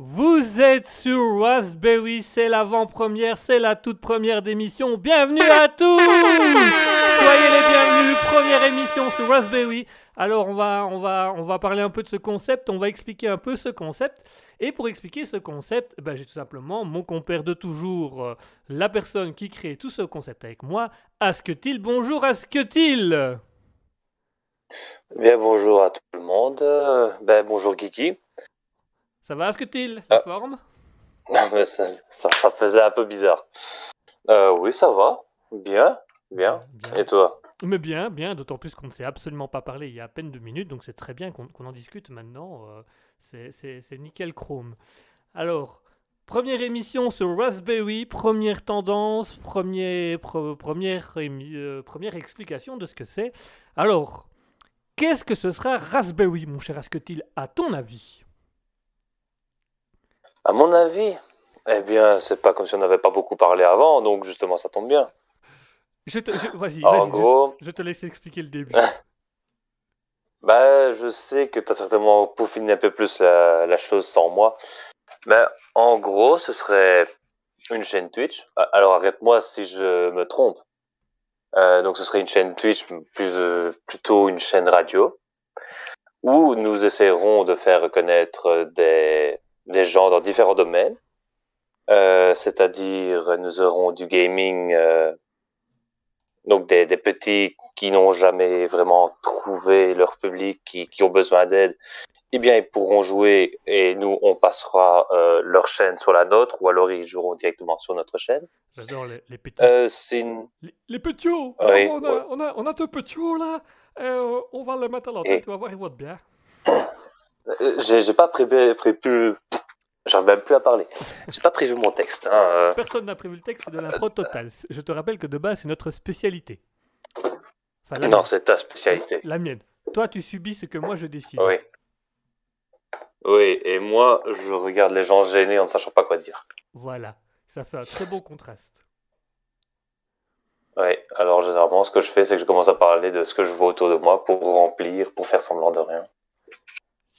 Vous êtes sur Raspberry, c'est l'avant-première, c'est la toute première d'émission. Bienvenue à tous Soyez les bienvenus, première émission sur Raspberry. Alors on va, on, va, on va parler un peu de ce concept, on va expliquer un peu ce concept. Et pour expliquer ce concept, ben, j'ai tout simplement mon compère de toujours, euh, la personne qui crée tout ce concept avec moi, Asketil. Bonjour Asketil Bien bonjour à tout le monde. Euh, Ben bonjour Kiki. Ça va Asketil La Ah. forme? Ah, mais ça, ça, faisait un peu bizarre. Euh, oui, ça va. Bien, bien. Bien. Et toi? Mais bien, bien, d'autant plus qu'on ne s'est absolument pas parlé il y a à peine deux minutes, donc c'est très bien qu'on en discute maintenant. euh, c'est- nickel chrome. Alors, première émission sur Raspberry, première tendance, premier, pre- première, euh, première explication de ce que c'est. Alors, qu'est-ce que ce sera Raspberry, mon cher Asketil, à ton avis? À mon avis, eh bien, c'est pas comme si on n'avait pas beaucoup parlé avant, donc justement, ça tombe bien. je te, je- Vas-y, En vas-y, gros, je te laisse expliquer le début. bah, je sais que tu as certainement peaufiné un peu plus la, la chose sans moi. Mais en gros, ce serait une chaîne Twitch. Alors arrête-moi si je me trompe. Euh, donc ce serait une chaîne Twitch, plus, euh, plutôt une chaîne radio, où nous essaierons de faire reconnaître des, des gens dans différents domaines. Euh, C'est-à-dire, nous aurons du gaming, euh, donc des, des petits qui n'ont jamais vraiment trouvé leur public, qui, qui ont besoin d'aide, eh bien, ils pourront jouer et nous, on passera euh, leur chaîne sur la nôtre, ou alors ils joueront directement sur notre chaîne. J'adore les, les petits. C'est une... Les, les petits. Oui, Alors, on, a, ouais. on, a, on a deux petits là. On va les mettre à Et- tu vas voir, ils vont bien. Euh, J'ai pas prévu... prévu... J'arrive même plus à parler. J'ai pas prévu mon texte. Hein. euh. Personne n'a prévu le texte, c'est de l'impro totale. C'est- Je te rappelle que de base, c'est notre spécialité. Enfin, la, Non, c'est ta spécialité. La mienne. Toi, tu subis ce que moi, je décide. Oui. Oui, et moi, je regarde les gens gênés en ne sachant pas quoi dire. Voilà. Ça fait un très beau contraste. Oui, alors généralement, ce que je fais, c'est que je commence à parler de ce que je vois autour de moi pour remplir, pour faire semblant de rien.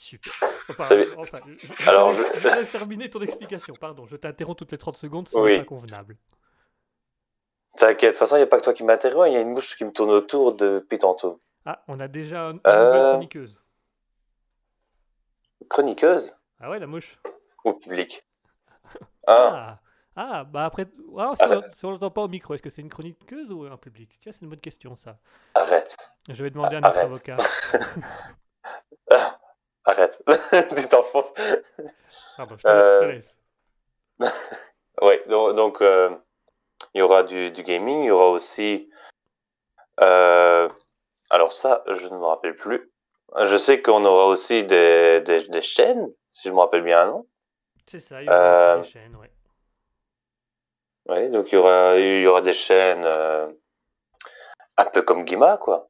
Super. Enfin, Ça veut- enfin, je, je Alors, je- je te laisse terminer ton explication. Pardon, je t'interromps toutes les 30 secondes, ce Oui. pas convenable. T'inquiète, de toute façon, il n'y a pas que toi qui m'interrompt, il y a une mouche qui me tourne autour depuis tantôt. Ah, on a déjà un- une Euh. nouvelle chroniqueuse. Chroniqueuse Ah ouais, la mouche. ou public Ah, Ah, ah bah après, ah, si on- si on l'entend pas au micro, est-ce que c'est une chroniqueuse ou un public? Tiens, c'est une bonne question ça. arrête, Je vais demander à notre Arrête. avocat. arrête. tu t'enfonces. Pardon, je te, Euh. Oui, donc, donc, euh, il y aura du, du gaming, il y aura aussi... euh, alors ça, je ne me rappelle plus. Je sais qu'on aura aussi des, des, des chaînes, si je me rappelle bien, non? C'est ça, il y aura euh, aussi des chaînes, ouais. Oui, donc il y aura, il y aura des chaînes euh, un peu comme Guima, quoi.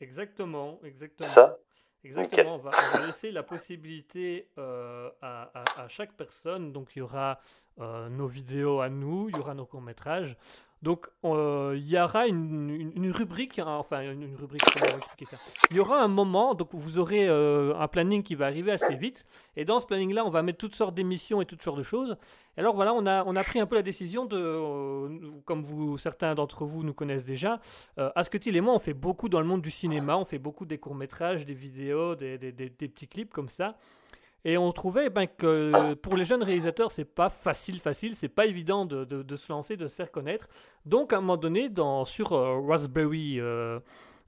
Exactement, exactement. C'est ça? Exactement, on va, laisser la possibilité euh, à chaque personne. Donc, il y aura euh, nos vidéos à nous, il y aura nos courts-métrages. Donc, euh, il y aura une, une- rubrique, hein, enfin, une, une rubrique, comment expliquer ça? Il y aura un moment, donc vous aurez euh, un planning qui va arriver assez vite. Et dans ce planning-là, on va mettre toutes sortes d'émissions et toutes sortes de choses. Et alors, voilà, on a, on a pris un peu la décision de, euh, comme vous, certains d'entre vous nous connaissent déjà, Asketil et moi, on fait beaucoup dans le monde du cinéma, on fait beaucoup des courts-métrages, des vidéos, des- des petits clips comme ça. Et on trouvait ben, que pour les jeunes réalisateurs, c'est pas facile, facile, c'est pas évident de, de- se lancer, de se faire connaître. Donc, à un moment donné, dans, sur euh, Raspberry, euh,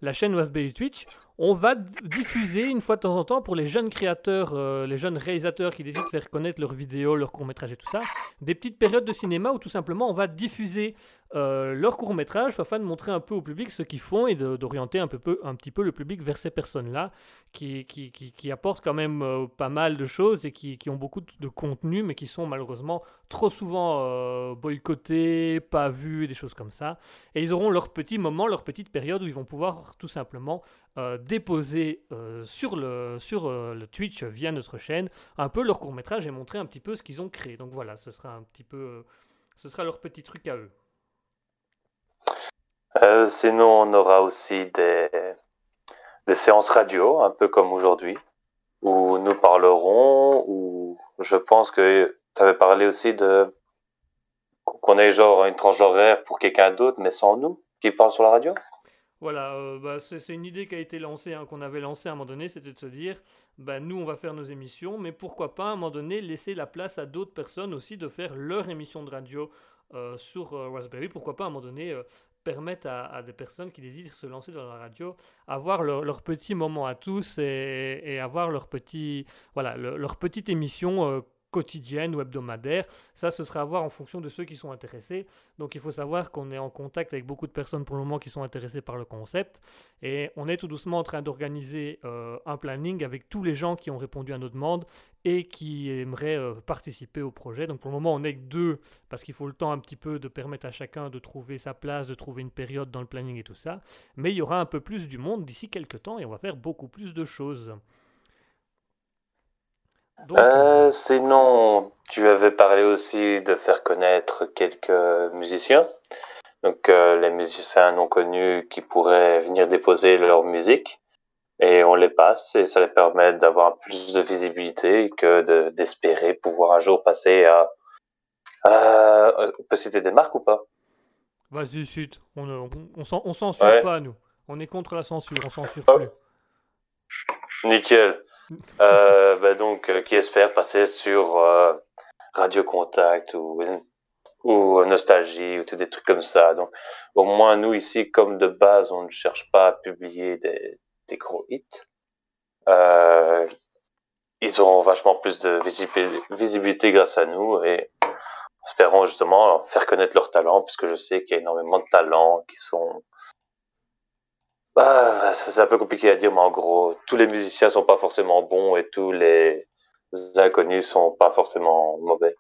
la chaîne Raspberry Twitch, on va diffuser une fois de temps en temps pour les jeunes créateurs, euh, les jeunes réalisateurs qui décident de faire connaître leurs vidéos, leurs courts-métrages et tout ça, des petites périodes de cinéma où tout simplement on va diffuser euh, leur court métrage afin de montrer un peu au public ce qu'ils font et d'orienter un, peu, un petit peu le public vers ces personnes-là qui, qui, qui, qui apportent quand même euh, pas mal de choses et qui, ont beaucoup de, contenu mais qui sont malheureusement trop souvent euh, boycottés, pas vus, des choses comme ça. Et ils auront leur petit moment, leur petite période où ils vont pouvoir tout simplement déposer sur, le, sur le Twitch via notre chaîne un peu leur court métrage et montrer un petit peu ce qu'ils ont créé. Donc voilà, ce sera un petit peu... ce sera leur petit truc à eux. Euh, sinon, on aura aussi des, séances radio, un peu comme aujourd'hui, où nous parlerons, ou je pense que tu avais parlé aussi de qu'on ait genre une tranche horaire pour quelqu'un d'autre, mais sans nous, qui parle sur la radio. Voilà, euh, bah, c'est une idée qui a été lancée, hein, qu'on avait lancée à un moment donné, c'était de se dire, bah, nous on va faire nos émissions, mais pourquoi pas à un moment donné laisser la place à d'autres personnes aussi de faire leur émission de radio euh, sur euh, Raspberry, pourquoi pas à un moment donné permettre à, des personnes qui désirent se lancer dans la radio avoir leur, petit moment à tous et, avoir leur, petit, voilà, leur petite émission quotidienne ou hebdomadaire. Ça, ce sera à voir en fonction de ceux qui sont intéressés. Donc il faut savoir qu'on est en contact avec beaucoup de personnes pour le moment qui sont intéressées par le concept. Et on est tout doucement en train d'organiser euh, un planning avec tous les gens qui ont répondu à nos demandes et qui aimeraient euh, participer au projet. Donc pour le moment, on n'est que deux parce qu'il faut le temps un petit peu de permettre à chacun de trouver sa place, de trouver une période dans le planning et tout ça. Mais il y aura un peu plus du monde d'ici quelques temps et on va faire beaucoup plus de choses. Euh, sinon, tu avais parlé aussi de faire connaître quelques musiciens. Donc, euh, les musiciens non connus qui pourraient venir déposer leur musique. Et on les passe et ça les permet d'avoir plus de visibilité que d'espérer pouvoir un jour passer à. on peut citer des marques ou pas? Vas-y, chute. On, on, on, censure pas, nous. On est contre la censure, on censure oh. plus. Nickel. Euh, bah donc, euh, qui espère passer sur euh, Radio Contact ou, ou Nostalgie ou tout des trucs comme ça. Donc, au moins, nous ici, comme de base, on ne cherche pas à publier des, des gros hits. ils auront vachement plus de visibilité grâce à nous et espérons justement faire connaître leur talent, puisque je sais qu'il y a énormément de talents qui sont bah, c'est un peu compliqué à dire, mais en gros, tous les musiciens sont pas forcément bons et tous les inconnus sont pas forcément mauvais.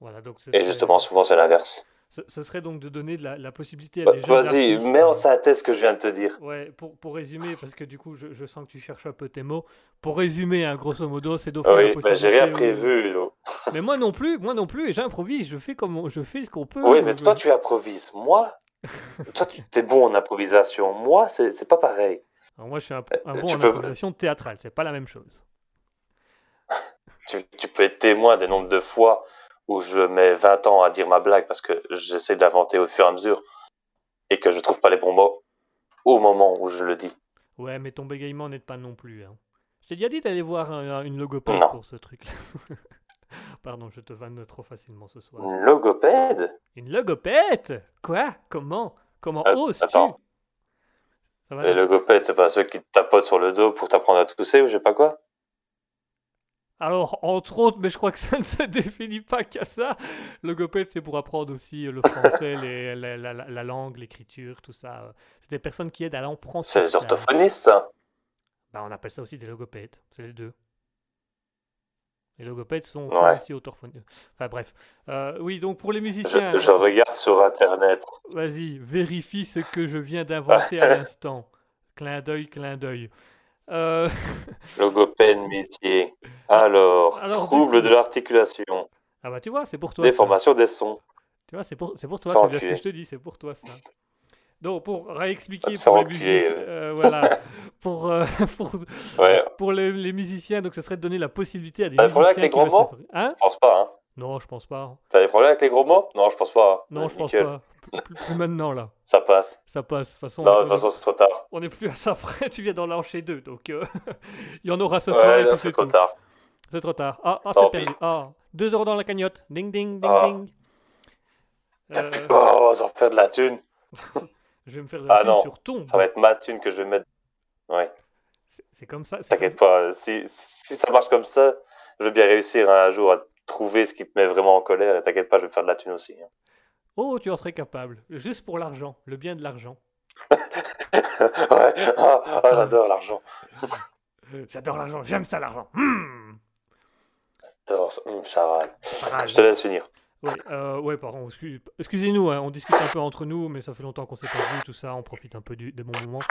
Voilà, donc et justement, souvent, c'est l'inverse. Ce, serait donc de donner de la, possibilité à bah, des jeunes Vas-y, mets en synthèse ce que je viens de te dire. Ouais, pour, pour résumer, parce que du coup, je, je, sens que tu cherches un peu tes mots. Pour résumer, hein, grosso modo, c'est d'offrir oui, la bah, j'ai rien prévu. Mais moi non plus, moi non plus, et j'improvise, je fais comme je fais ce qu'on peut. Oui, mais toi, tu improvises. Moi, toi, tu es bon en improvisation. Moi, c'est pas pareil. moi, je suis un, bon en improvisation théâtrale. C'est pas la même chose. tu, tu, peux être témoin des nombres de fois où je mets 20 ans à dire ma blague parce que j'essaie de l'inventer au fur et à mesure et que je trouve pas les bons mots au moment où je le dis. Ouais, mais ton bégaiement n'aide pas non plus. Hein. Je t'ai déjà dit d'aller voir une logopède pour ce truc-là. Pardon, je te vanne trop facilement ce soir. Une logopède? Une logopède? Quoi? Comment? Comment euh, oses-tu? Attends. Les logopèdes, c'est pas ceux qui te tapotent sur le dos pour t'apprendre à tousser ou je sais pas quoi? Alors, entre autres, mais je crois que ça ne se définit pas qu'à ça. Logopède, c'est pour apprendre aussi le français, les, la, la, la, langue, l'écriture, tout ça. C'est des personnes qui aident à l'apprentissage. C'est les orthophonistes, ça bah, On appelle ça aussi des logopèdes. C'est les deux. Les logopèdes sont aussi orthophonistes. Enfin bref. Euh, oui, donc pour les musiciens. Je, regarde sur Internet. Vas-y, vérifie ce que je viens d'inventer à l'instant. Clin d'œil, clin d'œil. Euh... Logopède métier. Alors, trouble de l'articulation. Ah bah tu vois, c'est pour toi. Déformation des sons. Tu vois, c'est pour, c'est pour toi, c'est bien ce que je te dis, c'est pour toi ça. Donc, pour réexpliquer pour, les, musiciens, euh, voilà, pour, euh, pour, pour les, les, musiciens, donc ce serait de donner la possibilité à des musiciens. T'as des problèmes avec les gros mots hein? Je pense pas. Hein. Non, je pense pas. T'as des problèmes avec les gros mots? Non, je pense pas. Hein. Non, je pense pas. Plus, maintenant, là. Ça passe. Ça passe. De toute façon, non, de toute façon, c'est trop tard. On est plus à ça près, tu viens d'en lancer deux, donc euh, il y en aura ce soir. Ouais, c'est trop tard. C'est trop tard. Ah, ah c'est perdu. Ah, deux euros dans la cagnotte. Ding, ding, ding, ah. ding. Euh... Oh, on va faire de la thune. je vais me faire de la ah, thune non. sur ton. Ça va être ma thune que je vais mettre. Ouais. C'est comme ça. T'inquiète pas. Si, si ça marche comme ça, je vais bien réussir un jour à trouver ce qui te met vraiment en colère. Et t'inquiète pas, je vais faire de la thune aussi. Hein. Oh, tu en serais capable. Juste pour l'argent. Le bien de l'argent. ouais. Oh, oh, j'adore l'argent. J'adore l'argent. J'aime ça, l'argent. Mmh. Hum, charal. Je te laisse finir. Euh, ouais, pardon, excusez-nous, hein, on discute un peu entre nous, mais ça fait longtemps qu'on s'est pas vu, tout ça, on profite un peu du, des bons moments.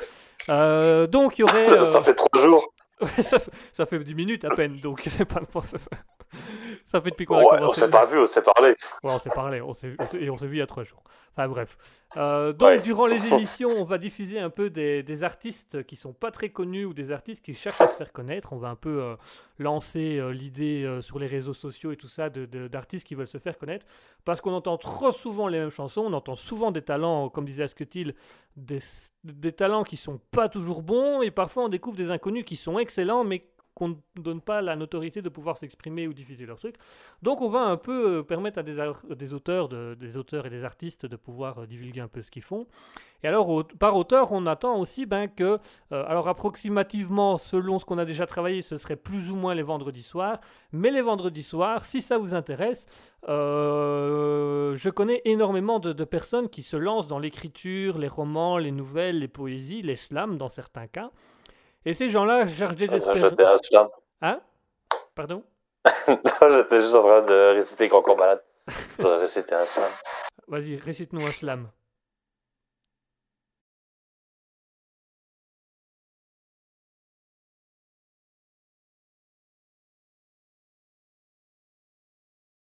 Euh, donc, il y aurait. Ça, ça, euh, fait trois jours. Ça, ça, fait 10 minutes à peine, donc c'est pas Ça fait depuis qu'on a Ouais, on commencé. s'est pas vu, on s'est parlé. Ouais, on s'est parlé, on s'est, on et on s'est vu il y a trois jours. Enfin bref. Euh, donc Ouais. durant les émissions, on va diffuser un peu des, des artistes qui sont pas très connus ou des artistes qui cherchent à se faire connaître. On va un peu euh, lancer euh, l'idée sur les réseaux sociaux et tout ça d'artistes qui veulent se faire connaître. Parce qu'on entend trop souvent les mêmes chansons, on entend souvent des talents, comme disait Asketil, des, des talents qui sont pas toujours bons et parfois on découvre des inconnus qui sont excellents mais qu'on ne donne pas la notoriété de pouvoir s'exprimer ou diffuser leurs trucs. Donc on va un peu euh, permettre à des, auteurs, de- des auteurs et des artistes de pouvoir euh, divulguer un peu ce qu'ils font. Et alors par auteur, on attend aussi ben, que, euh, alors approximativement, selon ce qu'on a déjà travaillé, ce serait plus ou moins les vendredis soirs. Mais les vendredis soirs, si ça vous intéresse, je connais énormément de, de personnes qui se lancent dans l'écriture, les romans, les nouvelles, les poésies, les slams dans certains cas. Et ces gens-là cherchent J'étais désespérément. un slam. Hein? Pardon? Non, J'étais juste en train de réciter Corps Malade. J'aurais récité un slam. Vas-y, récite-nous un slam.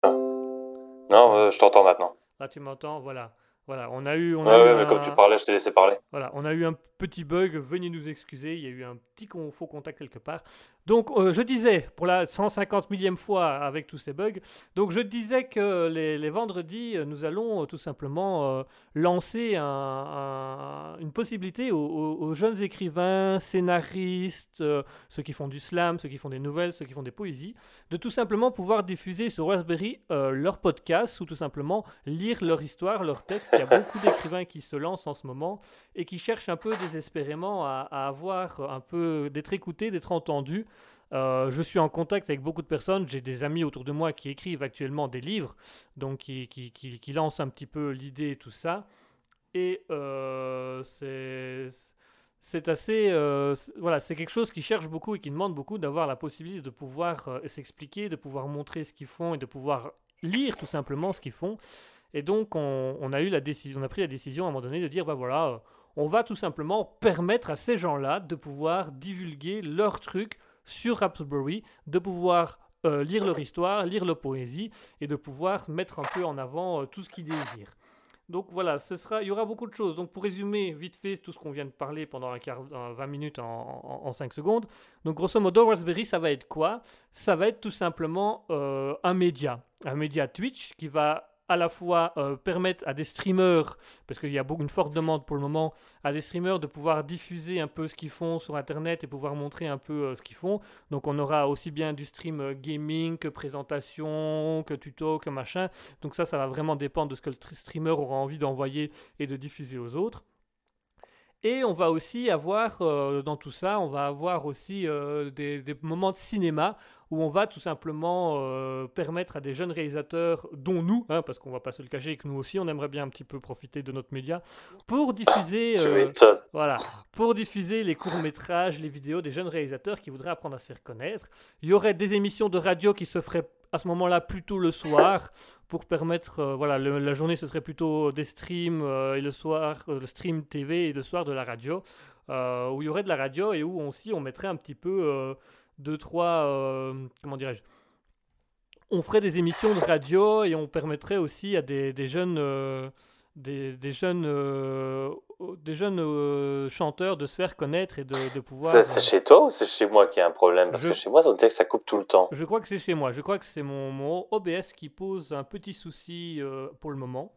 Non, euh, je t'entends maintenant. Là, tu m'entends Voilà. Voilà, on a eu, on Ouais, a eu ouais, mais un- comme tu parlais, je t'ai laissé parler. Voilà, on a eu un petit bug, veuillez nous excuser, il y a eu un petit faux contact quelque part. Donc euh, je disais, pour la 150 millième fois avec tous ces bugs, donc je disais que les, vendredis, euh, nous allons euh, tout simplement lancer un- un- une possibilité aux, jeunes écrivains, scénaristes, ceux qui font du slam, ceux qui font des nouvelles, ceux qui font des poésies, de tout simplement pouvoir diffuser sur Raspberry leur podcast ou tout simplement lire leur histoire, leur texte. Il y a beaucoup d'écrivains qui se lancent en ce moment et qui cherchent un peu désespérément à avoir un peu d'être écoutés, d'être entendus. Euh, je suis en contact avec beaucoup de personnes, j'ai des amis autour de moi qui écrivent actuellement des livres, donc qui, qui, lancent un petit peu l'idée et tout ça. Et euh, c'est assez euh, voilà c'est quelque chose qui cherche beaucoup et qui demande beaucoup d'avoir la possibilité de pouvoir s'expliquer de pouvoir montrer ce qu'ils font et de pouvoir lire tout simplement ce qu'ils font et donc on, a eu la décision on a pris la décision à un moment donné de dire bah voilà on va tout simplement permettre à ces gens-là de pouvoir divulguer leurs trucs sur Raspberry de pouvoir euh, lire leur histoire lire leur poésie et de pouvoir mettre un peu en avant euh, tout ce qu'ils désirent donc voilà, ce sera, il y aura beaucoup de choses. Donc pour résumer vite fait tout ce qu'on vient de parler pendant un quart, un 20 minutes en, en, en 5 secondes. Donc grosso modo, Raspberry, ça va être quoi? Ça va être tout simplement euh, un média. Un média Twitch qui va à la fois euh, permettre à des streamers, parce qu'il y a beaucoup, une forte demande pour le moment, à des streamers de pouvoir diffuser un peu ce qu'ils font sur Internet et pouvoir montrer un peu euh, ce qu'ils font. Donc on aura aussi bien du stream euh, gaming que présentation, que tuto, que machin. Donc ça, ça va vraiment dépendre de ce que le tr- streamer aura envie d'envoyer et de diffuser aux autres. Et on va aussi avoir, dans tout ça, on va avoir aussi des moments de cinéma où on va tout simplement euh, permettre à des jeunes réalisateurs, dont nous, hein, parce qu'on va pas se le cacher, que nous aussi, on aimerait bien un petit peu profiter de notre média, pour diffuser... Euh, voilà, pour diffuser les courts-métrages, les vidéos des jeunes réalisateurs qui voudraient apprendre à se faire connaître. Il y aurait des émissions de radio qui se feraient à ce moment-là plutôt le soir pour permettre, euh, voilà, le- la journée ce serait plutôt des streams euh, et le soir, euh, le stream TV et le soir de la radio, où il y aurait de la radio et où aussi on mettrait un petit peu deux, trois, euh, comment dirais-je, on ferait des émissions de radio et on permettrait aussi à des, des jeunes, euh, des, des jeunes, euh, des jeunes euh, chanteurs de se faire connaître et de, de pouvoir. C'est chez toi ou c'est chez moi qu'il y a un problème? Parce Je- que chez moi, on dirait que ça coupe tout le temps. Je crois que c'est chez moi. Je crois que c'est mon, mon OBS qui pose un petit souci pour le moment.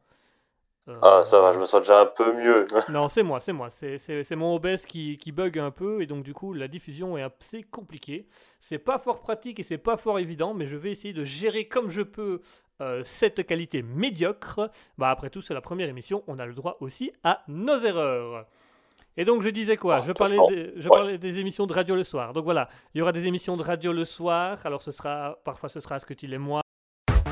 Euh, Ah, ça va, je me sens déjà un peu mieux. Non, c'est moi, c'est moi. C'est- mon OBS qui, qui bug un peu et donc du coup la diffusion est assez compliquée. C'est pas fort pratique et c'est pas fort évident, mais je vais essayer de gérer comme je peux euh, cette qualité médiocre. Bah après tout, c'est la première émission, on a le droit aussi à nos erreurs. Et donc je disais quoi? Oh, Je parlais, je ouais. parlais des émissions de radio le soir. Donc voilà, il y aura des émissions de radio le soir. Alors ce sera parfois ce sera ce que tu et moi.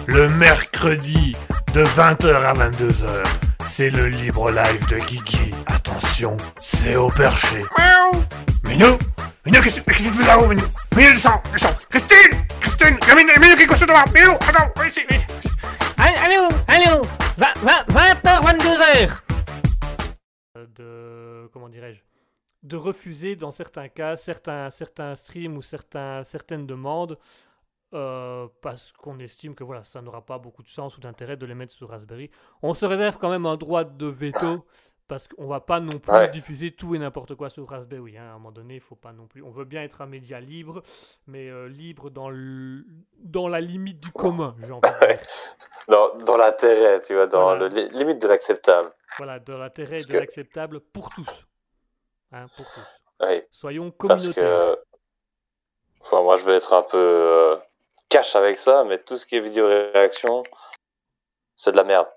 Le mercredi de 20h à 22h, c'est le libre live de Guigui. Attention, c'est au perché. Miaou. Minou Minou, qu'est-ce que qu'est-ce que tu fais là-haut, Minou Minou, descends, descends Christine Christine Minou, Minou, qu'est-ce que tu fais Minou, attends, viens ici, viens ici. Allô, allô 20h, 22h euh, de comment dirais-je? De refuser dans certains cas certains certains streams ou certains certaines demandes euh, parce qu'on estime que voilà, ça n'aura pas beaucoup de sens ou d'intérêt de les mettre sur Raspberry. On se réserve quand même un droit de veto parce qu'on va pas non plus Ouais. diffuser tout et n'importe quoi sur Raspberry. hein. À un moment donné, il faut pas non plus. On veut bien être un média libre, mais euh, libre dans, le... dans la limite du commun, j'ai envie de dire. Dans, dans l'intérêt, tu vois, dans Voilà. li- limite de l'acceptable. Voilà, de l'intérêt Parce de que- l'acceptable pour tous. Hein, pour tous. Oui, Soyons parce communautaires. que. Enfin, moi, je vais être un peu euh, cash avec ça, mais tout ce qui est vidéo réaction, c'est de la merde.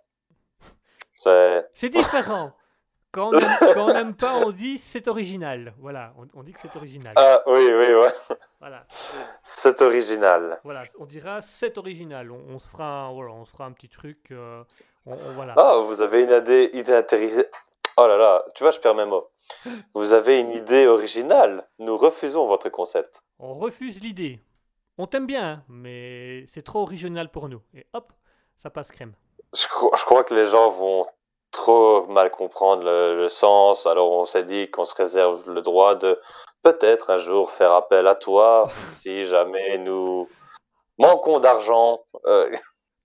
C'est. Différent. Quand on n'aime pas, on dit c'est original. Voilà, on, on dit que c'est original. Ah, oui, oui, ouais. Voilà, C'est original. voilà, on dira c'est original. On, on se fera, un, voilà, on se fera un petit truc. euh, on, on- voilà. Ah, vous avez une idée, idée intéressante. Oh là là, tu vois, je perds mes mots. Vous avez une idée originale. Nous refusons votre concept. On refuse l'idée. On t'aime bien, hein, mais c'est trop original pour nous. Et hop, ça passe crème. Je, cro- je crois que les gens vont trop mal comprendre le, le sens. Alors, on s'est dit qu'on se réserve le droit de peut-être un jour faire appel à toi si jamais nous manquons d'argent. Euh,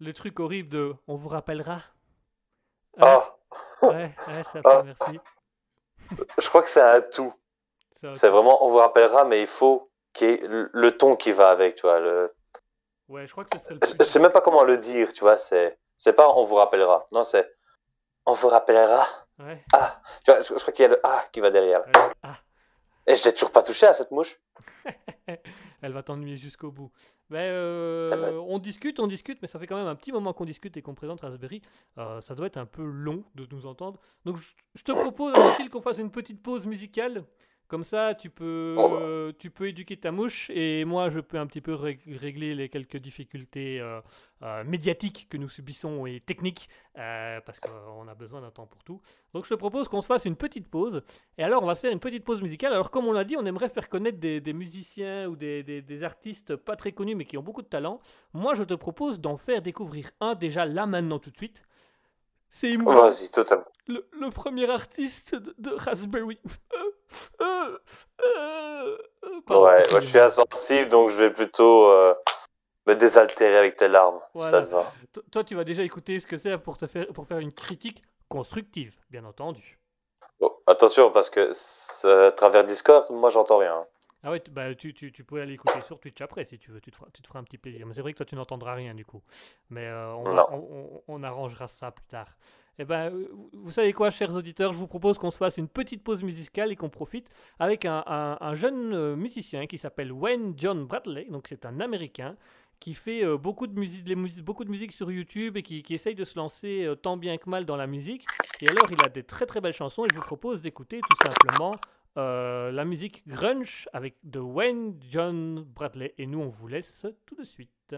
Le truc horrible de on vous rappellera. Hein? Ah, Ouais, ouais, ça Ah. merci. je crois que c'est un tout. C'est vraiment, on vous rappellera, mais il faut qu'il y ait le, ton qui va avec, tu vois. Le... Ouais, je crois que ce serait le Je plus. je sais même pas comment le dire, tu vois. C'est, c'est pas on vous rappellera. Non, c'est on vous rappellera. Ouais, Ah, tu vois, je, je crois qu'il y a le ah qui va derrière. ouais. Ah, Et je n'ai toujours pas touché à cette mouche. elle va t'ennuyer jusqu'au bout. Ben, euh, on discute, on discute, mais ça fait quand même un petit moment qu'on discute et qu'on présente Raspberry. Euh, ça doit être un peu long de nous entendre. Donc, je, je te propose, Mathilde, qu'on fasse une petite pause musicale. Comme ça, tu peux, Oh bah. euh, tu peux éduquer ta mouche et moi, je peux un petit peu rég- régler les quelques difficultés euh, euh, médiatiques que nous subissons et techniques, parce qu'on a besoin d'un temps pour tout. Donc, je te propose qu'on se fasse une petite pause. Et alors, on va se faire une petite pause musicale. Alors, comme on l'a dit, on aimerait faire connaître des, des musiciens ou des, des- des artistes pas très connus, mais qui ont beaucoup de talent. Moi, je te propose d'en faire découvrir un déjà là, maintenant, tout de suite. C'est émouvant. Vas-y, totalement. Le, le premier artiste de, de Raspberry. Pardon, Ouais, moi je suis insensible, donc je vais plutôt euh, me désaltérer avec tes larmes. Voilà. Ça te va. To- Toi, tu vas déjà écouter ce que c'est pour, te faire, pour faire une critique constructive, bien entendu. Bon, attention, parce que à travers Discord, moi j'entends rien. Ah ouais, tu- bah, tu, tu, tu pourrais aller écouter sur Twitch après si tu veux, tu te feras, tu te feras un petit plaisir. Mais c'est vrai que toi tu n'entendras rien du coup. Mais euh, on- on arrangera ça plus tard. Eh ben, euh, vous- savez quoi, chers auditeurs, je vous propose qu'on se fasse une petite pause musicale et qu'on profite avec un, un- un jeune euh, musicien qui s'appelle Wayne John Bradley. Donc c'est un Américain qui fait euh, beaucoup, de musique, sur YouTube et qui, essaye de se lancer tant bien que mal dans la musique. Et alors il a des très très belles chansons et je vous propose d'écouter tout simplement la musique grunge avec de Wayne John Bradley. Et nous, on vous laisse tout de suite.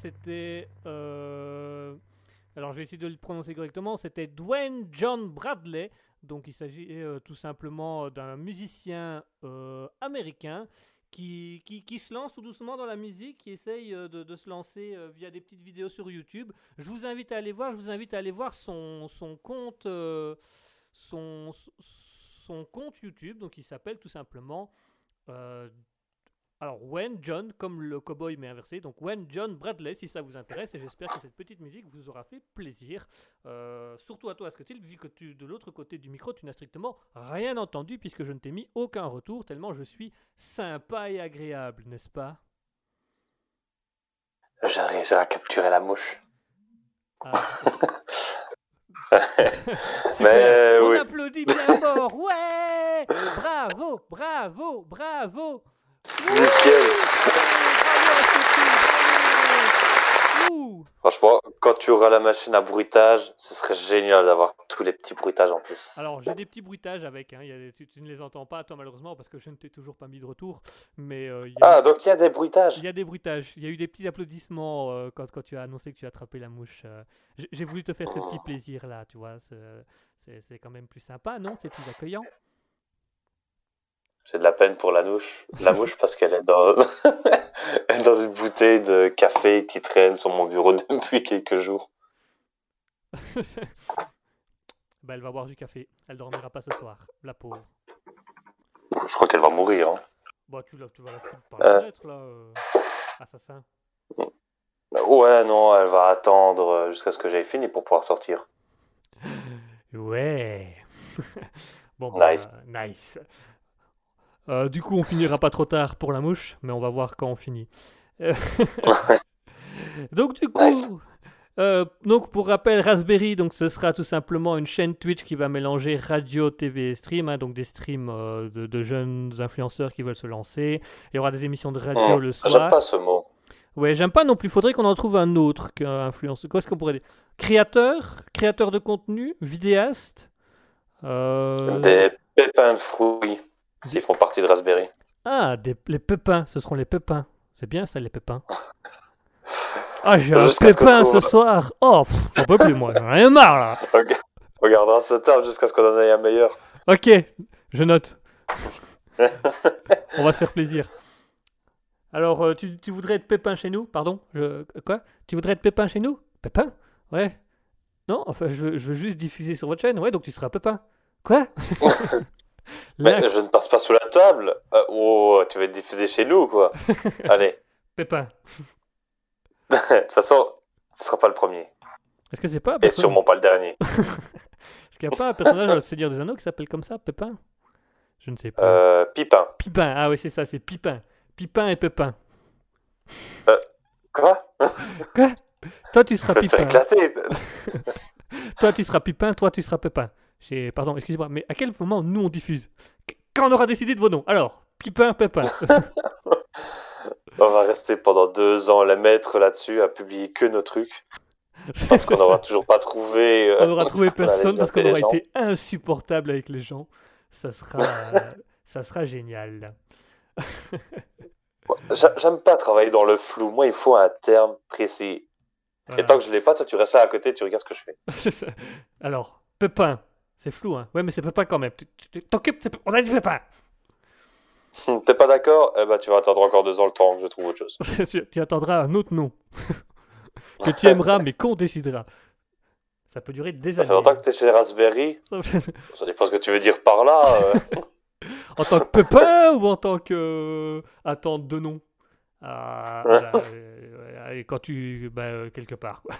C'était. euh, Alors, je vais essayer de le prononcer correctement. C'était Dwayne John Bradley. Donc, il s'agit euh, tout simplement d'un musicien euh, américain qui, qui, se lance tout doucement dans la musique, qui essaye euh, de, se lancer euh, via des petites vidéos sur YouTube. Je vous invite à aller voir. Je vous invite à aller voir son, son compte. euh, son, son compte YouTube. Donc, il s'appelle tout simplement. euh, alors, When John, comme le cowboy mais inversé, donc When John Bradley, si ça vous intéresse, et j'espère que cette petite musique vous aura fait plaisir. Euh, surtout à toi, Ascotil, vu que tu, de l'autre côté du micro, tu n'as strictement rien entendu, puisque je ne t'ai mis aucun retour, tellement je suis sympa et agréable, n'est-ce pas? Réussi à capturer la mouche. Ah. Mais Super. On oui. applaudit bien fort, ouais Bravo, bravo, bravo Nickel. Ouh. Franchement, quand tu auras la machine à bruitage, ce serait génial d'avoir tous les petits bruitages en plus. Alors, j'ai des petits bruitages avec, hein. il y a des- tu, tu ne les entends pas, toi, malheureusement, parce que je ne t'ai toujours pas mis de retour. Mais euh, il y, a- Ah, donc il y a des bruitages. il y a des bruitages. Il y a eu des petits applaudissements euh, quand, quand tu as annoncé que tu as attrapé la mouche. euh. J'ai- voulu te faire ce petit plaisir-là, tu vois. c'est quand même plus sympa, non? C'est plus accueillant. J'ai de la peine pour la mouche, la mouche parce qu'elle est dans, dans une bouteille de café qui traîne sur mon bureau depuis quelques jours. bah, elle va boire du café. Elle dormira pas ce soir, la pauvre. Je crois qu'elle va mourir. hein. Bah, tu, la, tu vas la foutre par la Euh. fenêtre, là, euh, assassin. Ouais, non, elle va attendre euh, jusqu'à ce que j'aie fini pour pouvoir sortir. Ouais. bon, bah, Nice. nice. Euh, du coup, on finira pas trop tard pour la mouche, mais on va voir quand on finit. Donc du coup, Nice. euh, donc pour rappel, Raspberry, donc ce sera tout simplement une chaîne Twitch qui va mélanger radio, TV et stream, hein, donc des streams euh, de, de jeunes influenceurs qui veulent se lancer. Il y aura des émissions de radio Hmm, le J'aime soir. pas ce mot. Ouais, j'aime pas non plus. Faudrait qu'on en trouve un autre qu'influenceur. Qu'est-ce qu'on pourrait dire? Créateur, créateur de contenu, vidéaste? Des pépins de fruits, s'ils font partie de Raspberry. Ah, des, les pépins, ce seront les pépins. C'est bien ça, les pépins. Ah, j'ai un pépin ce trouve- soir. Oh, j'en peux plus, moi. J'en ai marre, là. Ok. On gardera ce jusqu'à ce qu'on en ait un meilleur. Ok, je note. On va se faire plaisir. Alors, euh, tu, tu voudrais être pépin chez nous? Pardon je, Quoi? Tu voudrais être pépin chez nous? Pépin? Ouais. Non, enfin, je veux, je veux juste diffuser sur votre chaîne. Ouais, donc tu seras pépin. Quoi? Mais je ne passe pas sous la table. Euh, oh, tu vas être diffusé chez nous, quoi. Allez. Pépin. De toute façon, ce sera pas le premier. Est-ce que c'est pas Et sûrement pas le dernier. Est-ce qu'il n'y a pas un personnage dans le Seigneur des Anneaux qui s'appelle comme ça, Pépin? Je ne sais pas. Euh, Pipin. Pipin, ah oui, c'est ça, c'est Pipin. Pipin et Pépin. Quoi? Toi, tu seras Pipin. éclater. Toi, tu seras Pipin, toi, tu seras Pépin. Pardon, excusez-moi, mais à quel moment nous on diffuse? Qu- Quand on aura décidé de vos noms? Alors, Pipin, Pépin. On va rester pendant deux ans les maîtres là-dessus à publier que nos trucs. Parce qu'on n'aura toujours pas trouvé. euh, On aura trouvé personne parce qu'on aura été insupportable avec les gens. Ça sera, ça sera génial. J'a- J'aime pas travailler dans le flou. Moi, il faut un terme précis. Et tant que je l'ai pas, toi, tu restes là à côté, tu regardes ce que je fais. Alors, Pépin, c'est flou, hein Ouais, mais c'est Pépin quand même. T'occupes, on a dit Pépin. T'es pas d'accord? Eh ben, tu vas attendre encore deux ans le temps que je trouve autre chose. tu, tu attendras un autre nom que tu aimeras, mais qu'on décidera. Ça peut durer des Ça années. fait longtemps que t'es chez Raspberry. Ça fait- Ça dépend ce que tu veux dire par là. euh. en tant que Pépin ou en tant que euh, attente de nom? Ah, voilà, euh, quand tu bah, euh, quelque part quoi.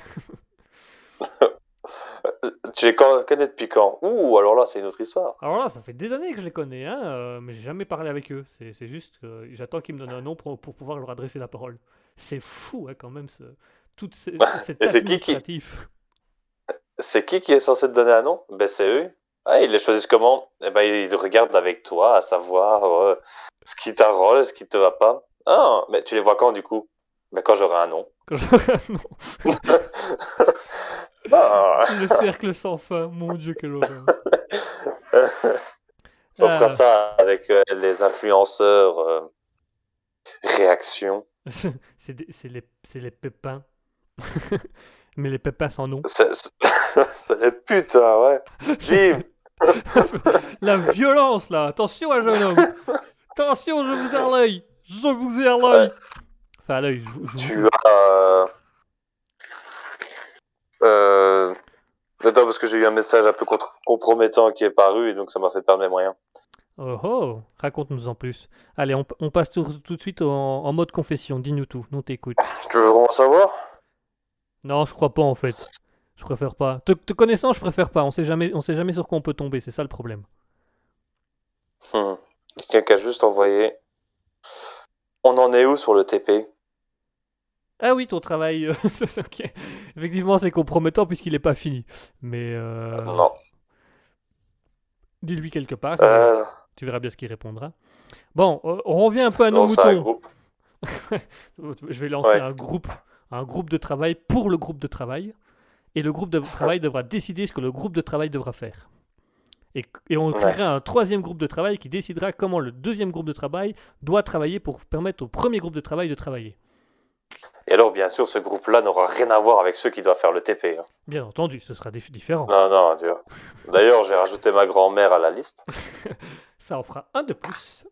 Tu les con- connais depuis quand? Ouh, alors là, c'est une autre histoire. Alors là, ça fait des années que je les connais, hein, euh, mais j'ai jamais parlé avec eux. C'est juste que j'attends qu'ils me donnent un nom pour, pour pouvoir leur adresser la parole. C'est fou, hein, quand même, ce, toute ce, cet Et c'est qui qui- est censé te donner un nom? Ben, c'est eux. Ah, ils les choisissent comment? Eh ben, ils regardent avec toi, à savoir euh, ce qui t'arrange, ce qui te va pas. Ah, mais tu les vois quand, du coup? Ben, quand j'aurai un nom. Quand j'aurai un nom. Ah, Le cercle sans fin, mon dieu, quelle horreur. on Ah. fera ça avec euh, les influenceurs euh, réaction. c'est les, pépins. Mais les pépins sans nom. C'est les putains, ouais. Vive La violence là Attention, un jeune homme Attention, je vous ai l'œil Je vous ai l'œil Enfin, l'œil, je, vous- Tu as. Euh... Attends, parce que j'ai eu un message un peu compromettant qui est paru et donc ça m'a fait perdre mes moyens. Oh oh Raconte-nous en plus. Allez, on, on passe tout, tout de suite en, en mode confession. Dis-nous tout. On t'écoute. Tu veux vraiment savoir? Non, je crois pas en fait. Je préfère pas. Te, te connaissant, je préfère pas. On sait jamais, on sait jamais sur quoi on peut tomber. C'est ça le problème. Hmm. Quelqu'un qui a juste envoyé. On en est où sur le TP Ah oui, ton travail. euh. Effectivement, c'est compromettant puisqu'il est pas fini. Mais euh, Non. dis-lui quelque part. Euh, Tu verras bien ce qu'il répondra. Bon, on revient un peu à nos c'est un moutons. groupe. Je vais lancer Ouais. un groupe, un groupe de travail pour le groupe de travail, et le groupe de travail devra décider ce que le groupe de travail devra faire. Et, et on créera Nice. un troisième groupe de travail qui décidera comment le deuxième groupe de travail doit travailler pour permettre au premier groupe de travail de travailler. Et alors, bien sûr, ce groupe-là n'aura rien à voir avec ceux qui doivent faire le TP. hein. Bien entendu, ce sera dif- différent. Non, non, tu vois. D'ailleurs, j'ai rajouté ma grand-mère à la liste. Ça en fera un de plus.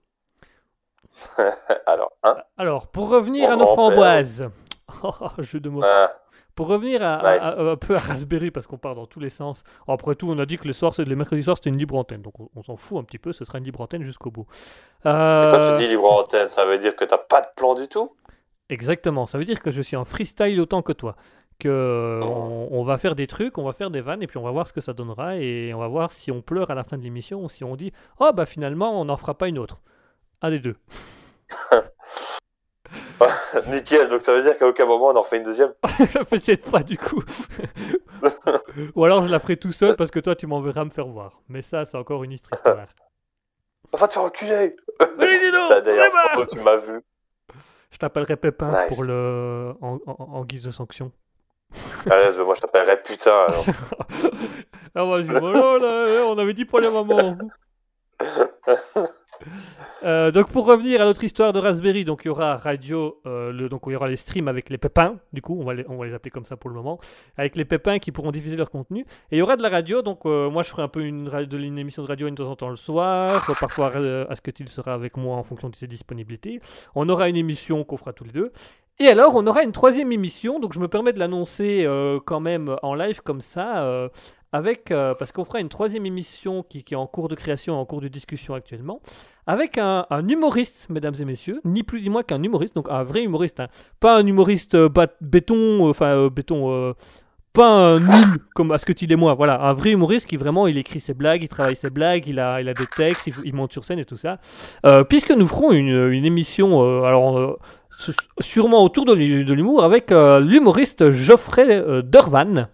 Alors, hein Alors, pour revenir Mon à nos framboises. Oh, jeu de mots. Ah, Pour revenir à, à- Nice. à- un peu à Raspberry, parce qu'on part dans tous les sens. Après tout, on a dit que le soir, c'est les mercredis soirs, c'était une libre antenne. Donc on, on s'en fout un petit peu, ce sera une libre antenne jusqu'au bout. Quand Euh, tu dis libre antenne, ça veut dire que t'as pas de plan du tout? Exactement, ça veut dire que je suis en freestyle autant que toi. Que Oh. on, on va faire des trucs, on va faire des vannes, et puis on va voir ce que ça donnera, et on va voir si on pleure à la fin de l'émission, ou si on dit « Oh, bah finalement, on n'en fera pas une autre. » Un des deux. Nickel, donc ça veut dire qu'à aucun moment on en refait une deuxième? Peut-être pas du coup. Ou alors je la ferai tout seul parce que toi tu m'enverras me faire voir. Mais ça c'est encore une histoire. Va te faire reculer Allez, dis donc, on où tu m'as vu. Je t'appellerai Pépin Nice. pour le en, en- en guise de sanction. Allez, mais moi je t'appellerai putain alors. Ah vas-y, voilà, là, on avait dit pas les mamans. Euh, donc pour revenir à notre histoire de Raspberry, donc il y aura radio, euh, le, donc il y aura les streams avec les pépins, du coup on va, les, on va les appeler comme ça pour le moment, avec les pépins qui pourront diffuser leur contenu. Et il y aura de la radio, donc euh, moi je ferai un peu une, une émission de radio une de temps en temps le soir, parfois euh, Asketil sera avec moi en fonction de ses disponibilités. On aura une émission qu'on fera tous les deux. Et alors, on aura une troisième émission, donc je me permets de l'annoncer euh, quand même en live comme ça, euh, avec, euh, parce qu'on fera une troisième émission qui, est en cours de création, en cours de discussion actuellement, avec un, humoriste, mesdames et messieurs, ni plus ni moins qu'un humoriste, donc un vrai humoriste, hein. pas un humoriste béton, enfin béton, pas un nul comme Asketil et moi, voilà, un vrai humoriste qui vraiment, il écrit ses blagues, il travaille ses blagues, il a, il a des textes, il, monte sur scène et tout ça, Euh, puisque nous ferons une, une émission, euh, alors euh, sûrement autour de l'hu- de l'humour, avec l'humoriste Geoffrey Dervan,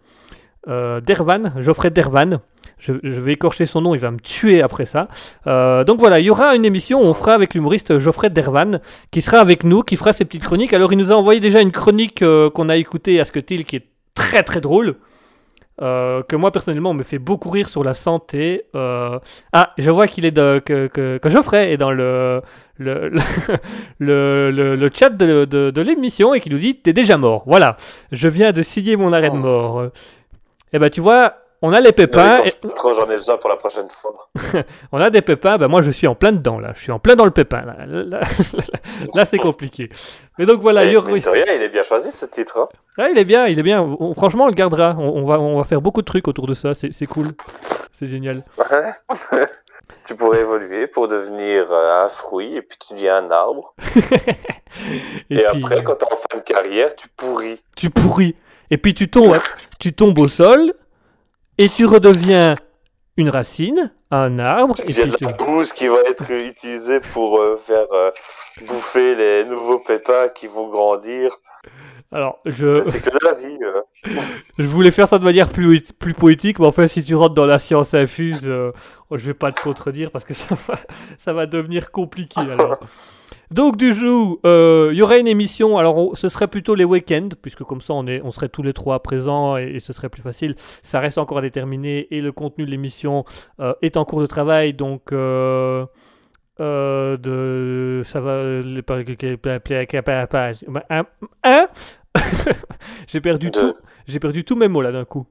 Dervan, Geoffrey Dervan. Je, vais écorcher son nom, il va me tuer après ça. Donc voilà, il y aura une émission, on fera avec l'humoriste Geoffrey Dervan, qui sera avec nous, qui fera ses petites chroniques. Alors il nous a envoyé déjà une chronique qu'on a écoutée à qui est très très drôle. euh, que moi personnellement me fait beaucoup rire sur la santé. Euh, Ah, je vois qu'il est de, que, que, que Geoffrey est dans le, le, le, le, le- le chat de, de, de l'émission et qui nous dit T'es déjà mort. Voilà, je viens de signer mon arrêt de Oh. mort. Et ben tu vois, on a les pépins. Mais et- quand je trop, j'en ai besoin pour la prochaine fois. on a des pépins, ben moi je suis en plein dedans là, je suis en plein dans le pépin là, là, là, là, c'est compliqué. Mais donc voilà, Et rien, il est bien choisi ce titre. hein. Ah, il est bien, il est bien, On- franchement on le gardera, on, on va, on va faire beaucoup de trucs autour de ça, c'est cool, c'est génial. Ouais. tu pourrais évoluer pour devenir euh, un fruit et puis tu deviens un arbre. Et, Et, puis après, quand t'es en fin de carrière, tu pourris. tu pourris, et puis tu tombes, tu tombes au sol, et tu redeviens une racine, un arbre, et deviens puis de la bouse qui va être utilisée pour euh, faire euh, bouffer les nouveaux pépins qui vont grandir. Alors, je... C'est que de la vie. euh. Je voulais faire ça de manière plus, plus poétique, mais en fait, si tu rentres dans la science infuse, je vais pas te contredire parce que ça va, ça va devenir compliqué. Alors. Donc, du euh, il y aurait une émission. Alors, ce serait plutôt les week-ends, puisque comme ça, on, est, on serait tous les trois présents et, ce serait plus facile. Ça reste encore à déterminer et le contenu de l'émission euh, est en cours de travail. Donc, euh, euh, ça va le par- un- un- j'ai perdu tout j'ai perdu tous mes mots là d'un coup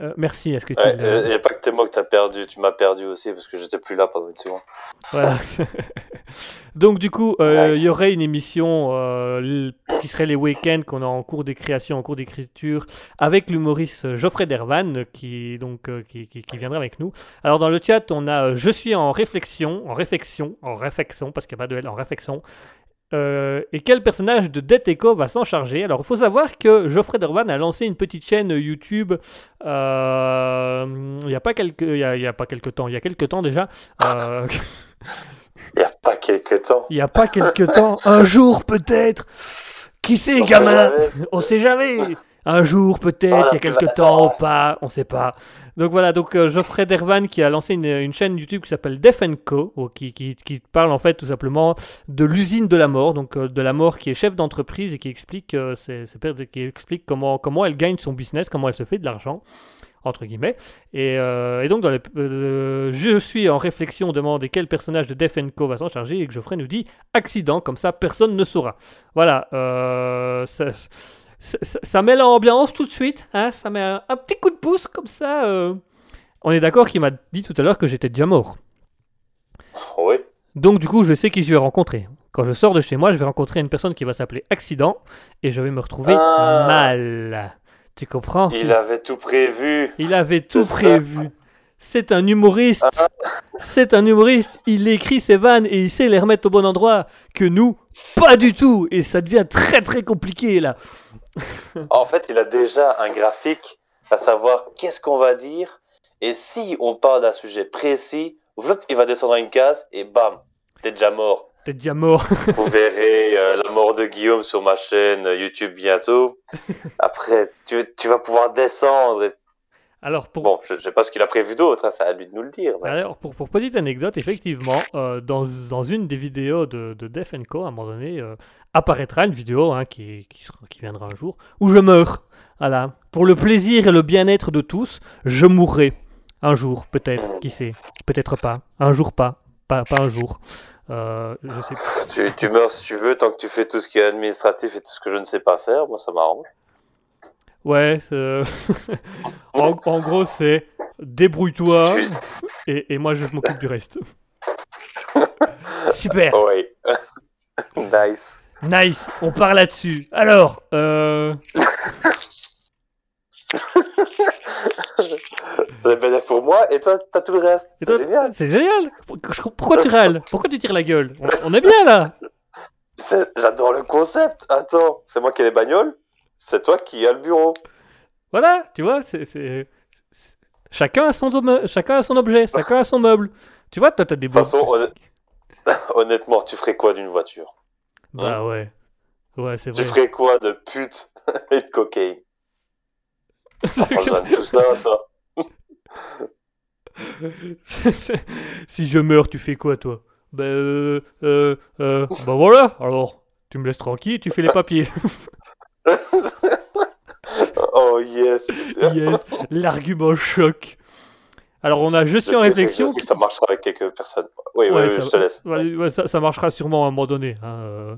Euh, merci est-ce que tu Ouais, l'as- il n'y a pas que tes mots que t'as perdu, tu m'as perdu aussi parce que j'étais plus là pendant une seconde. Voilà. Donc du coup, euh, il Nice. y aurait une émission euh, qui serait les week-ends qu'on a en cours de création, en cours d'écriture, avec l'humoriste Geoffrey Dervan qui donc euh, qui, qui- qui viendra avec nous. Alors dans le chat, on a euh, je suis en réflexion, en réflexion, en réflexion parce qu'il n'y a pas de L, en réflexion. Euh, et quel personnage de Death Echo va s'en charger? Alors, il faut savoir que Geoffrey Dervan a lancé une petite chaîne YouTube euh, il n'y a pas quelques, il y a, il y a pas quelques temps, il y a quelques temps déjà. euh, Il n'y a pas quelques temps. il n'y a pas quelques temps, un jour peut-être. Qui sait, On sait gamin? jamais. On sait jamais. Un jour peut-être, il y a quelques temps ou pas, on sait pas. Donc voilà, donc euh, Geoffrey Dervan qui a lancé une, une chaîne YouTube qui s'appelle Def Co, qui, qui, qui parle en fait tout simplement de l'usine de la mort, donc euh, de la mort qui est chef d'entreprise et qui explique, euh, ses- ses per- qui explique comment, comment elle gagne son business, comment elle se fait de l'argent entre guillemets. Et, euh, et donc, dans euh, je suis en réflexion, on demande quel personnage de Def Co va s'en charger, et que Geoffrey nous dit accident, comme ça personne ne saura. Voilà, euh, ça, ça, ça- ça met l'ambiance tout de suite, hein, ça met un, un petit coup de pouce, comme ça. euh. On est d'accord qu'il m'a dit tout à l'heure que j'étais déjà mort. Oui. Donc, du coup, je sais qui je vais rencontrer. Quand je sors de chez moi, je vais rencontrer une personne qui va s'appeler Accident, et je vais me retrouver Ah. mal. Tu comprends? Tu- Il avait tout prévu. il avait tout prévu. C'est un humoriste. Ah. C'est un humoriste. Il écrit ses vannes et il sait les remettre au bon endroit. Que nous, pas du tout. Et ça devient très très compliqué là. En fait, il a déjà un graphique à savoir qu'est-ce qu'on va dire. Et si on parle d'un sujet précis, il va descendre une case et bam, t'es déjà mort. T'es déjà mort. Vous verrez euh, la mort de Guillaume sur ma chaîne euh, YouTube bientôt. Après, tu, tu vas pouvoir descendre. et- Alors pour, Bon, je ne sais pas ce qu'il a prévu d'autre, hein, c'est à lui de nous le dire. mais- alors, pour, pour petite anecdote, effectivement, euh, dans, dans une des vidéos de, de Def Co, à un moment donné, euh, apparaîtra une vidéo hein, qui, qui, sera- qui viendra un jour où je meurs. Voilà. Pour le plaisir et le bien-être de tous, je mourrai. Un jour, peut-être. Qui sait Peut-être pas. Un jour, pas. Pas, pas un jour. Euh, je sais tu meurs si tu veux, tant que tu fais tout ce qui est administratif et tout ce que je ne sais pas faire, moi ça m'arrange. Ouais, c'est- en, en gros, c'est débrouille-toi et, et moi je m'occupe du reste. Super, nice. nice, on part là-dessus. Alors, euh, C'est bénéfique pour moi et toi, t'as tout le reste. C'est génial. C'est génial. Pourquoi tu râles? Pourquoi tu tires la gueule? On, on est bien là. C'est- J'adore le concept. Attends, c'est moi qui ai les bagnoles, c'est toi qui as le bureau. Voilà, tu vois, c'est chacun a son dom- chacun a son objet, chacun a son meuble. Tu vois, toi t'as des De toute façon, beaux- honn- honnêtement, tu ferais quoi d'une voiture? Bah ouais, ouais, c'est Tu vrai. ferais quoi de pute et de cocaïne? Franchement, tout ça, toi. C'est- c'est- si je meurs, tu fais quoi, toi? Ben, euh, euh, euh, bah voilà, alors, tu me laisses tranquille, tu fais les papiers. Oh yes. yes, l'argument choc. Alors, on a Je suis en Je réflexion. Je sais que ça marchera avec quelques personnes. Oui, oui, Ouais, oui, ça- je te laisse. Ouais, ouais, ça, ça marchera sûrement à un moment donné. hein, euh.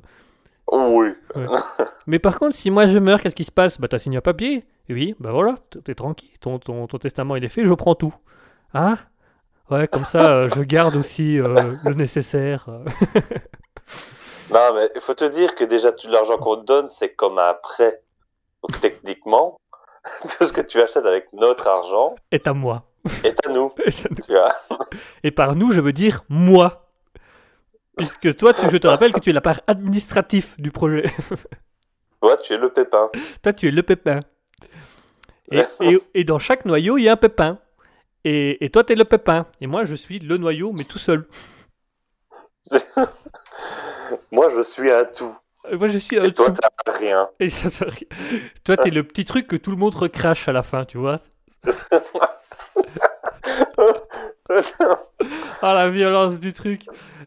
Oh, oui. Mais par contre, si moi je meurs, qu'est-ce qui se passe? Bah, t'as signé un papier Oui, bah voilà, t'es tranquille, ton, ton, ton testament il est fait, je prends tout. Hein? Ouais, comme ça, euh, je garde aussi euh, le nécessaire. Non, mais il faut te dire que déjà, tout l'argent qu'on te donne, c'est comme un prêt. Donc, techniquement, tout ce que tu achètes avec notre argent est à moi. est à nous. Et ça- Tu vois Et par nous, je veux dire moi. Puisque toi, tu- je te rappelle que tu es la part administrative du projet. Toi, tu es le pépin. toi, tu es le pépin. Et, et- et dans chaque noyau, il y a un pépin. Et, et toi, tu es le pépin. Et moi, je suis le noyau, mais tout seul. Moi, je suis un tout. Et moi, je suis un Et toi, tout. t'as rien. Et ça, ça- Toi, t'es le petit truc que tout le monde recrache à la fin, tu vois. Ah, la violence du truc.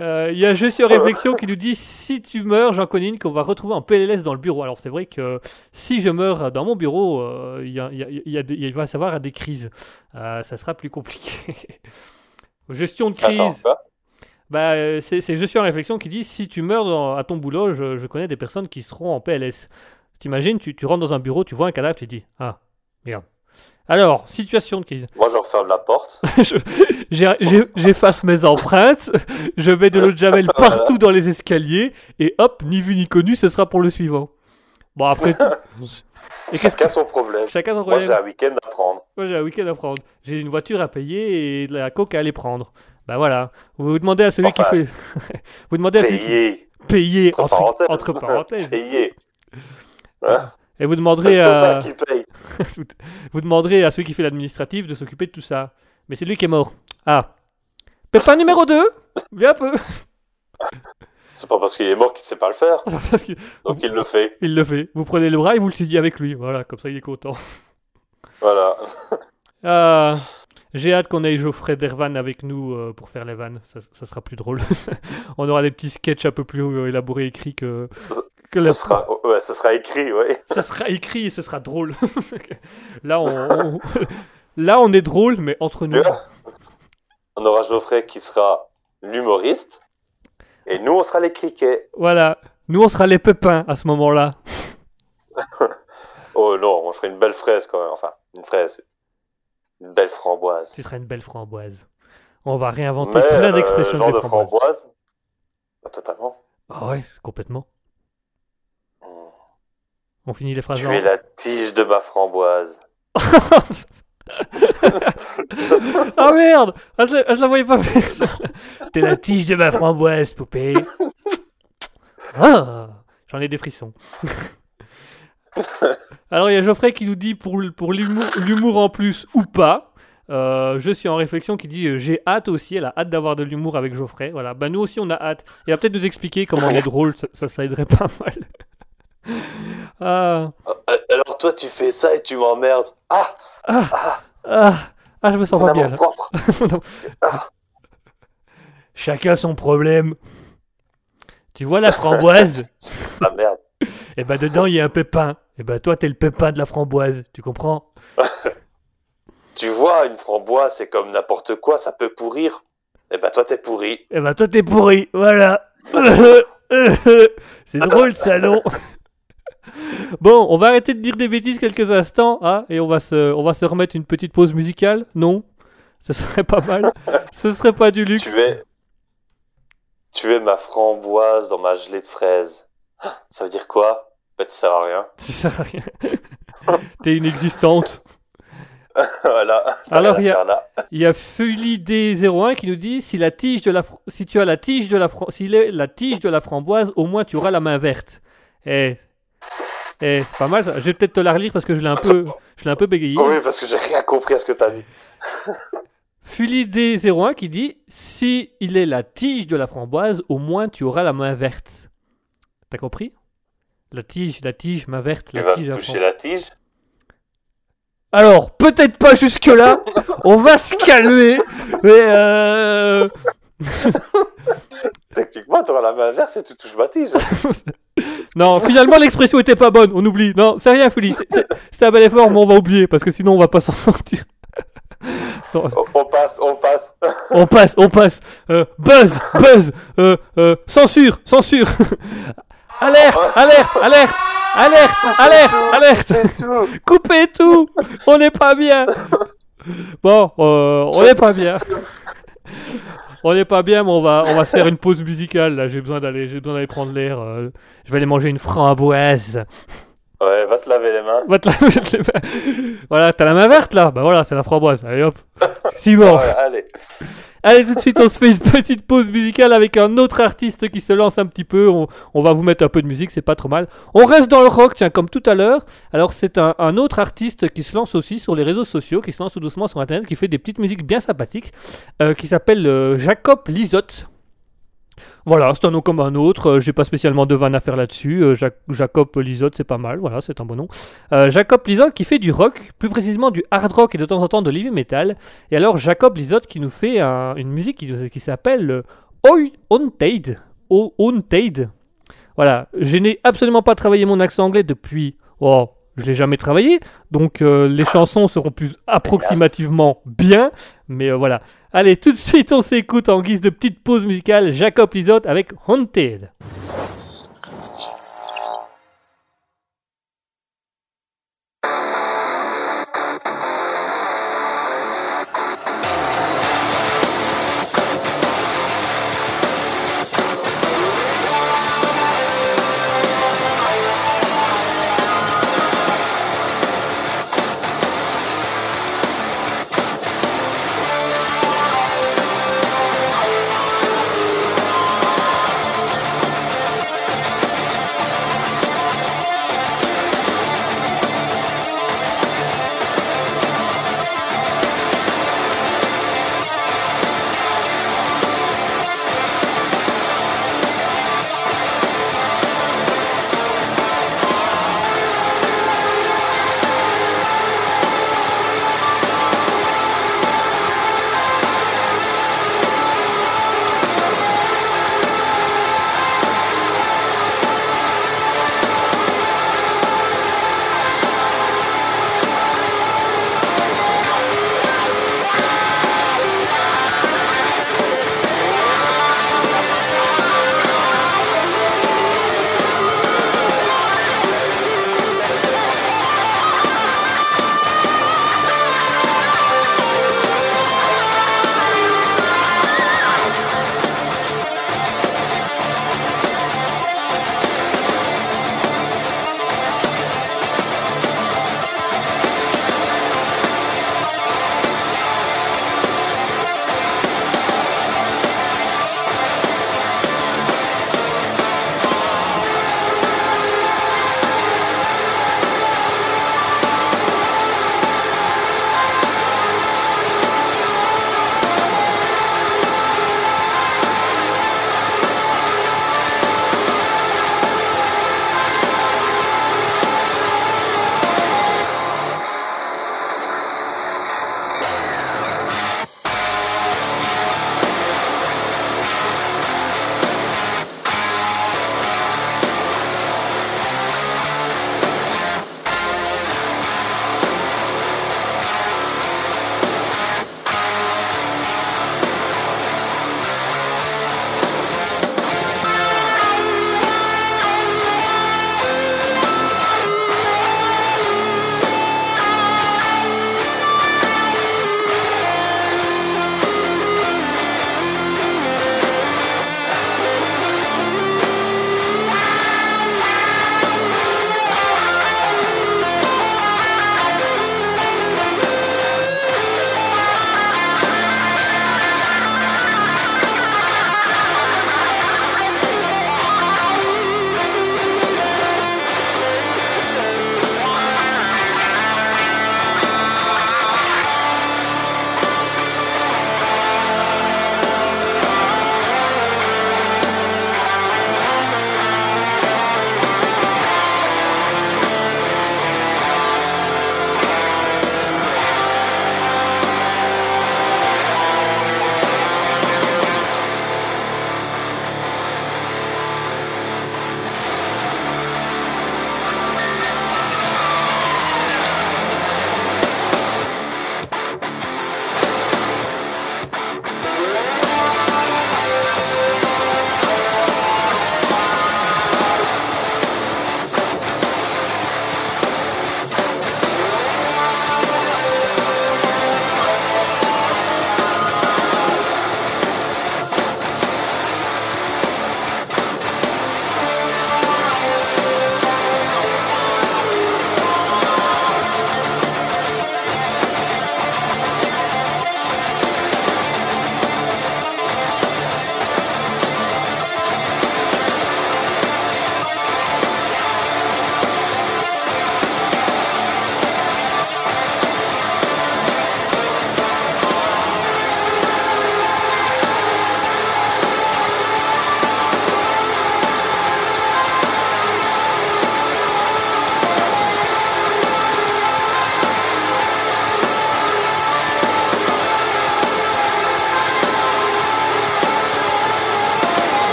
Euh, Il y a Je suis en réflexion qui nous dit si tu meurs, j'en connais une qu'on va retrouver en PLS dans le bureau. Alors, c'est vrai que si je meurs dans mon bureau, euh, il il va y avoir des crises. Euh, ça sera plus compliqué. Gestion de crise. Bah, euh, c'est Je suis en réflexion qui dit si tu meurs dans- à ton boulot, je, je connais des personnes qui seront en PLS. T'imagines, tu, tu rentres dans un bureau, tu vois un cadavre, tu dis Ah, merde. Alors, situation de crise. Moi, je referme la porte. J'efface mes empreintes, je mets de l'eau de Javel partout dans les escaliers, et hop, ni vu ni connu, ce sera pour le suivant. Bon, après. Et. Chacun son problème. Chacun son Moi, j'ai problème. un week-end à prendre. Moi, j'ai un week-end à prendre. J'ai une voiture à payer et de la coke à aller prendre. Bah voilà. Vous vous demandez à celui Enfin, qui fait. vous demandez à celui qui. Payé. Entre entre, parenthèses. entre parenthèses. Payé. Et vous C'est demanderez à. qui paye. Vous demanderez à celui qui fait l'administratif de s'occuper de tout ça. Mais c'est lui qui est mort. Ah. Pépin numéro 2 Viens un peu C'est pas parce qu'il est mort qu'il sait pas le faire. Parce qu'il Donc il le fait. il le fait. Vous prenez le bras et vous le signez avec lui. Voilà, comme ça il est content. Voilà. Ah, J'ai hâte qu'on ait Geoffrey Dervan avec nous euh, pour faire les vannes. Ça, ça sera plus drôle. On aura des petits sketchs un peu plus euh, élaborés écrits que. que Ce la- sera, ouais, ce sera écrit, ouais. Ce sera écrit et ce sera drôle. là, on, on- là, on est drôle, mais entre nous. On aura Geoffrey qui sera l'humoriste. Et nous, on sera les criquets. Voilà. Nous, on sera les pépins à ce moment-là. Oh non, on ferait une belle fraise quand même. Enfin, une fraise. Une belle framboise. Ce serait une belle framboise. On va réinventer Mais, plein euh, d'expressions genre avec de les framboises. framboise. Bah, totalement. Ah ouais, complètement. Mm. On finit les phrases Tu en- es la tige de ma framboise. Ah merde ah, je, ah, je la voyais pas faire ça. T'es la tige de ma framboise, poupée. Ah, J'en ai des frissons. Alors il y a Geoffrey qui nous dit pour, pour l'humour en plus ou pas. Euh, je suis en réflexion qui dit euh, j'ai hâte aussi, elle a hâte d'avoir de l'humour avec Geoffrey. Voilà, bah nous aussi on a hâte. Il va peut-être nous expliquer comment on est drôle, ça, ça, ça aiderait pas mal. Ah, Euh, Alors toi, tu fais ça et tu m'emmerdes. Ah, ah, ah, je me sens pas bien. là. Chacun son problème. Tu vois la framboise? Ah merde. Et ben dedans il y a un pépin. Et ben toi t'es le pépin de la framboise, tu comprends Tu vois, une framboise, c'est comme n'importe quoi, ça peut pourrir. Et bah toi, t'es pourri. Et ben toi t'es pourri, voilà. C'est drôle ça non Bon, on va arrêter de dire des bêtises quelques instants, hein, et on va se, on va se remettre une petite pause musicale, non Ce serait pas mal. Ce serait pas du luxe. Tu es... Tu es ma framboise dans ma gelée de fraises. Ça veut dire quoi Bah tu sers à rien. Ça sert à rien. T'es inexistante. voilà. Alors, il y a-. Il y a FuliD01 qui nous dit si la tige de la si tu as la tige de la est la tige de la framboise, au moins tu auras la main verte. Eh, eh, c'est pas mal ça. Je vais peut-être te la relire parce que je l'ai un peu, je l'ai un peu bégayé. Oui, parce que j'ai rien compris à ce que t'as dit. FuliD01 qui dit si il est la tige de la framboise, au moins tu auras la main verte. T'as compris? La tige, la tige, main verte, Tu la vas tige. à toucher la tige. Alors, peut-être pas jusque-là. On va se calmer. Mais euh... Techniquement, t'auras la main verte si tu touches ma tige. Non, finalement l'expression était pas bonne, on oublie. Non, c'est rien, Fuli. C'est- un bel effort, mais on va oublier parce que sinon on va pas s'en sortir. Non, on passe, on passe. on passe, on passe. Euh, buzz, buzz, euh, euh, censure, censure. Alerte, alerte, alerte, alerte, alerte, alerte. Tout. Coupez tout. On n'est pas bien. Bon, euh, on n'est pas bien. On n'est pas bien, mais on va, on va se faire une pause musicale. Là, j'ai besoin d'aller, j'ai besoin d'aller prendre l'air. euh, je vais aller manger une framboise. Ouais, va te laver les mains. Va te la mettre les mains. Voilà, t'as la main verte là Bah voilà, c'est la framboise. Allez hop. Si bon. Ouais, allez. Allez, tout de suite, on se fait une petite pause musicale avec un autre artiste qui se lance un petit peu. On, va vous mettre un peu de musique, c'est pas trop mal. On reste dans le rock, tiens, comme tout à l'heure. Alors, c'est un, autre artiste qui se lance aussi sur les réseaux sociaux, qui se lance tout doucement sur internet, qui fait des petites musiques bien sympathiques, euh, qui s'appelle euh, Jacob Lizotte. Voilà, c'est un nom comme un autre. euh, J'ai pas spécialement de vanne à faire là-dessus. euh, Jac- Jacob Lizotte, c'est pas mal. Voilà, c'est un bon nom. Euh, Jacob Lizotte qui fait du rock, plus précisément du hard rock et de temps en temps de l'heavy metal. Et alors Jacob Lizotte qui nous fait un- une musique qui, qui s'appelle Haunted. Haunted. Voilà, je n'ai absolument pas travaillé mon accent anglais depuis... Oh, je l'ai jamais travaillé, donc les chansons seront plus approximativement bien, mais voilà. Allez, tout de suite, on s'écoute en guise de petite pause musicale Jacob Lizotte avec Haunted.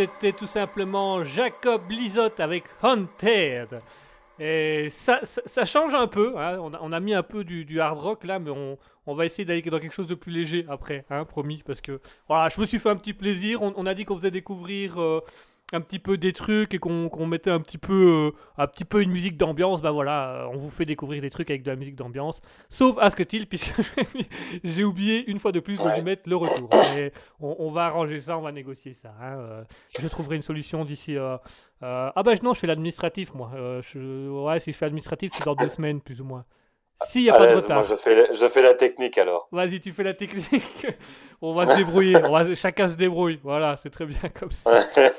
C'était tout simplement Jacob Lizotte avec Haunted. Et ça, ça, change un peu. hein. On, a, on a mis un peu du, hard rock là, mais on, on va essayer d'aller dans quelque chose de plus léger après, hein, promis. Parce que voilà, je me suis fait un petit plaisir. On, on a dit qu'on faisait découvrir euh, un petit peu des trucs et qu'on mettait un petit peu, euh, un petit peu une musique d'ambiance. Bah voilà, euh, on vous fait découvrir des trucs avec de la musique d'ambiance. Sauf Asketil, puisque j'ai oublié une fois de plus de Ouais. lui mettre le retour. Mais on, on va arranger ça, on va négocier ça. hein, euh, je trouverai une solution d'ici. euh, euh, ah bah non, je fais l'administratif moi. Je- ouais, si je fais l'administratif, c'est dans deux semaines plus ou moins. S'il n'y a À pas de l'aise, moi, retard. je fais, la- je fais la technique alors. Vas-y, tu fais la technique. on va se débrouiller. On va, chacun se débrouille. Voilà, c'est très bien comme ça.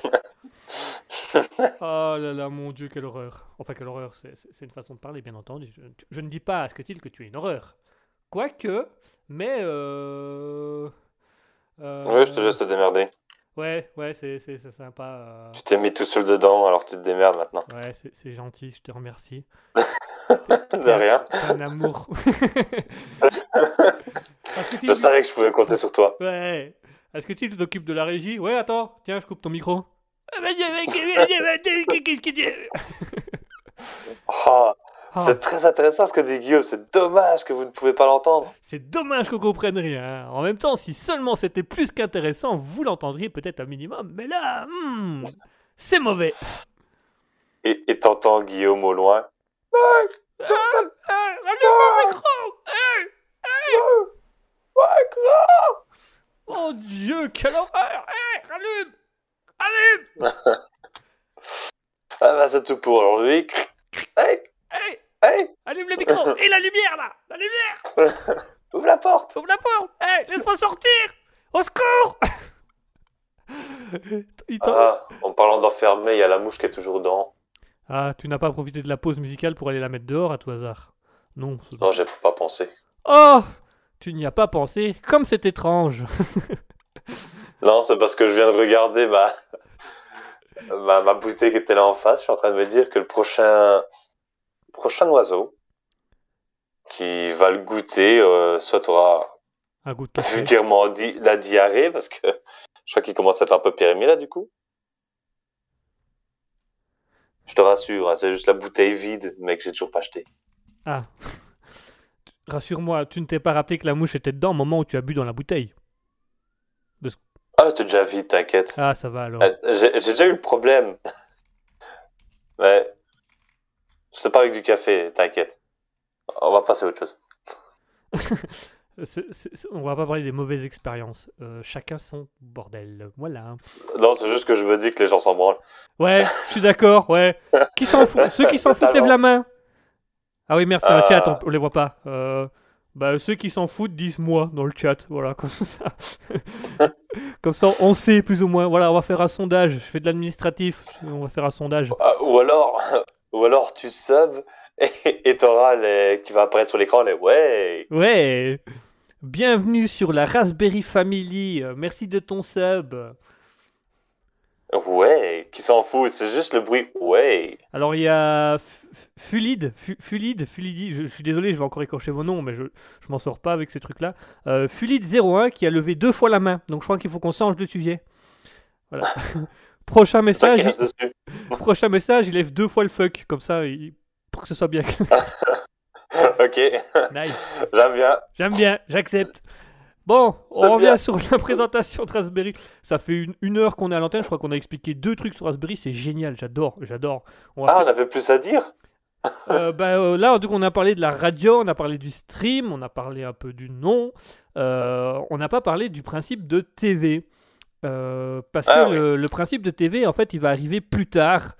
Oh là là, mon Dieu, quelle horreur. Enfin, quelle horreur, c'est- une façon de parler, bien entendu. Je, je ne dis pas à ce que tu que tu es une horreur. Quoique, mais... Euh... euh, Oui, je te laisse te démerder. Ouais, ouais, c'est sympa. euh, Tu t'es mis tout seul dedans, alors tu te démerdes maintenant. Ouais, c'est gentil, je te remercie. De rien. Un amour. Je savais que je pouvais compter sur toi. Ouais. Est-ce que tu t'occupes de la régie? Ouais, attends, tiens, je coupe ton micro. Oh, C'est très intéressant ce que dit Guillaume. C'est dommage que vous ne pouvez pas l'entendre. c'est dommage qu'on comprenne rien. En même temps, si seulement c'était plus qu'intéressant, vous l'entendriez peut-être un minimum. Mais là, hmm, c'est mauvais. Et t'entends Guillaume au loin. Ah, ah, allume mon micro. Oh Dieu, quelle horreur. Eh, Allume Allume Ah bah c'est tout pour aujourd'hui. Hey, Eh, hey, Allume le micro. Et la lumière, là. La lumière. Ouvre la porte. Ouvre la porte. Eh, laisse-moi sortir. Au secours. Ah, en parlant d'enfermer, il y a la mouche qui est toujours dedans. Ah, tu n'as pas profité de la pause musicale pour aller la mettre dehors à tout hasard Non. Non, j'ai pas pensé. Oh Tu n'y as pas pensé Comme c'est étrange Non, c'est parce que je viens de regarder ma... ma, ma bouteille qui était là en face. Je suis en train de me dire que le prochain, prochain oiseau qui va le goûter, euh, soit tu auras Un goût de vulgairement dit la diarrhée, parce que je crois qu'il commence à être un peu périmé là du coup. Je te rassure, hein, c'est juste la bouteille vide, mais que j'ai toujours pas acheté. Ah. Rassure-moi, tu ne t'es pas rappelé que la mouche était dedans au moment où tu as bu dans la bouteille? Ah, t'es déjà vide, t'inquiète. Ah, ça va alors. Euh, J'ai j'ai déjà eu le problème. Mais c'était pas avec du café, t'inquiète. On va passer à autre chose. C'est- c'est- on va pas parler des mauvaises expériences. Euh, chacun son bordel. Voilà. Non, c'est juste que je me dis que les gens s'en branlent. Ouais, je suis d'accord, ouais. Qui s'en fout? Ceux qui s'en foutent, lèvent la main. Ah oui, merde, c'est le Euh. chat, on, on les voit pas. Euh, bah, ceux qui s'en foutent disent moi dans le chat. Voilà, comme ça. comme ça, on sait plus ou moins. Voilà, on va faire un sondage. Je fais de l'administratif. On va faire un sondage. Ah, ou alors, ou alors tu subs et et t'auras les qui va apparaître sur l'écran les ouais. Ouais. Bienvenue sur la Raspberry Family. Merci de ton sub. Ouais, qui s'en fout, c'est juste le bruit ouais. Alors il y a Fulid, Fu- Fulid, Fulidi, je, je suis désolé, je vais encore écorcher vos noms, mais je, je m'en sors pas avec ces trucs-là. Euh, Fulid01 qui a levé deux fois la main, donc je crois qu'il faut qu'on change de sujet. Voilà. prochain message, il, prochain message, il lève deux fois le fuck, comme ça, il- pour que ce soit bien. ok, nice. j'aime bien. J'aime bien, j'accepte. Bon, on revient bien. sur la présentation de Raspberry. Ça fait une, une heure qu'on est à l'antenne, je crois qu'on a expliqué deux trucs sur Raspberry, c'est génial, j'adore, j'adore. On Ah, on avait plus à dire. Euh, bah, euh, là, donc, on a parlé de la radio, on a parlé du stream, on a parlé un peu du nom. Euh, on n'a pas parlé du principe de TV. Euh, parce Ah que oui. le, le principe de TV, en fait, il va arriver plus tard.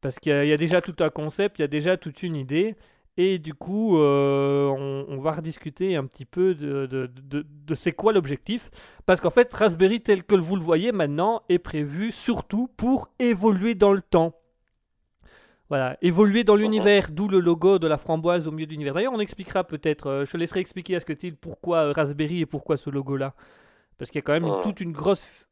Parce qu'il y, a- il y a déjà tout un concept, il y a déjà toute une idée. Et du coup, euh, on, on va rediscuter un petit peu de, de, de- de c'est quoi l'objectif. Parce qu'en fait, Raspberry tel que vous le voyez maintenant est prévu surtout pour évoluer dans le temps. Voilà, évoluer dans l'univers, d'où le logo de la framboise au milieu de l'univers. D'ailleurs, on expliquera peut-être, euh, je te laisserai expliquer à ce que pourquoi euh, Raspberry et pourquoi ce logo-là. Parce qu'il y a quand même une- Mhm. toute, une grosse,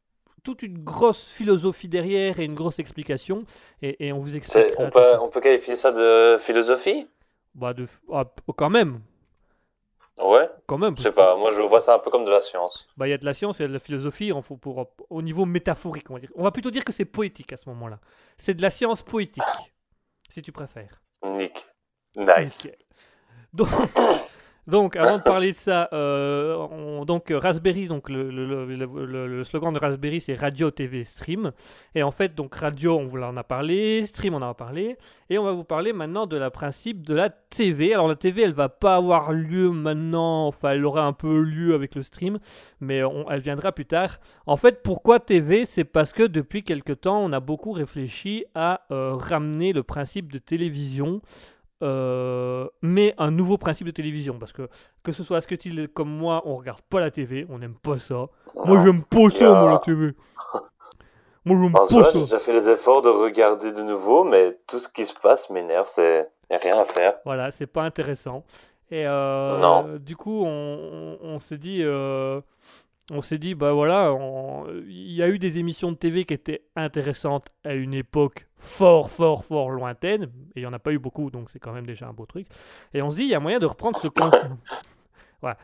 toute une grosse philosophie derrière et une grosse explication. Et, et on vous expliquera. on, peut, on qualifier ça de philosophie? Bah, de, ah, p- quand même. Ouais. quand même. Je sais pas, moi je vois ça un peu comme de la science. Bah, il y a de la science et de la philosophie en faut pour, au niveau métaphorique, on va dire. On va plutôt dire que c'est poétique à ce moment-là. C'est de la science poétique, si tu préfères. Nick. Nice. Nickel. Donc, donc, avant de parler de ça, euh, on- donc Raspberry, donc le, le- le- le- slogan de Raspberry, c'est Radio, TV, Stream. Et en fait, donc radio, on vous en a parlé, Stream, on en a parlé, et on va vous parler maintenant de la principe de la TV. Alors la TV, elle va pas avoir lieu maintenant, enfin, elle aura un peu lieu avec le stream, mais elle viendra plus tard. En fait, pourquoi TV C'est parce que depuis quelque temps, on a beaucoup réfléchi à euh, ramener le principe de télévision euh, mais un nouveau principe de télévision. Parce que que ce soit Asketil comme moi, on regarde pas la TV, on n'aime pas ça. Moi, Non. j'aime pas ça, moi, la Ah. TV. Moi, j'aime pas ça. j'ai déjà fait les efforts de regarder de nouveau, mais tout ce qui se passe m'énerve, c'est rien à faire. Voilà, c'est pas intéressant. Et euh, Non. du coup, on, on- on s'est dit, euh, on s'est dit, bah voilà, on- il y a eu des émissions de TV qui étaient intéressantes à une époque fort, fort, fort lointaine. Et il y en a pas eu beaucoup, donc c'est quand même déjà un beau truc. Et on se dit, il y a moyen de reprendre ce concept. voilà.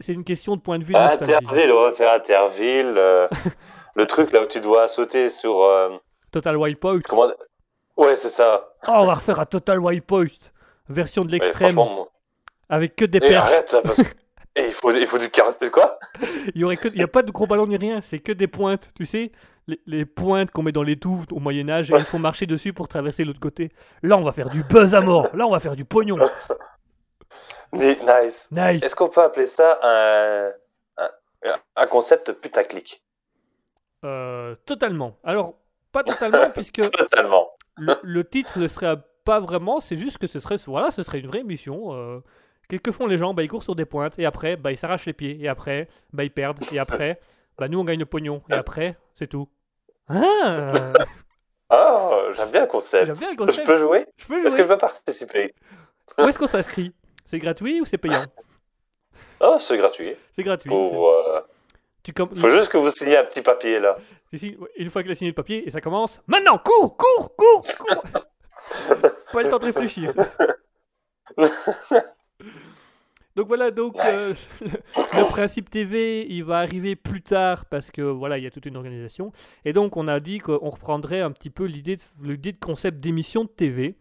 C'est une question de point de vue. nostalgie. Interville, on va faire Interville. euh, le truc là où tu dois sauter sur. euh, Total Wipeout. comment... Ouais, c'est ça. Oh, on va refaire un Total Wipeout. Version de l'extrême, franchement, avec que des perches. arrête ça parce que. Et il faut, il faut du. Quoi? Il y aurait que, il y a pas de gros ballons ni rien, c'est que des pointes, tu sais, les, les pointes qu'on met dans les touffes au Moyen Âge et il faut marcher dessus pour traverser l'autre côté. Là, on va faire du buzz à mort. Là, on va faire du pognon. Ni- Nice. Nice. Est-ce qu'on peut appeler ça un, un, un concept putaclic? Euh, totalement. Alors, pas totalement puisque Totalement. le, le titre ne serait pas vraiment. C'est juste que ce serait, voilà, ce serait une vraie mission. Euh, Qu'est-ce que font les gens? Bah, ils courent sur des pointes et après, bah, ils s'arrachent les pieds et après, bah, ils perdent et après, bah, nous on gagne le pognon et après, c'est tout. Ah, Ah, j'aime bien le concept. j'aime bien le Je concept. peux jouer? Je peux Est-ce jouer. que je peux participer? Où est-ce qu'on s'inscrit? C'est gratuit ou c'est payant? Ah, c'est gratuit. C'est gratuit. Pour, euh, Tu com- faut juste que vous signiez un petit papier là. Une fois qu'il a signé le papier et ça commence. Maintenant, cours, cours, cours, cours Pas le temps de réfléchir. donc voilà, donc euh, le principe TV, il va arriver plus tard parce que voilà, il y a toute une organisation. Et donc on a dit qu'on reprendrait un petit peu l'idée de, l'idée de concept d'émission de TV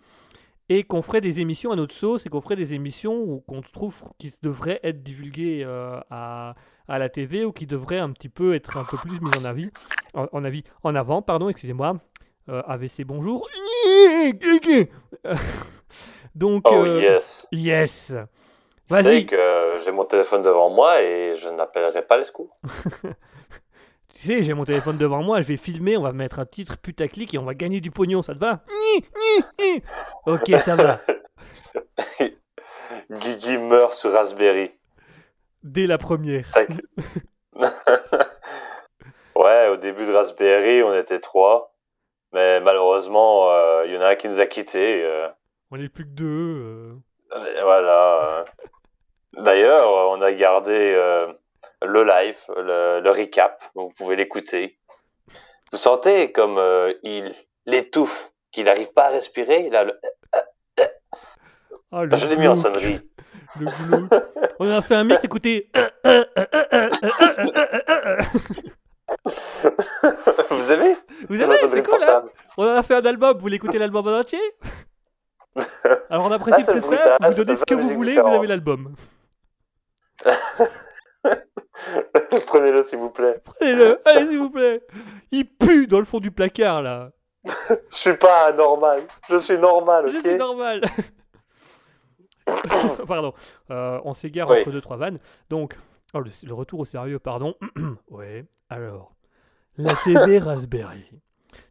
et qu'on ferait des émissions à notre sauce et qu'on ferait des émissions où qu'on trouve qui devraient être divulguées euh, à, à la TV ou qui devraient un petit peu être un peu plus mises en avis, en, en avis, en avant, pardon, excusez-moi. Euh, AVC, bonjour. Donc, Oh euh, yes. yes. Tu sais Vas-y. que j'ai mon téléphone devant moi et je n'appellerai pas les secours. Tu sais, j'ai mon téléphone devant moi, je vais filmer, on va mettre un titre putaclic et on va gagner du pognon, ça te va? Ok, ça va. Guigui meurt sur Raspberry. Dès la première. Ouais, au début de Raspberry, on était trois. Mais malheureusement, euh, il y en a un qui nous a quittés. euh, On est plus que deux. euh. voilà. D'ailleurs, on a gardé le live, le, le recap. Vous pouvez l'écouter. Vous sentez comme euh, il l'étouffe, qu'il n'arrive pas à respirer. Là, le- Ah, le Je l'ai mis en sonnerie. Le. On a fait un mix, écoutez. vous avez Vous ma c'est cool, hein. On a fait un album, vous voulez écouter l'album en entier Alors on apprécie le bruitage, vous donnez ce que vous voulez, vous avez l'album. Prenez-le s'il vous plaît. Prenez-le, allez s'il vous plaît. Il pue dans le fond du placard là. Je suis pas anormal. Je suis normal, Je ok suis normal. pardon, Euh, on s'égare Oui. entre deux trois vannes. Donc, oh, le, le retour au sérieux, pardon. ouais. Alors, la TV Raspberry.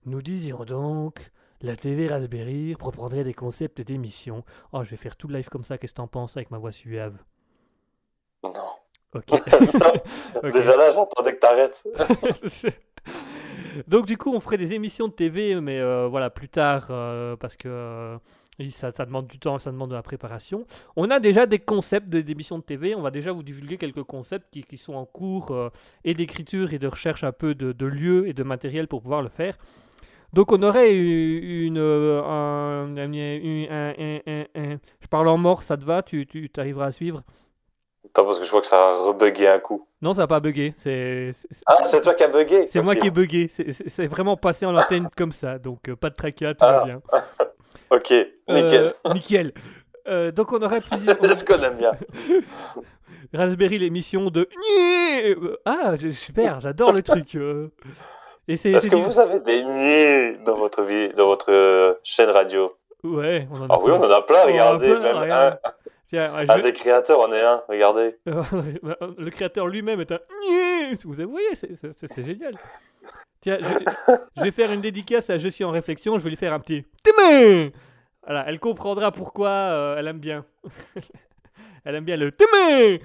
Nous disions donc, la TV Raspberry reprendrait des concepts d'émission. Oh, je vais faire tout le live comme ça. Qu'est-ce que t'en penses avec ma voix suave? Non. Ok. Ok. Déjà là, j'entendais que t'arrêtes. Donc du coup, on ferait des émissions de TV, mais euh, voilà, plus tard, euh, parce que ça, ça demande du temps, ça demande de la préparation. On a déjà des concepts d'émissions de TV, on va déjà vous divulguer quelques concepts qui, qui sont en cours, euh, et d'écriture et de recherche un peu de, de lieux et de matériel pour pouvoir le faire. Donc on aurait eu une... euh, un, un- Je parle en mort, ça te va? Tu, tu arriveras à suivre? Attends, parce que je vois que ça a rebugué un coup. Non, ça n'a pas bugué. C'est Ah, c'est toi qui as bugué c'est moi qui ai bugué. C'est vraiment passé en antenne comme ça. Donc, euh, pas de tracas, tout va Ah, bien. Ok, nickel. Euh, nickel. Euh, donc, on aurait plusieurs. C'est ce qu'on aime bien. Raspberry, l'émission de. Ah, super, j'adore le truc. euh. Et c'est. Est-ce c'est que du- vous avez des niais dans votre vie, dans votre chaîne radio? Ouais, on en a Ah oui, on en a plein, On a regardez. plein, Même regarde. un, Tiens, un je- des créateurs en est un, regardez. le créateur lui-même est un. Vous avez- voyez, c'est génial. Tiens, je, je vais faire une dédicace à Je suis en réflexion. Je vais lui faire un petit. Témé Voilà, elle comprendra pourquoi euh, elle aime bien. elle aime bien le Témé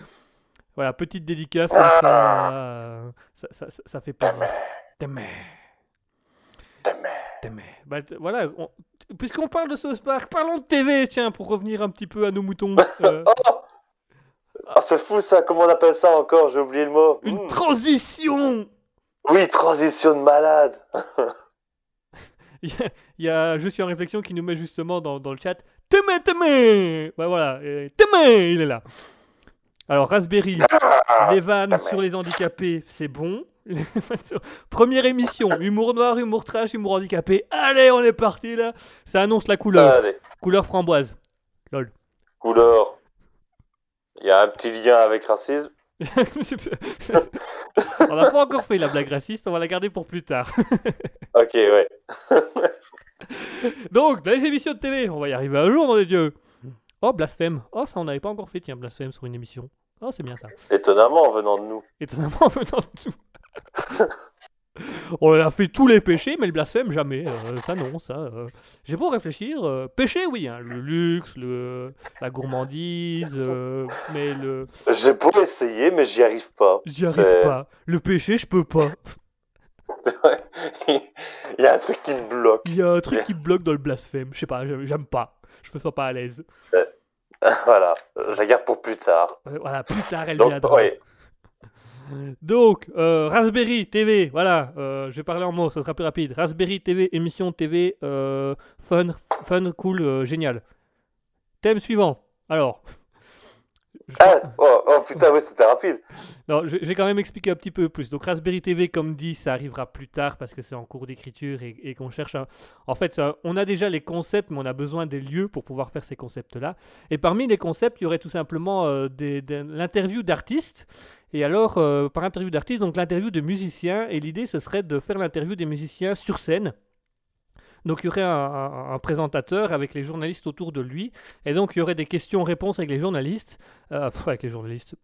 Voilà, petite dédicace comme ça. euh, Ça, ça, ça- ça fait plaisir. Témé Témé. Bah, t- voilà, on- puisqu'on parle de South Park, parlons de TV, tiens, pour revenir un petit peu à nos moutons. Euh, Ah, c'est fou ça, comment on appelle ça encore? J'ai oublié le mot. une Hmm. transition Oui, transition de malade. Il y, a, il y a Je suis en réflexion qui nous met justement dans, dans le chat Témé, Témé Ouais, voilà, Témé, il est là. Alors, Raspberry, les vannes sur les handicapés, c'est bon. Première émission, humour noir, humour trash, humour handicapé. Allez, on est parti là. Ça annonce la couleur. Allez, Couleur framboise. couleur. Il y a un petit lien avec racisme. on n'a pas encore fait la blague raciste, on va la garder pour plus tard. Ok, ouais. Donc, dans les émissions de TV, on va y arriver un jour, dans les dieux. Oh, blasphème. Oh, ça, on n'avait pas encore fait, tiens, blasphème sur une émission. Oh, c'est bien ça. Étonnamment venant de nous. Étonnamment, venant de nous. On a fait tous les péchés, mais le blasphème, jamais. Euh, ça, non, ça. euh. J'ai beau réfléchir. euh, péché, oui. hein, le luxe, le, la gourmandise, mais le. J'ai beau essayer, mais j'y arrive pas. J'y arrive pas. Le péché, je peux pas. Il y a un truc qui me bloque. Il y a un truc qui me bloque dans le blasphème. Je sais pas, j'aime pas. Je me sens pas à l'aise. Voilà, je la garde pour plus tard. Voilà, plus tard, elle Donc, viendra. ouais. Donc, euh, Raspberry TV, voilà, euh, je vais parler en mots, ça sera plus rapide. Raspberry TV, émission TV, euh, fun, fun, cool, euh, génial. Thème suivant. Alors, Ah, oh, oh, putain, ouais, c'était rapide. non, je, je vais quand même expliquer un petit peu plus. Donc, Raspberry TV, comme dit, ça arrivera plus tard parce que c'est en cours d'écriture et, et qu'on cherche un... En fait, ça- on a déjà les concepts, mais on a besoin des lieux pour pouvoir faire ces concepts-là. Et parmi les concepts, il y aurait tout simplement euh, des- des- l'interview d'artistes. Et alors, euh, par interview d'artistes, donc l'interview de musiciens. Et l'idée, ce serait de faire l'interview des musiciens sur scène. Donc il y aurait un, présentateur avec les journalistes autour de lui. Et donc il y aurait des questions-réponses avec les journalistes. Euh, avec les journalistes.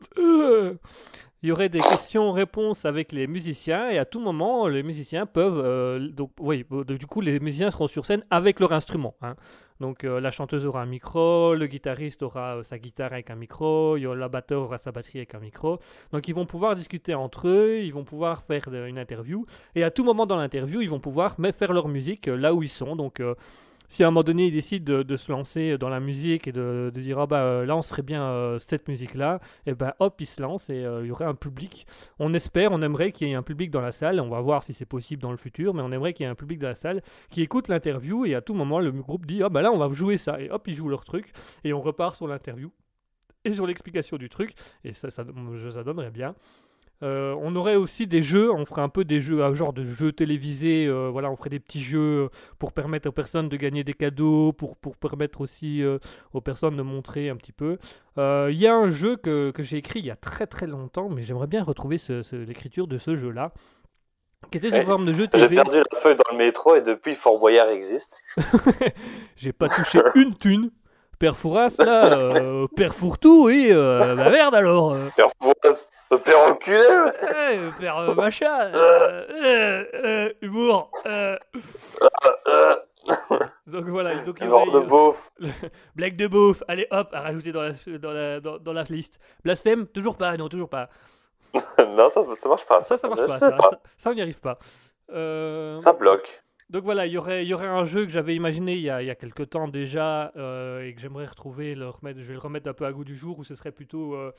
Il y aurait des questions-réponses avec les musiciens. Et à tout moment, les musiciens peuvent... euh, donc oui, euh, du coup, les musiciens seront sur scène avec leur instrument. hein. Donc euh, la chanteuse aura un micro, le guitariste aura euh, sa guitare avec un micro, la batteur aura sa batterie avec un micro. Donc ils vont pouvoir discuter entre eux, ils vont pouvoir faire de- une interview. Et à tout moment dans l'interview, ils vont pouvoir faire leur musique euh, là où ils sont. Donc euh, si à un moment donné ils décident de, se lancer dans la musique et de, dire ah bah euh, là on serait bien euh, cette musique là, et ben hop ils se lancent et euh, il y aurait un public. On espère, on aimerait qu'il y ait un public dans la salle. On va voir si c'est possible dans le futur, mais on aimerait qu'il y ait un public dans la salle qui écoute l'interview et à tout moment le groupe dit ah bah là on va jouer ça et hop ils jouent leur truc et on repart sur l'interview et sur l'explication du truc et ça ça, ça donnerait bien. Euh, on aurait aussi des jeux, on ferait un peu des jeux, un genre de jeux télévisés, euh, voilà, on ferait des petits jeux pour permettre aux personnes de gagner des cadeaux, pour, pour permettre aussi euh, aux personnes de montrer un petit peu. Euh, Il y a un jeu que, que j'ai écrit il y a très très longtemps, mais j'aimerais bien retrouver ce- ce- l'écriture de ce jeu-là, qui était sous Ouais. forme de jeu J'ai perdu la feuille dans le métro et depuis Fort Boyard existe. J'ai pas touché une thune. Père Fouras, là, euh, Père Fourtou, oui, euh, bah merde alors. euh. Père Fouras, le père enculé. Eh, Père euh, machin, euh, euh, euh, humour. euh. Euh, Donc voilà, donc il y mort aurait, de euh, beauf. blague de beauf, allez hop, à rajouter dans la, dans la, dans, dans la liste. Blasphème, toujours pas, non, toujours pas. non, ça, ça marche pas. Ça, ça marche Je pas, sais ça, pas. ça, ça, on n'y arrive pas. Euh, Ça bloque. Donc voilà, il y aurait, il y aurait un jeu que j'avais imaginé il y a, y a quelques temps déjà euh, et que j'aimerais retrouver, le remettre, je vais le remettre un peu à goût du jour où ce serait plutôt euh,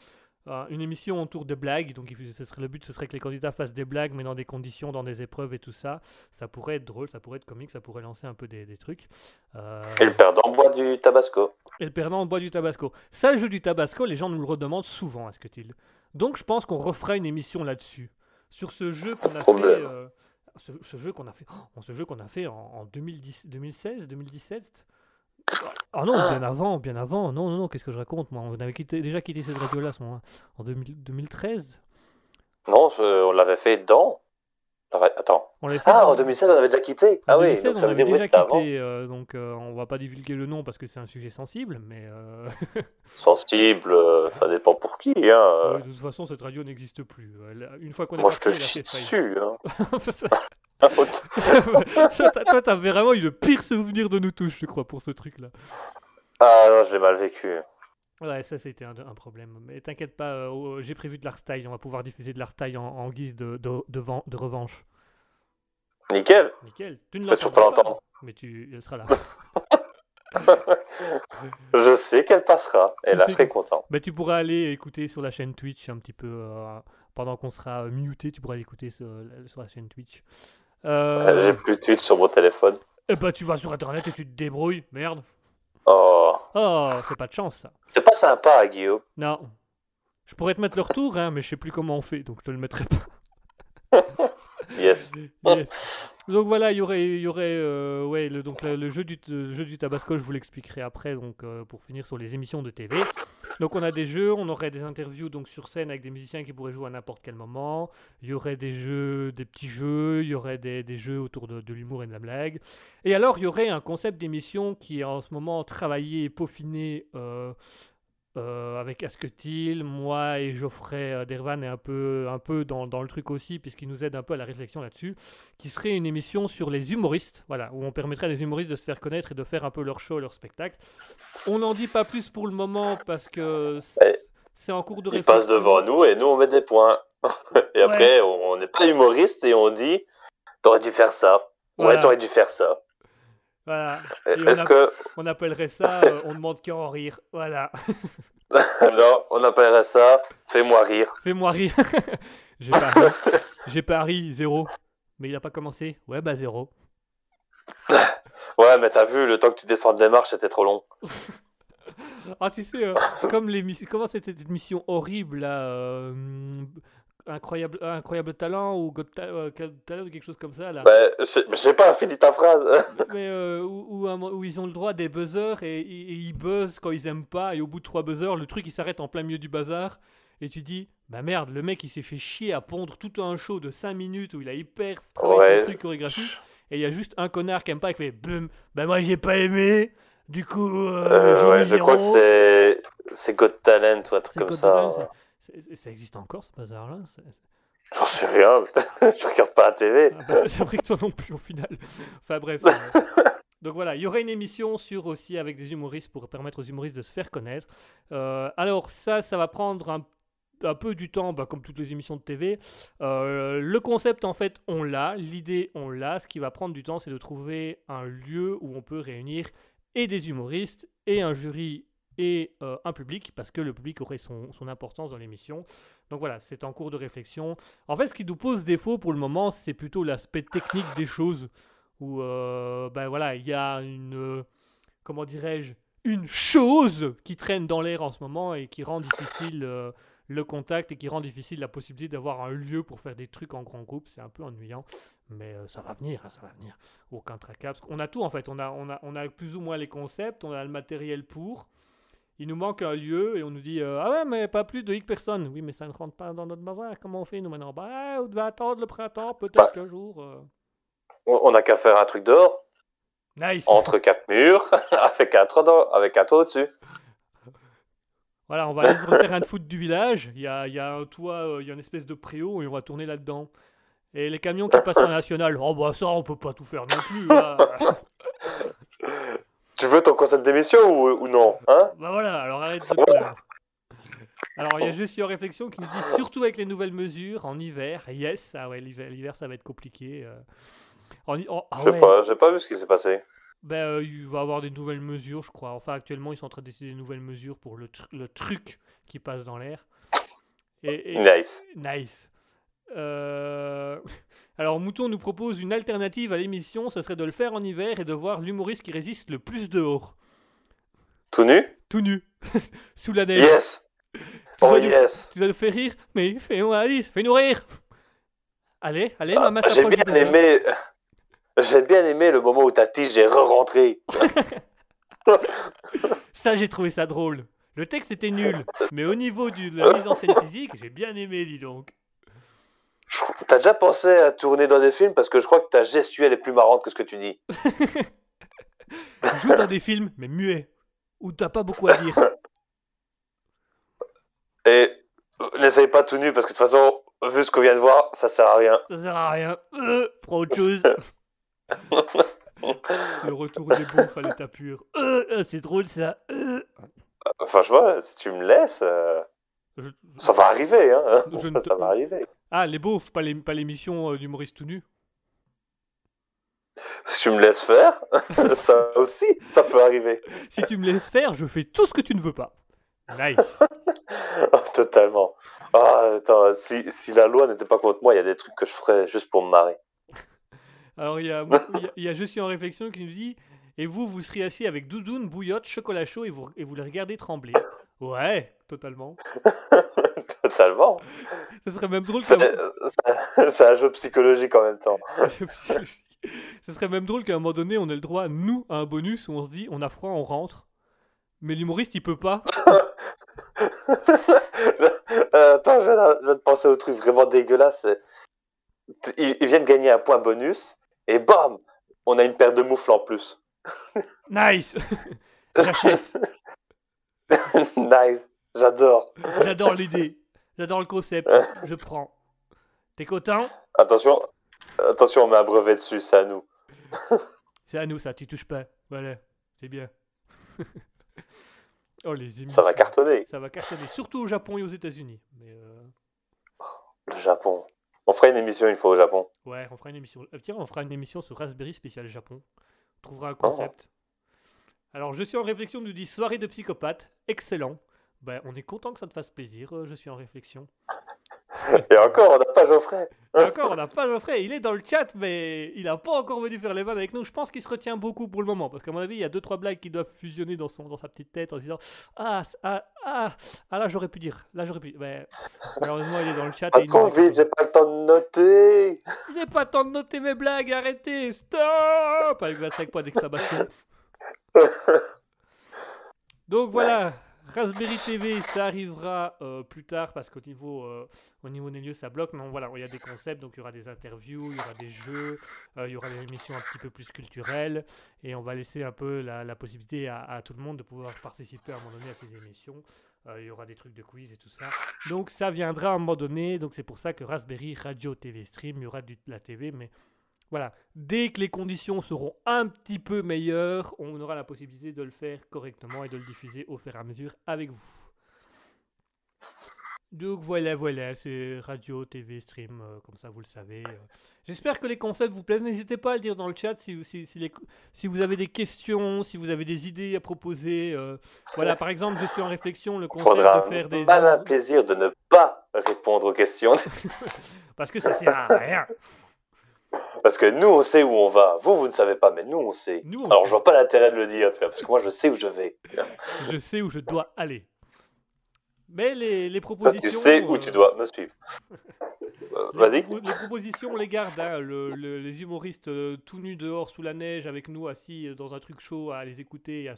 une émission autour de blagues. Donc, ce serait, le but, ce serait que les candidats fassent des blagues, mais dans des conditions, dans des épreuves et tout ça. Ça pourrait être drôle, ça pourrait être comique, ça pourrait lancer un peu des, des trucs. Euh, Et le perdant boit du tabasco. et le perdant boit du tabasco. Ça, le jeu du tabasco, les gens nous le redemandent souvent, est-ce que il Donc, je pense qu'on refera une émission là-dessus. Sur ce jeu qu'on a fait. Problème. Ce, ce jeu qu'on a fait, oh, ce jeu qu'on a fait en, en 2010, 2016, 2017. Ah non, bien avant, bien avant. Non, non, non, qu'est-ce que je raconte moi? On avait quitté- déjà quitté cette radio-là. En 2000 2013 Non, je- on l'avait fait dans. Attends. On l'avait fait Ah, en 2016, on avait déjà quitté. Ah oui, 2016, donc ça on veut avait dire oui, déjà c'était avant. quitté, euh, donc euh, on va pas divulguer le nom parce que c'est un sujet sensible, mais euh, Sensible, euh, ça dépend pour qui. Hein. de toute façon cette radio n'existe plus. Une fois qu'on est Moi, je te chie dessus. Hein. Ça, t'as- toi, t'as vraiment eu le pire souvenir de nous tous, je crois, pour ce truc-là. ah non, je l'ai mal vécu. Ouais, ça, c'était un, un problème. Mais t'inquiète pas, euh, j'ai prévu de l'Arstyle. On va pouvoir diffuser de l'Arstyle en, en guise de, de, de, ven- de revanche. Nickel. Nickel. Tu ne toujours pas. Mais tu, elle sera là. Je sais qu'elle passera. Et là, je serai content. Mais tu pourras aller écouter sur la chaîne Twitch un petit peu euh, pendant qu'on sera euh, muté. Tu pourras l'écouter sur, sur la chaîne Twitch. Euh, J'ai plus de tweets sur mon téléphone. eh bah, tu vas sur internet et tu te débrouilles. Merde. Oh, Oh, c'est pas de chance ça. c'est pas sympa, Guillaume. Non. Je pourrais te mettre le retour, hein, mais je sais plus comment on fait, donc je te le mettrai pas. Yes. Yes. Donc voilà, il y aurait, il y aurait euh, ouais, le, donc le, le jeu, du, le jeu du Tabasco, je vous l'expliquerai après, donc euh, pour finir sur les émissions de TV. Donc on a des jeux, on aurait des interviews donc sur scène avec des musiciens qui pourraient jouer à n'importe quel moment. Il y aurait des jeux, des petits jeux, il y aurait des, des jeux autour de, de l'humour et de la blague. Et alors il y aurait un concept d'émission qui est en ce moment travaillé et peaufiné. euh, euh, avec Asketil, moi et Geoffrey euh, Dervan est un peu, un peu dans, dans le truc aussi, puisqu'il nous aide un peu à la réflexion là-dessus, qui serait une émission sur les humoristes, voilà, où on permettrait à des humoristes de se faire connaître et de faire un peu leur show, leur spectacle. On n'en dit pas plus pour le moment parce que c'est en cours de Il réflexion. passe devant nous et nous, on met des points. et après, on n'est pas humoriste et on dit T'aurais dû faire ça. Voilà. Ouais, t'aurais dû faire ça. Voilà. On que. Appellerait ça, euh, on demande qu'à en rire. Voilà. non, on appellerait ça Fais-moi rire. Fais-moi rire. J'ai pas ri. J'ai zéro. Mais il a pas commencé Ouais, bah zéro. Ouais, mais t'as vu, le temps que tu descendes des marches, c'était trop long. Ah, tu sais, euh, comme les missions. Comment c'était cette mission horrible là euh, incroyable, incroyable talent ou Ta- euh, Talent ou quelque chose comme ça là. Bah, je sais pas, finis ta phrase. Mais euh, où, ils ont le droit à des buzzers et, et- et ils buzzent quand ils aiment pas et au bout de trois buzzers, le truc il s'arrête en plein milieu du bazar et tu dis bah merde, le mec il s'est fait chier à pondre tout un show de 5 minutes où il a hyper travaillé Ouais. truc chorégraphique et il y a juste un connard qui aime pas et qui fait bum, bah moi j'ai pas aimé. Du coup, euh, Euh, ouais, je crois que c'est. C'est Got Talent ou un truc comme ça. Talent, Ça existe encore ce bazar-là? J'en sais rien. je regarde pas la TV. Ah, bah, c'est- vrai que toi non plus au final. Enfin bref. euh, Donc voilà, il y aurait une émission sur aussi avec des humoristes pour permettre aux humoristes de se faire connaître. Euh, alors ça, ça va prendre un, un peu du temps, bah, comme toutes les émissions de TV. Euh, le concept en fait, on l'a, l'idée on l'a. Ce qui va prendre du temps, c'est de trouver un lieu où on peut réunir et des humoristes et un jury et euh, un public, parce que le public aurait son, importance dans l'émission. Donc voilà, c'est en cours de réflexion. En fait, ce qui nous pose défaut pour le moment, c'est plutôt l'aspect technique des choses. Où, euh, ben voilà, il y a une. euh, comment dirais-je Une chose qui traîne dans l'air en ce moment et qui rend difficile le contact et qui rend difficile la possibilité d'avoir un lieu pour faire des trucs en grand groupe. C'est un peu ennuyant. Mais ça va venir, hein, ça va venir. Aucun tracas. Qu'on a tout en fait. On a, on, a, on a plus ou moins les concepts, on a le matériel pour. Il nous manque un lieu et on nous dit euh, Ah ouais, mais pas plus de X personnes. Oui, mais ça ne rentre pas dans notre bazar. Comment on fait nous maintenant? Bah, on devait attendre le printemps, peut-être Bah. qu'un jour. euh. On on a qu'à faire un truc dehors, Nice entre quatre murs, avec un toit, dans- avec un toit au-dessus. Voilà, on va aller sur le terrain de foot du village. Il y a, il y a un toit, euh, il y a une espèce de préau et on va tourner là-dedans. Et les camions qui passent en national, oh bah ça, on peut pas tout faire non plus. là. Tu veux ton concept d'émission ou, ou non hein bah voilà, alors arrête de. Alors il y a juste une réflexion qui nous dit surtout avec les nouvelles mesures en hiver. Yes, ah ouais, l'hiver, l'hiver, ça va être compliqué. euh. En en- ah Je sais ouais. pas, j'ai pas vu ce qui s'est passé. Ben, euh, il va y avoir des nouvelles mesures, je crois. Enfin, actuellement, ils sont en train d'essayer des nouvelles mesures pour le, tr- le truc qui passe dans l'air. Et, et- Nice. Nice. Euh, Alors, Mouton nous propose une alternative à l'émission, ce serait de le faire en hiver et de voir l'humoriste qui résiste le plus dehors. Tout nu? Tout nu. Sous la neige. Yes Tu Oh dois nous- Tu faire rire, mais fais-nous Alice, fais-nous rire. Allez, allez, maman Ah, J'ai s'approche du bien aimé... J'ai bien aimé le moment où ta tige est re-rentrée. Ça, j'ai trouvé ça drôle. Le texte était nul, mais au niveau de la mise en scène physique, j'ai bien aimé, dis donc. T'as déjà pensé à tourner dans des films parce que je crois que ta gestuelle est plus marrante que ce que tu dis. Joue dans des films, mais muet, où t'as pas beaucoup à dire. Et n'essaye pas tout nu parce que de toute façon, vu ce qu'on vient de voir, ça sert à rien. Ça sert à rien. Euh, prends autre chose. Le retour des bouffes à l'état pur. Euh, euh, c'est drôle ça. Euh. Enfin, je vois, si tu me laisses, euh, Je- ça va arriver. Hein. Je Ça va arriver. Ah, les beaufs, pas les- pas l'émission euh, d'humoriste tout nu. Si tu me laisses faire, ça aussi, ça peut arriver. Si tu me laisses faire, je fais tout ce que tu ne veux pas. Nice. Oh, Totalement. Ah, attends, si, si la loi n'était pas contre moi, il y a des trucs que je ferais juste pour me marrer. Alors, il y a, il y a- il y a Je suis en réflexion qui nous dit Et vous, vous seriez assis avec doudoune, bouillotte, chocolat chaud et vous, et vous les regardez trembler. Ouais, totalement. Totalement. Ce serait même drôle C'est qu'à c'est- un jeu psychologique en même temps. Ce serait même drôle qu'à un moment donné, on ait le droit, nous, à un bonus où on se dit On a froid, on rentre. Mais l'humoriste, il peut pas. Euh, attends, je viens, de, je viens de penser au truc vraiment dégueulasse. Ils, ils viennent gagner un point bonus et bam, on a une paire de moufles en plus. Nice J'achète. nice, j'adore. J'adore l'idée. J'adore le concept. Je prends. T'es content? Attention, attention, on met un brevet dessus, c'est à nous. C'est à nous ça, tu touches pas. Voilà, c'est bien. oh les émissions. Ça va cartonner. Ça va cartonner, surtout au Japon et aux États-Unis. Mais euh, Le Japon. On ferait une émission une fois au Japon. ouais, on fera une émission. euh, tiens, on fera une émission sur Raspberry spécial Japon. Trouvera un concept. Alors, je suis en réflexion, nous dit soirée de psychopathe. Excellent. Ben, on est content que ça te fasse plaisir. euh, je suis en réflexion. Et encore, on n'a pas Geoffrey. Et encore, on n'a pas Geoffrey. Il est dans le chat, mais il n'a pas encore venu faire les vannes avec nous. Je pense qu'il se retient beaucoup pour le moment. Parce qu'à mon avis, il y a deux trois blagues qui doivent fusionner dans, son, dans sa petite tête en se disant Ah, ah, ah, ah là, j'aurais pu dire. Là, j'aurais pu. Mais malheureusement, il est dans le chat. Pas trop vite, j'ai pas le temps de noter. N'est pas temps de noter mes blagues. Arrêtez. Stop Avec 25 points d'exclamation. Donc voilà. Raspberry TV, ça arrivera euh, plus tard parce qu'au niveau, euh, au niveau des lieux, ça bloque. Mais voilà, il y a des concepts, donc il y aura des interviews, il y aura des jeux, euh, il y aura des émissions un petit peu plus culturelles. Et on va laisser un peu la, possibilité à, à tout le monde de pouvoir participer à un moment donné à ces émissions. Il y aura des trucs de quiz et tout ça. Donc ça viendra à un moment donné. Donc c'est pour ça que Raspberry Radio TV Stream, il y aura de la TV. Mais voilà, dès que les conditions seront un petit peu meilleures, on aura la possibilité de le faire correctement et de le diffuser au fur et à mesure avec vous. Donc voilà, voilà, c'est radio, TV, stream, euh, comme ça vous le savez. euh. J'espère que les concepts vous plaisent. N'hésitez pas à le dire dans le chat si, vous- si, si les- si vous avez des questions, si vous avez des idées à proposer. euh. Voilà, par exemple, je suis en réflexion, le On concept de faire un des... malin plaisir de ne pas répondre aux questions. Parce que ça sert à rien. Parce que nous, on sait où on va. Vous, vous ne savez pas, mais nous, on sait. Nous, on Alors, sait. je vois pas l'intérêt de le dire, tu vois, parce que moi, je sais où je vais. Je sais où je dois aller. Mais les, les Toi, propositions... tu sais où euh, tu dois me suivre. Euh, Vas-y. les propositions, on les garde. hein. Le- le- les humoristes euh, tout nus dehors sous la neige avec nous assis euh, dans un truc chaud à les écouter et à,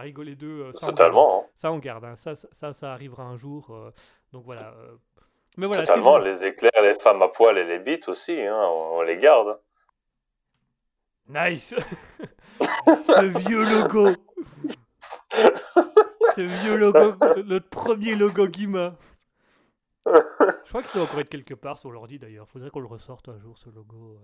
rigoler d'eux. euh, on. Totalement. hein. Ça, on garde. hein. Ça, ça, arrivera un jour. euh, donc voilà. Mais voilà. si Totalement. Les éclairs, les femmes à poil et les bites aussi, hein, on, on les garde. Nice Ce vieux logo Ce vieux logo, notre premier logo Guima. Je crois qu'il doit encore être quelque part sur l'ordi d'ailleurs. Faudrait qu'on le ressorte un jour ce logo.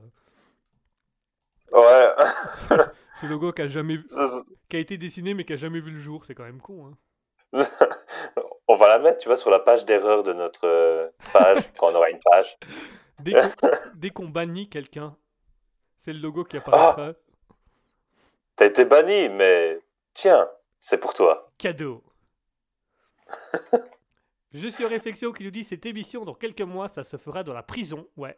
euh. Ouais. Ce logo qui a jamais vu- qui a été dessiné mais qui a jamais vu le jour, c'est quand même con. Hein. Mettre, tu vois, sur la page d'erreur de notre euh, page, quand on aura une page. Dès qu'on, dès qu'on bannit quelqu'un, c'est le logo qui apparaîtra. T'as été banni, mais tiens, c'est pour toi. Cadeau. Je suis réflexion qui nous dit cette émission dans quelques mois, ça se fera dans la prison. Ouais.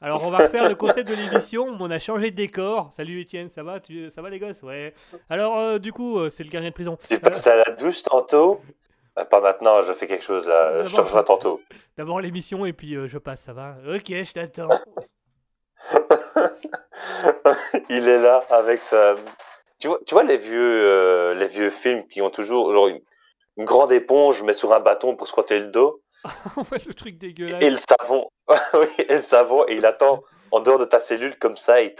Alors on va refaire le concept de l'émission. On a changé de décor. Salut Étienne, ça va? Tu, Ça va les gosses? Ouais. Alors euh, du coup, euh, c'est le gardien de prison. J'ai passé à la douche tantôt. Euh, Pas maintenant, je fais quelque chose là. Je te rejoins tantôt. D'abord l'émission et puis euh, je passe, ça va Ok, je t'attends. Il est là avec sa. Tu vois, tu vois les vieux, euh, les vieux films qui ont toujours genre une, une grande éponge mais sur un bâton pour se frotter le dos? Le truc dégueulasse. et le savon. oui, et le savon et il attend en dehors de ta cellule comme ça. Il,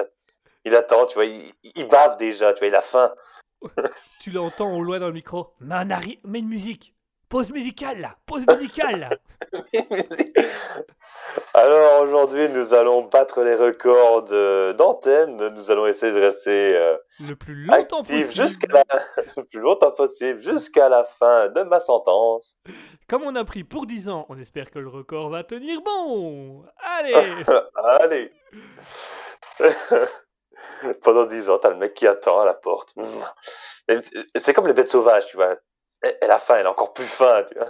il attend, tu vois, il, il bave déjà, tu vois, il a faim. Tu l'entends au loin dans le micro. Mais, arri- mais une musique. Pause musicale là. Pause musicale là. Alors aujourd'hui, nous allons battre les records d'antenne. Nous allons essayer de rester euh, Le plus longtemps possible. jusqu'à la... le plus longtemps possible, jusqu'à la fin de ma sentence. Comme on a pris pour 10 ans, on espère que le record va tenir bon. Allez. Allez. Pendant 10 ans, t'as le mec qui attend à la porte. C'est comme les bêtes sauvages, tu vois. Elle elle a faim, elle a encore plus faim, tu vois.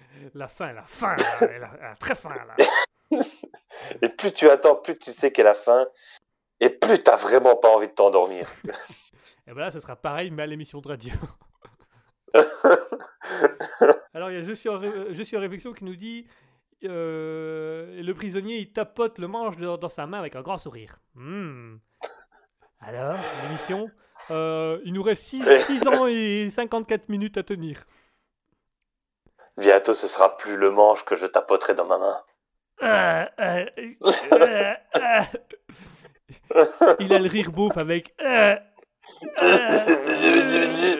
la fin, la fin. là. Elle a, elle a très faim là. Et plus tu attends, plus tu sais qu'elle a faim. Et plus t'as vraiment pas envie de t'endormir. Et ben là, ce sera pareil, mais à l'émission de radio. Alors, il y a je suis, en je suis en réflexion qui nous dit euh, le prisonnier, il tapote le manche de- dans sa main avec un grand sourire. Hmm. Alors, l'émission euh, Il nous reste 6, ans et 54 minutes à tenir. Bientôt, ce sera plus le manche que je tapoterai dans ma main. Euh, euh. Il a le rire bouffe avec. euh, euh,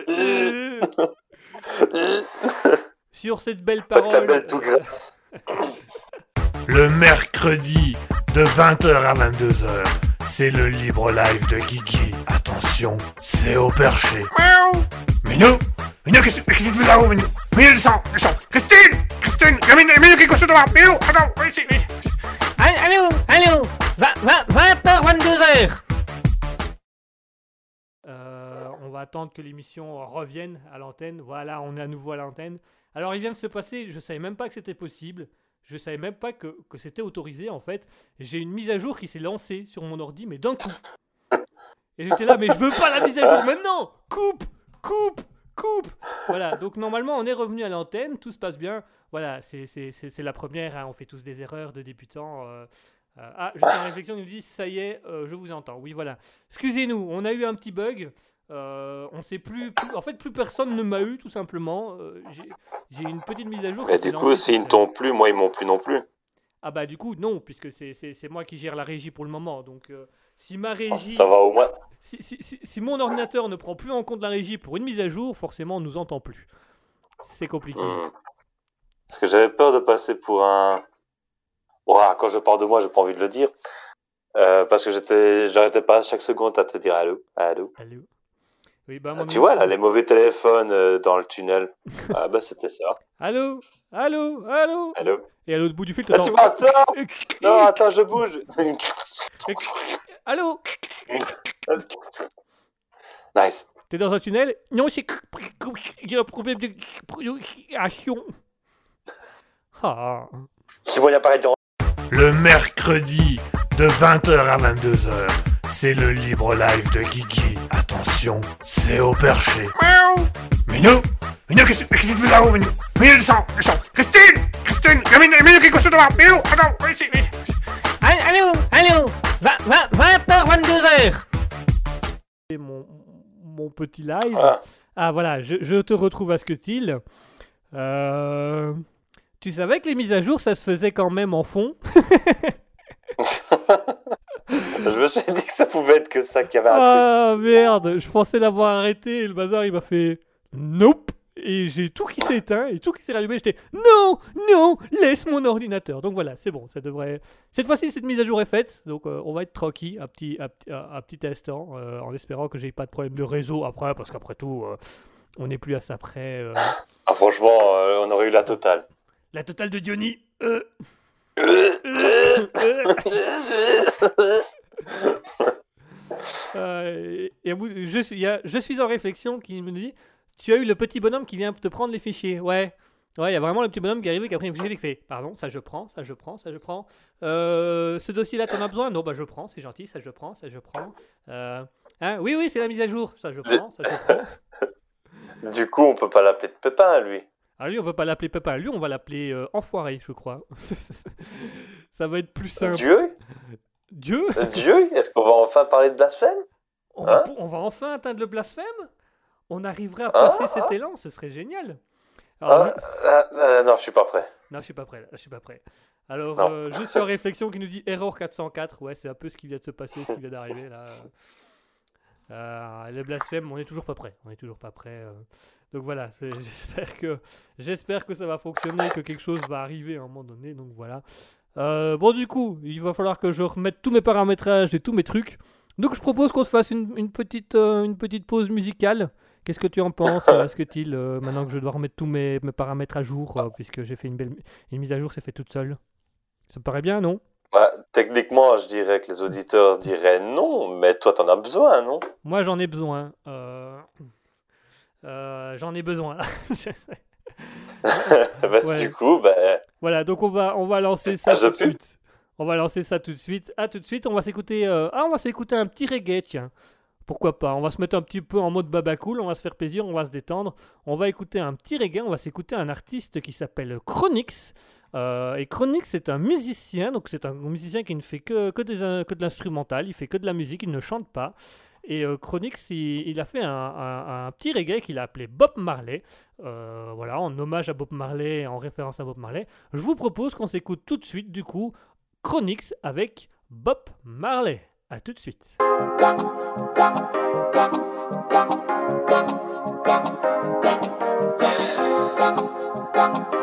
euh. Sur cette belle parole. belle tout grasse. Le mercredi de 20h à 22h, c'est le libre live de Guigui. Attention, c'est au perché. Miaou Minou Minou, qu'est-ce qu'est-ce que tu fais là-haut, Minou? Minou, descends, descends Christine Christine Il y a Minou, Minou qui est couché devant Minou, attends, viens ici, viens ici. Allô, allô, allô 20h, 22h Euh, on va attendre que l'émission revienne à l'antenne. Voilà, on est à nouveau à l'antenne. Alors, il vient de se passer, je savais même pas que c'était possible. Je savais même pas que, que c'était autorisé en fait. J'ai une mise à jour qui s'est lancée sur mon ordi, mais d'un coup. Et j'étais là, mais je veux pas la mise à jour maintenant Coupe Coupe Coupe Voilà, donc normalement on est revenu à l'antenne, tout se passe bien. Voilà, c'est la première, hein, on fait tous des erreurs de débutants. euh, euh, ah, suis en réflexion, il nous dit, ça y est, euh, je vous entends. Oui, voilà. Excusez-nous, on a eu un petit bug. Euh, on sait plus, plus- En fait, plus personne ne m'a eu, tout simplement. Euh, j'ai- une petite mise à jour. Mais du coup, s'ils ne tombent plus, moi, ils m'ont plus non plus. Ah bah du coup, non, puisque c'est- moi qui gère la régie pour le moment. Donc, euh, si ma régie... Ça va au moins. Si, si- si- si mon ordinateur ne prend plus en compte la régie pour une mise à jour, forcément, on nous entend plus. C'est compliqué. Hmm. Parce que j'avais peur de passer pour un. Ouah, quand je parle de moi, j'ai pas envie de le dire. Euh, parce que j'étais, j'arrêtais pas chaque seconde à te dire allô, allô. Allô Oui, bah, Ah, tu vois là, les mauvais téléphones euh, dans le tunnel. ah bah c'était ça. Allô? Allô? Allô? Allô? Et à l'autre bout du fil, Ah, tu attends. Non, attends, je bouge. Allô? Nice. T'es dans un tunnel? Non, c'est... Il y a un problème de... action. Ah. Qui moyen apparaît dans. Le mercredi de 20h à 22h, c'est le libre live de Guigui. Attention, c'est au perché. Miaou Minou Minou, qu'est-ce qu'est-ce que tu fais là-haut, Minou Minou, descends, descends Christine Christine Il y a Minou, Minou qui est couché devant Minou, attends, viens ici, viens ici. Allô, allô 20h, 22h Et mon, mon petit live. Ah. Ah voilà, je, je te retrouve à Scutil. Euh... Tu savais que les mises à jour, ça se faisait quand même en fond? Je me suis dit que ça pouvait être que ça qu'il y avait un truc. Ah merde, je pensais l'avoir arrêté et le bazar il m'a fait Nope Et j'ai tout qui s'est éteint et tout qui s'est rallumé. J'étais Non, non, laisse mon ordinateur. Donc voilà, c'est bon, ça devrait. Cette fois-ci, cette mise à jour est faite, donc euh, on va être tranquille un petit, un, petit- instant, euh, en espérant que j'ai pas de problème de réseau après, parce qu'après tout, euh, on n'est plus à ça près. Ah, franchement, on aurait eu la totale. La totale de Johnny. Euh, et, et bout- je, y a- je suis en réflexion qui me dit Tu as eu le petit bonhomme qui vient te prendre les fichiers. Ouais. Ouais, il y a vraiment le petit bonhomme qui arrive et qui après il qui fait Pardon, ça je prends, ça je prends, ça je prends. Euh, ce dossier-là, t'en as besoin? Non, bah je prends, c'est gentil, ça je prends, ça je prends. Euh, hein oui, oui, c'est la mise à jour, ça je prends, ça je prends. Du coup, on peut pas l'appeler de Pépin, lui. Ah, lui, on peut pas l'appeler Pépin, lui, on va l'appeler euh, Enfoiré, je crois. ça va être plus simple. Dieu? Dieu? Euh, Dieu? Est-ce qu'on va enfin parler de blasphème? On, va, Hein on va enfin atteindre le blasphème? On arriverait à Ah, passer cet ah. élan, ce serait génial. Alors, Ah, ah, ah, Non, je suis pas prêt. Non, je suis pas prêt. là, Je suis pas prêt. Alors, euh, juste sur réflexion qui nous dit erreur 404. Ouais, c'est un peu ce qui vient de se passer, ce qui vient d'arriver là. Euh, le blasphème, on est toujours pas prêt. On est toujours pas prêt. euh. Donc voilà, j'espère que que ça va fonctionner, que quelque chose va arriver à un moment donné. Donc voilà. Euh, bon, du coup, il va falloir que je remette tous mes paramétrages et tous mes trucs. Donc je propose qu'on se fasse une, petite, euh, une petite pause musicale. Qu'est-ce que tu en penses, Asketil, euh, maintenant que je dois remettre tous mes, paramètres à jour, puisque j'ai fait une belle une mise à jour, c'est fait toute seule? Ça te paraît bien, non? Bah, techniquement, je dirais que les auditeurs diraient non, mais toi, t'en as besoin, non? Moi, j'en ai besoin. Euh, euh, j'en ai besoin. Bah, Ouais. Du coup, bah, voilà, donc on va, on va lancer ça Ah, tout de suite. On va lancer ça tout de suite. À tout de suite. On va s'écouter. euh, Ah, on va s'écouter un petit reggae, tiens. Pourquoi pas On va se mettre un petit peu en mode baba cool. On va se faire plaisir. On va se détendre. On va écouter un petit reggae. On va s'écouter un artiste qui s'appelle Chronix. Euh, et Chronix, c'est un musicien. Donc, c'est un musicien qui ne fait que, que, euh, de l'instrumental. Il fait que de la musique. Il ne chante pas. Et euh, Chronix, il, il a fait un, petit reggae qu'il a appelé Bob Marley. Voilà, en hommage à Bob Marley, en référence à Bob Marley. Je vous propose qu'on s'écoute tout de suite, du coup, Chronix avec Bob Marley. À tout de suite. Yeah.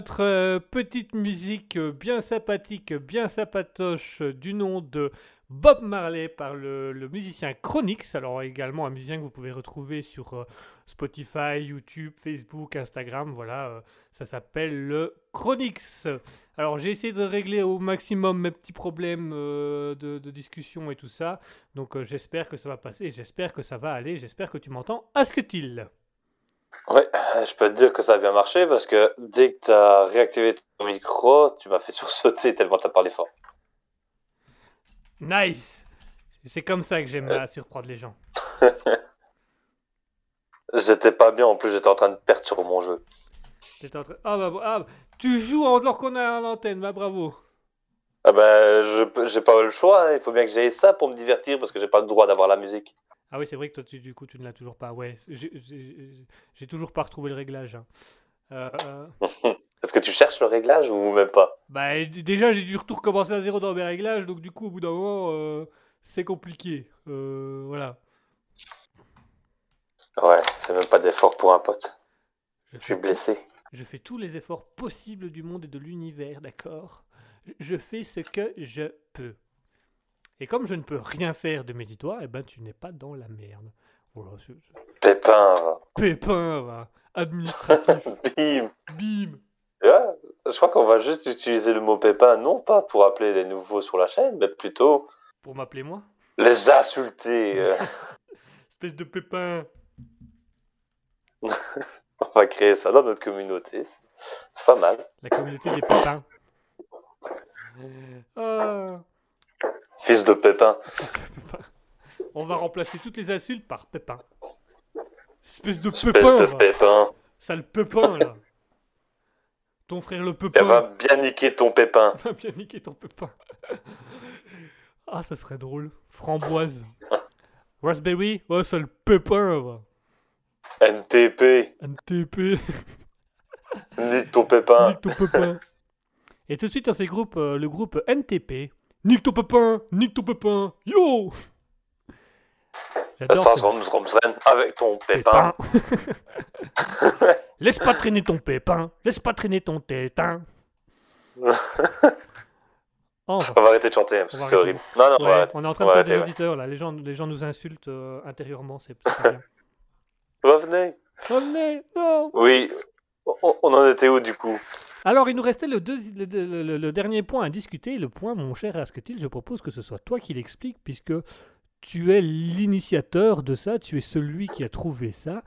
Notre euh, petite musique euh, bien sympathique, bien sympatoche euh, du nom de Bob Marley par le, musicien Chronix. Alors également un musicien que vous pouvez retrouver sur Spotify, YouTube, Facebook, Instagram. Voilà, ça s'appelle le Chronix. Alors j'ai essayé de régler au maximum mes petits problèmes de, discussion et tout ça. Donc j'espère que ça va passer, j'espère que ça va aller, j'espère que tu m'entends. Asketil Ouais, euh, je peux te dire que ça a bien marché parce que dès que tu as réactivé ton micro, tu m'as fait sursauter tellement tu as parlé fort. Nice C'est comme ça que j'aime Euh. surprendre les gens. J'étais pas bien, en plus j'étais en train de perdre sur mon jeu. En train- Ah bah, ah, bah, tu joues alors qu'on est à l'antenne, bah bravo. Ah peux- j'ai pas le choix, hein. il faut bien que j'aie ça pour me divertir parce que j'ai pas le droit d'avoir la musique. Ah oui, c'est vrai que toi, tu, du coup, tu ne l'as toujours pas. Ouais, j'ai- toujours pas retrouvé le réglage. hein. Euh, euh, Est-ce que tu cherches le réglage ou même pas? Bah, déjà, j'ai dû tout recommencer à zéro dans mes réglages, donc du coup, au bout d'un moment, euh, c'est compliqué. Voilà. Ouais, fais même pas d'effort pour un pote. Je Je suis blessé. je fais tous les efforts possibles du monde et de l'univers, d'accord? Je fais ce que je peux. Et comme je ne peux rien faire de mes dix doigts, eh ben, tu n'es pas dans la merde. Voilà, c'est- c'est- Pépin, va. Pépin, va. Administratif. bim. Bim. Ouais, je crois qu'on va juste utiliser le mot pépin, non pas pour appeler les nouveaux sur la chaîne, mais plutôt Pour m'appeler moi? les insulter. euh. Espèce de pépin. On va créer ça dans notre communauté. c'est- C'est pas mal. La communauté des pépins. Ah, Fils de pépin. On va remplacer toutes les insultes par pépin. Espèce de Espèce pépin. de pépin. Sale pépin, là. Ton frère le Elle pépin. va bien niquer ton pépin. va bien niquer ton pépin. Ah, ça serait drôle. Framboise. Raspberry Oh, sale pépin. NTP. NTP. Nique ton pépin. Nique ton pépin. Et tout de suite dans ces groupes, euh, le groupe NTP. Nique ton pépin, nique ton pépin, yo J'adore Sans ce Rome Romsren avec ton pépin. pépin. Laisse pas traîner ton pépin, laisse pas traîner ton tétin. Oh, on va- On va arrêter de chanter, c'est horrible. Non, non, on Ouais, est en train de perdre des ouais. auditeurs là, les gens, les gens nous insultent euh, intérieurement, c'est c'est pas bien. Revenez. Revenez, non Oui. On, on en était où du coup? Alors, il nous restait le, deuxi- le, le- le- le dernier point à discuter. Le point, mon cher Asketil, je propose que ce soit toi qui l'explique, puisque tu es l'initiateur de ça, tu es celui qui a trouvé ça.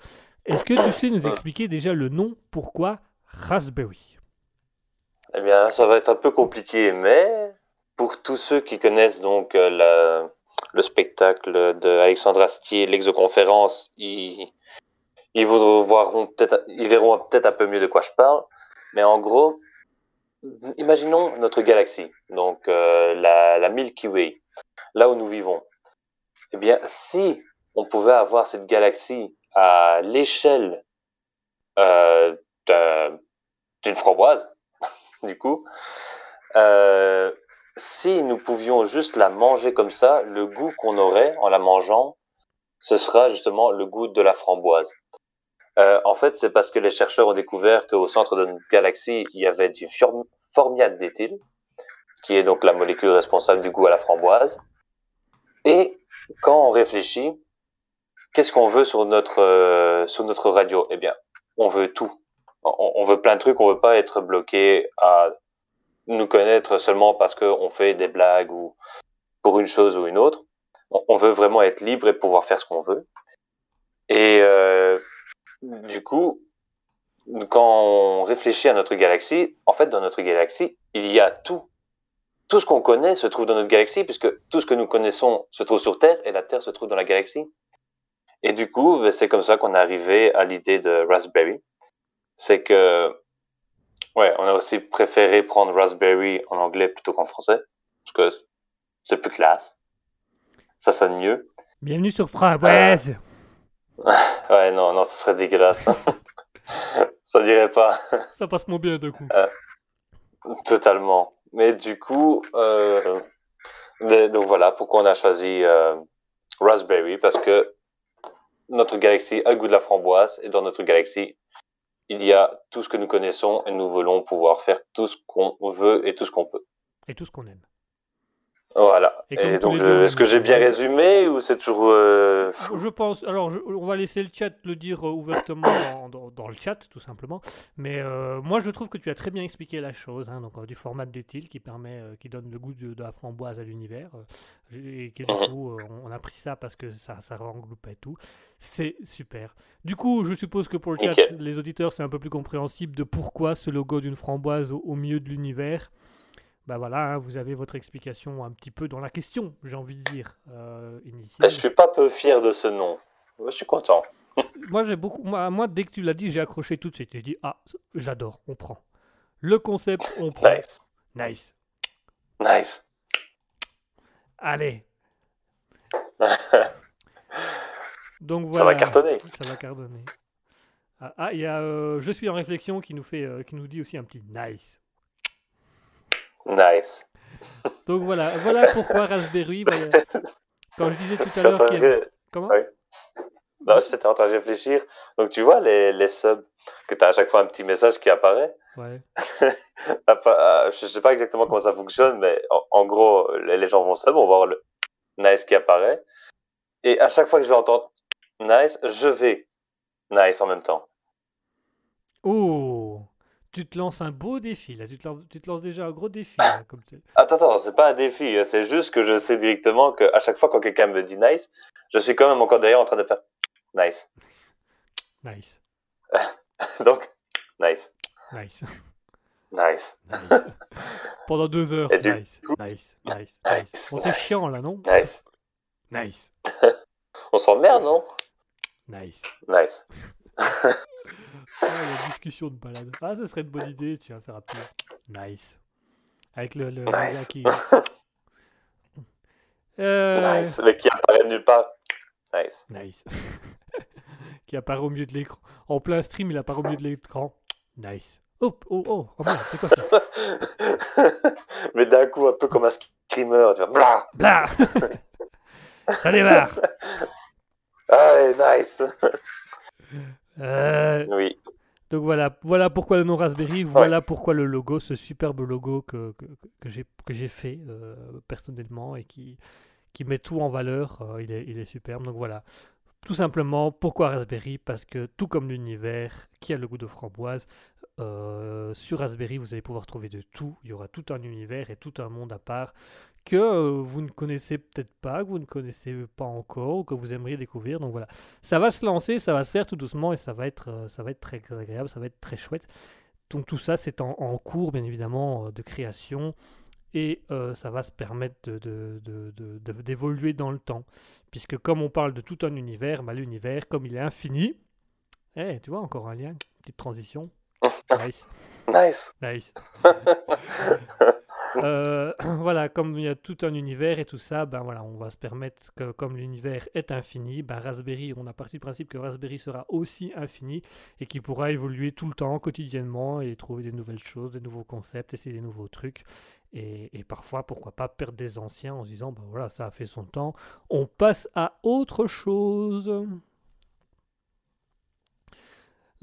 Est-ce que tu sais nous expliquer déjà le nom Pourquoi Raspberry? Eh bien, ça va être un peu compliqué, mais pour tous ceux qui connaissent donc euh, la- le spectacle de Alexandre Astier, l'exoconférence, ils vous verront peut-être, ils verront peut-être un peu mieux de quoi je parle. Mais en gros, imaginons notre galaxie, donc euh, la, la Milky Way, là où nous vivons. Eh bien, si on pouvait avoir cette galaxie à l'échelle euh, d'un- d'une framboise, du coup, euh, si nous pouvions juste la manger comme ça, le goût qu'on aurait en la mangeant, ce sera justement le goût de la framboise. Euh, en fait, c'est parce que les chercheurs ont découvert qu'au centre de notre galaxie, il y avait du formiate d'éthyle, qui est donc la molécule responsable du goût à la framboise. Et quand on réfléchit, qu'est-ce qu'on veut sur notre euh, sur notre radio? Eh bien, on veut tout. On, on veut plein de trucs. On veut pas être bloqué à nous connaître seulement parce qu'on fait des blagues ou pour une chose ou une autre. On, on veut vraiment être libre et pouvoir faire ce qu'on veut. Et euh, du coup, quand on réfléchit à notre galaxie, en fait, dans notre galaxie, il y a tout. Tout ce qu'on connaît se trouve dans notre galaxie, puisque tout ce que nous connaissons se trouve sur Terre et la Terre se trouve dans la galaxie. Et du coup, ben, c'est comme ça qu'on est arrivé à l'idée de Raspberry. C'est que, ouais, on a aussi préféré prendre Raspberry en anglais plutôt qu'en français, parce que c'est plus classe. Ça sonne mieux. Bienvenue sur Framboise. Ouais, non, non, ce serait dégueulasse. ça dirait pas. Ça passe moins bien de coup. Totalement. Mais du coup, euh, donc voilà pourquoi on a choisi euh, Raspberry? Parce que notre galaxie a le goût de la framboise et dans notre galaxie, il y a tout ce que nous connaissons et nous voulons pouvoir faire tout ce qu'on veut et tout ce qu'on peut. Et tout ce qu'on aime. Voilà. Et Et, donc, je- est-ce que j'ai bien résumé ou c'est toujours euh, Je pense. Alors, je- on va laisser le chat le dire euh, ouvertement dans, dans- dans le chat, tout simplement. Mais euh, moi, je trouve que tu as très bien expliqué la chose. hein, donc, euh, du format d'éthyle qui permet, qui donne le goût de, de la framboise à l'univers. et que du Mhm. coup, on, a pris ça parce que ça, ça engloupait tout. C'est super. Du coup, je suppose que pour le chat, les auditeurs, c'est un peu plus compréhensible de pourquoi ce logo d'une framboise au, au milieu de l'univers. Bah voilà, hein, vous avez votre explication un petit peu dans la question, j'ai envie de dire, euh, initiale. Je suis pas peu fier de ce nom. Je suis content. Moi, j'ai beaucoup. Moi, moi, dès que tu l'as dit, j'ai accroché tout de suite. J'ai dit, ah, j'adore, on prend. Le concept, on prend. Nice. Nice. Nice. Allez. Donc voilà. Ça va cartonner. Ça va cartonner. Ah, ah, il y a euh, Je suis en réflexion qui nous, fait, euh, qui nous dit aussi un petit nice. Nice. Donc voilà, voilà pourquoi Raspberry. va- Quand je disais tout Je à l'heure qu'il y Comment. Non, j'étais en train de réfléchir. Donc, tu vois les, les subs, que tu as à chaque fois un petit message qui apparaît. Ouais. Euh, je sais pas exactement comment ça fonctionne, mais en, en gros, les, gens vont sub, on va voir le nice qui apparaît. Et à chaque fois que je vais entendre nice, je vais nice en même temps. Oh Tu te lances un beau défi là. Tu te, lances- tu te lances déjà un gros défi. là, comme Attends, attends, c'est pas un défi, hein, c'est juste que je sais directement que à chaque fois quand quelqu'un me dit nice, je suis quand même encore derrière en train de faire nice. Nice. Donc, nice, Nice. nice, Nice. Pendant deux heures. Du Nice. Nice. Nice. Nice. C'est nice. chiant là, non? Nice. Nice. On s'emmerde, non? Nice. Nice. Ah, la discussion de balade. Ah, ce serait une bonne idée. Tu vas faire un petit nice. Avec le, le le Nice. qui. Euh, Nice. Mais qui apparaît nulle part. Nice. Nice. qui apparaît au milieu de l'écran. En plein stream, il apparaît au milieu de l'écran. Nice. Oh, oh, oh, oh merde, c'est quoi ça? Mais d'un coup, un peu comme un screamer, tu. Blah Blah Ça démarre Allez, nice. Euh, Oui. Donc voilà, voilà pourquoi le nom Raspberry, voilà pourquoi le logo, ce superbe logo que, que, que j'ai que j'ai fait euh, personnellement et qui, qui met tout en valeur, euh, il, est, il est superbe. Donc voilà, tout simplement, pourquoi Raspberry? Parce que tout comme l'univers qui a le goût de framboise, euh, sur Raspberry vous allez pouvoir trouver de tout, il y aura tout un univers et tout un monde à part que euh, vous ne connaissez peut-être pas, que vous ne connaissez pas encore, ou que vous aimeriez découvrir. Donc voilà, ça va se lancer, ça va se faire tout doucement et ça va être, euh, ça va être très agréable, ça va être très chouette. Donc tout ça, c'est en, en cours, bien évidemment, euh, de création et euh, ça va se permettre de- de- de- d'évoluer dans le temps. Puisque comme on parle de tout un univers, bah, l'univers, comme il est infini, eh, tu vois, encore un lien, petite transition. Nice, Nice. nice. Euh, voilà, comme il y a tout un univers et tout ça, ben voilà, on va se permettre que comme l'univers est infini, ben Raspberry, on a parti du principe que Raspberry sera aussi infini et qu'il pourra évoluer tout le temps, quotidiennement et trouver des nouvelles choses, des nouveaux concepts, essayer des nouveaux trucs. Et, et parfois, pourquoi pas perdre des anciens en se disant, ben voilà, ça a fait son temps, on passe à autre chose.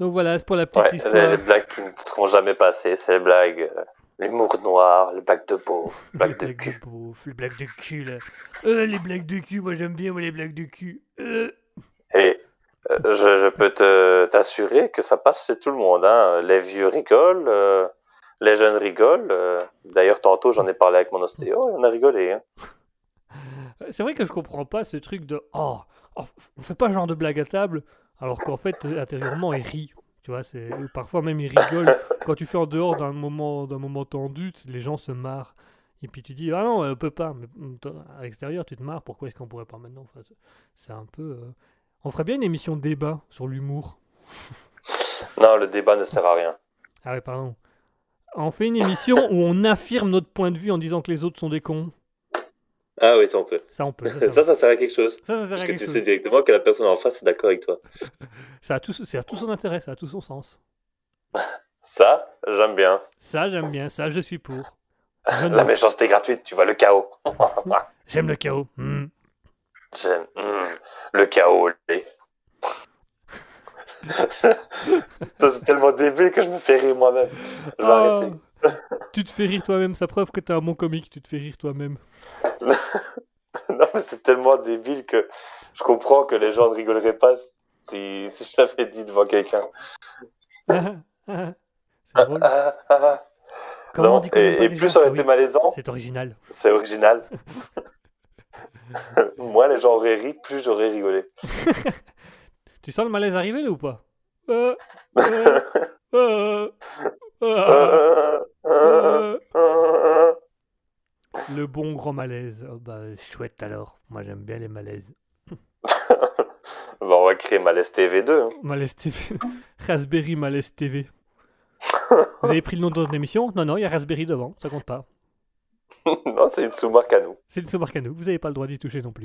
Donc voilà, c'est pour la petite Ouais, histoire. les, blagues qui ne seront jamais passées, c'est les blagues, euh, l'humour noir, les blagues de pauvre, les blagues de cul. les blagues de cul, là. Euh, les blagues de cul, moi j'aime bien moi, les blagues de cul. Euh. Et euh, je, je peux te t'assurer que ça passe chez tout le monde. Hein. Les vieux rigolent, euh, les jeunes rigolent. euh. D'ailleurs, tantôt, j'en ai parlé avec mon ostéo, on a rigolé. Hein. C'est vrai que je comprends pas ce truc de oh, oh, on fait pas ce genre de blague à table, alors qu'en fait intérieurement il rit. Tu vois, c'est parfois même il rigole quand tu fais en dehors d'un moment d'un moment tendu, les gens se marrent. Et puis tu dis ah non, on peut pas. Mais toi, à l'extérieur tu te marres. Pourquoi est-ce qu'on pourrait pas maintenant Enfin, C'est un peu. euh, On ferait bien une émission de débat sur l'humour. Non, le débat ne sert à rien. Ah ouais, pardon. On fait une émission où on affirme notre point de vue en disant que les autres sont des cons. Ah oui, ça on peut. Ça on peut. Ça, Ça, ça, ça, sert à quelque chose. ça, ça sert à Parce que tu chose. sais directement que la personne en face est d'accord avec toi. Ça a tout, ça a tout son intérêt, ça a tout son sens. Ça, j'aime bien. Ça, j'aime bien. Ça, je suis pour. Je La méchanceté gratuite, tu vois, le chaos. J'aime le chaos. Hmm. J'aime. mm, le chaos, les. Ça, c'est tellement débile que je me fais rire moi-même. Je vais Ah, arrêter. tu te fais rire toi-même. Ça preuve que t'es un bon comique. Tu te fais rire toi-même. Non, mais c'est tellement débile que je comprends que les gens ne rigoleraient pas si, si je l'avais dit devant quelqu'un. C'est drôle. Comment on Non, dit aime et, plus ça aurait été oui, malaisant, C'est original. c'est original. Moins les gens auraient ri, plus j'aurais rigolé. Tu sens le malaise arriver là ou pas? Euh, Euh, euh, euh, Le bon grand malaise. Oh, bah, chouette alors. Moi j'aime bien les malaises. Bah, on va créer Malaise TV2. hein. Malaise TV. Raspberry Malaise TV. Vous avez pris le nom de notre émission? Non, non, il y a Raspberry devant. Ça compte pas. non, c'est une sous-marque à nous. C'est une sous-marque à nous. Vous n'avez pas le droit d'y toucher non plus.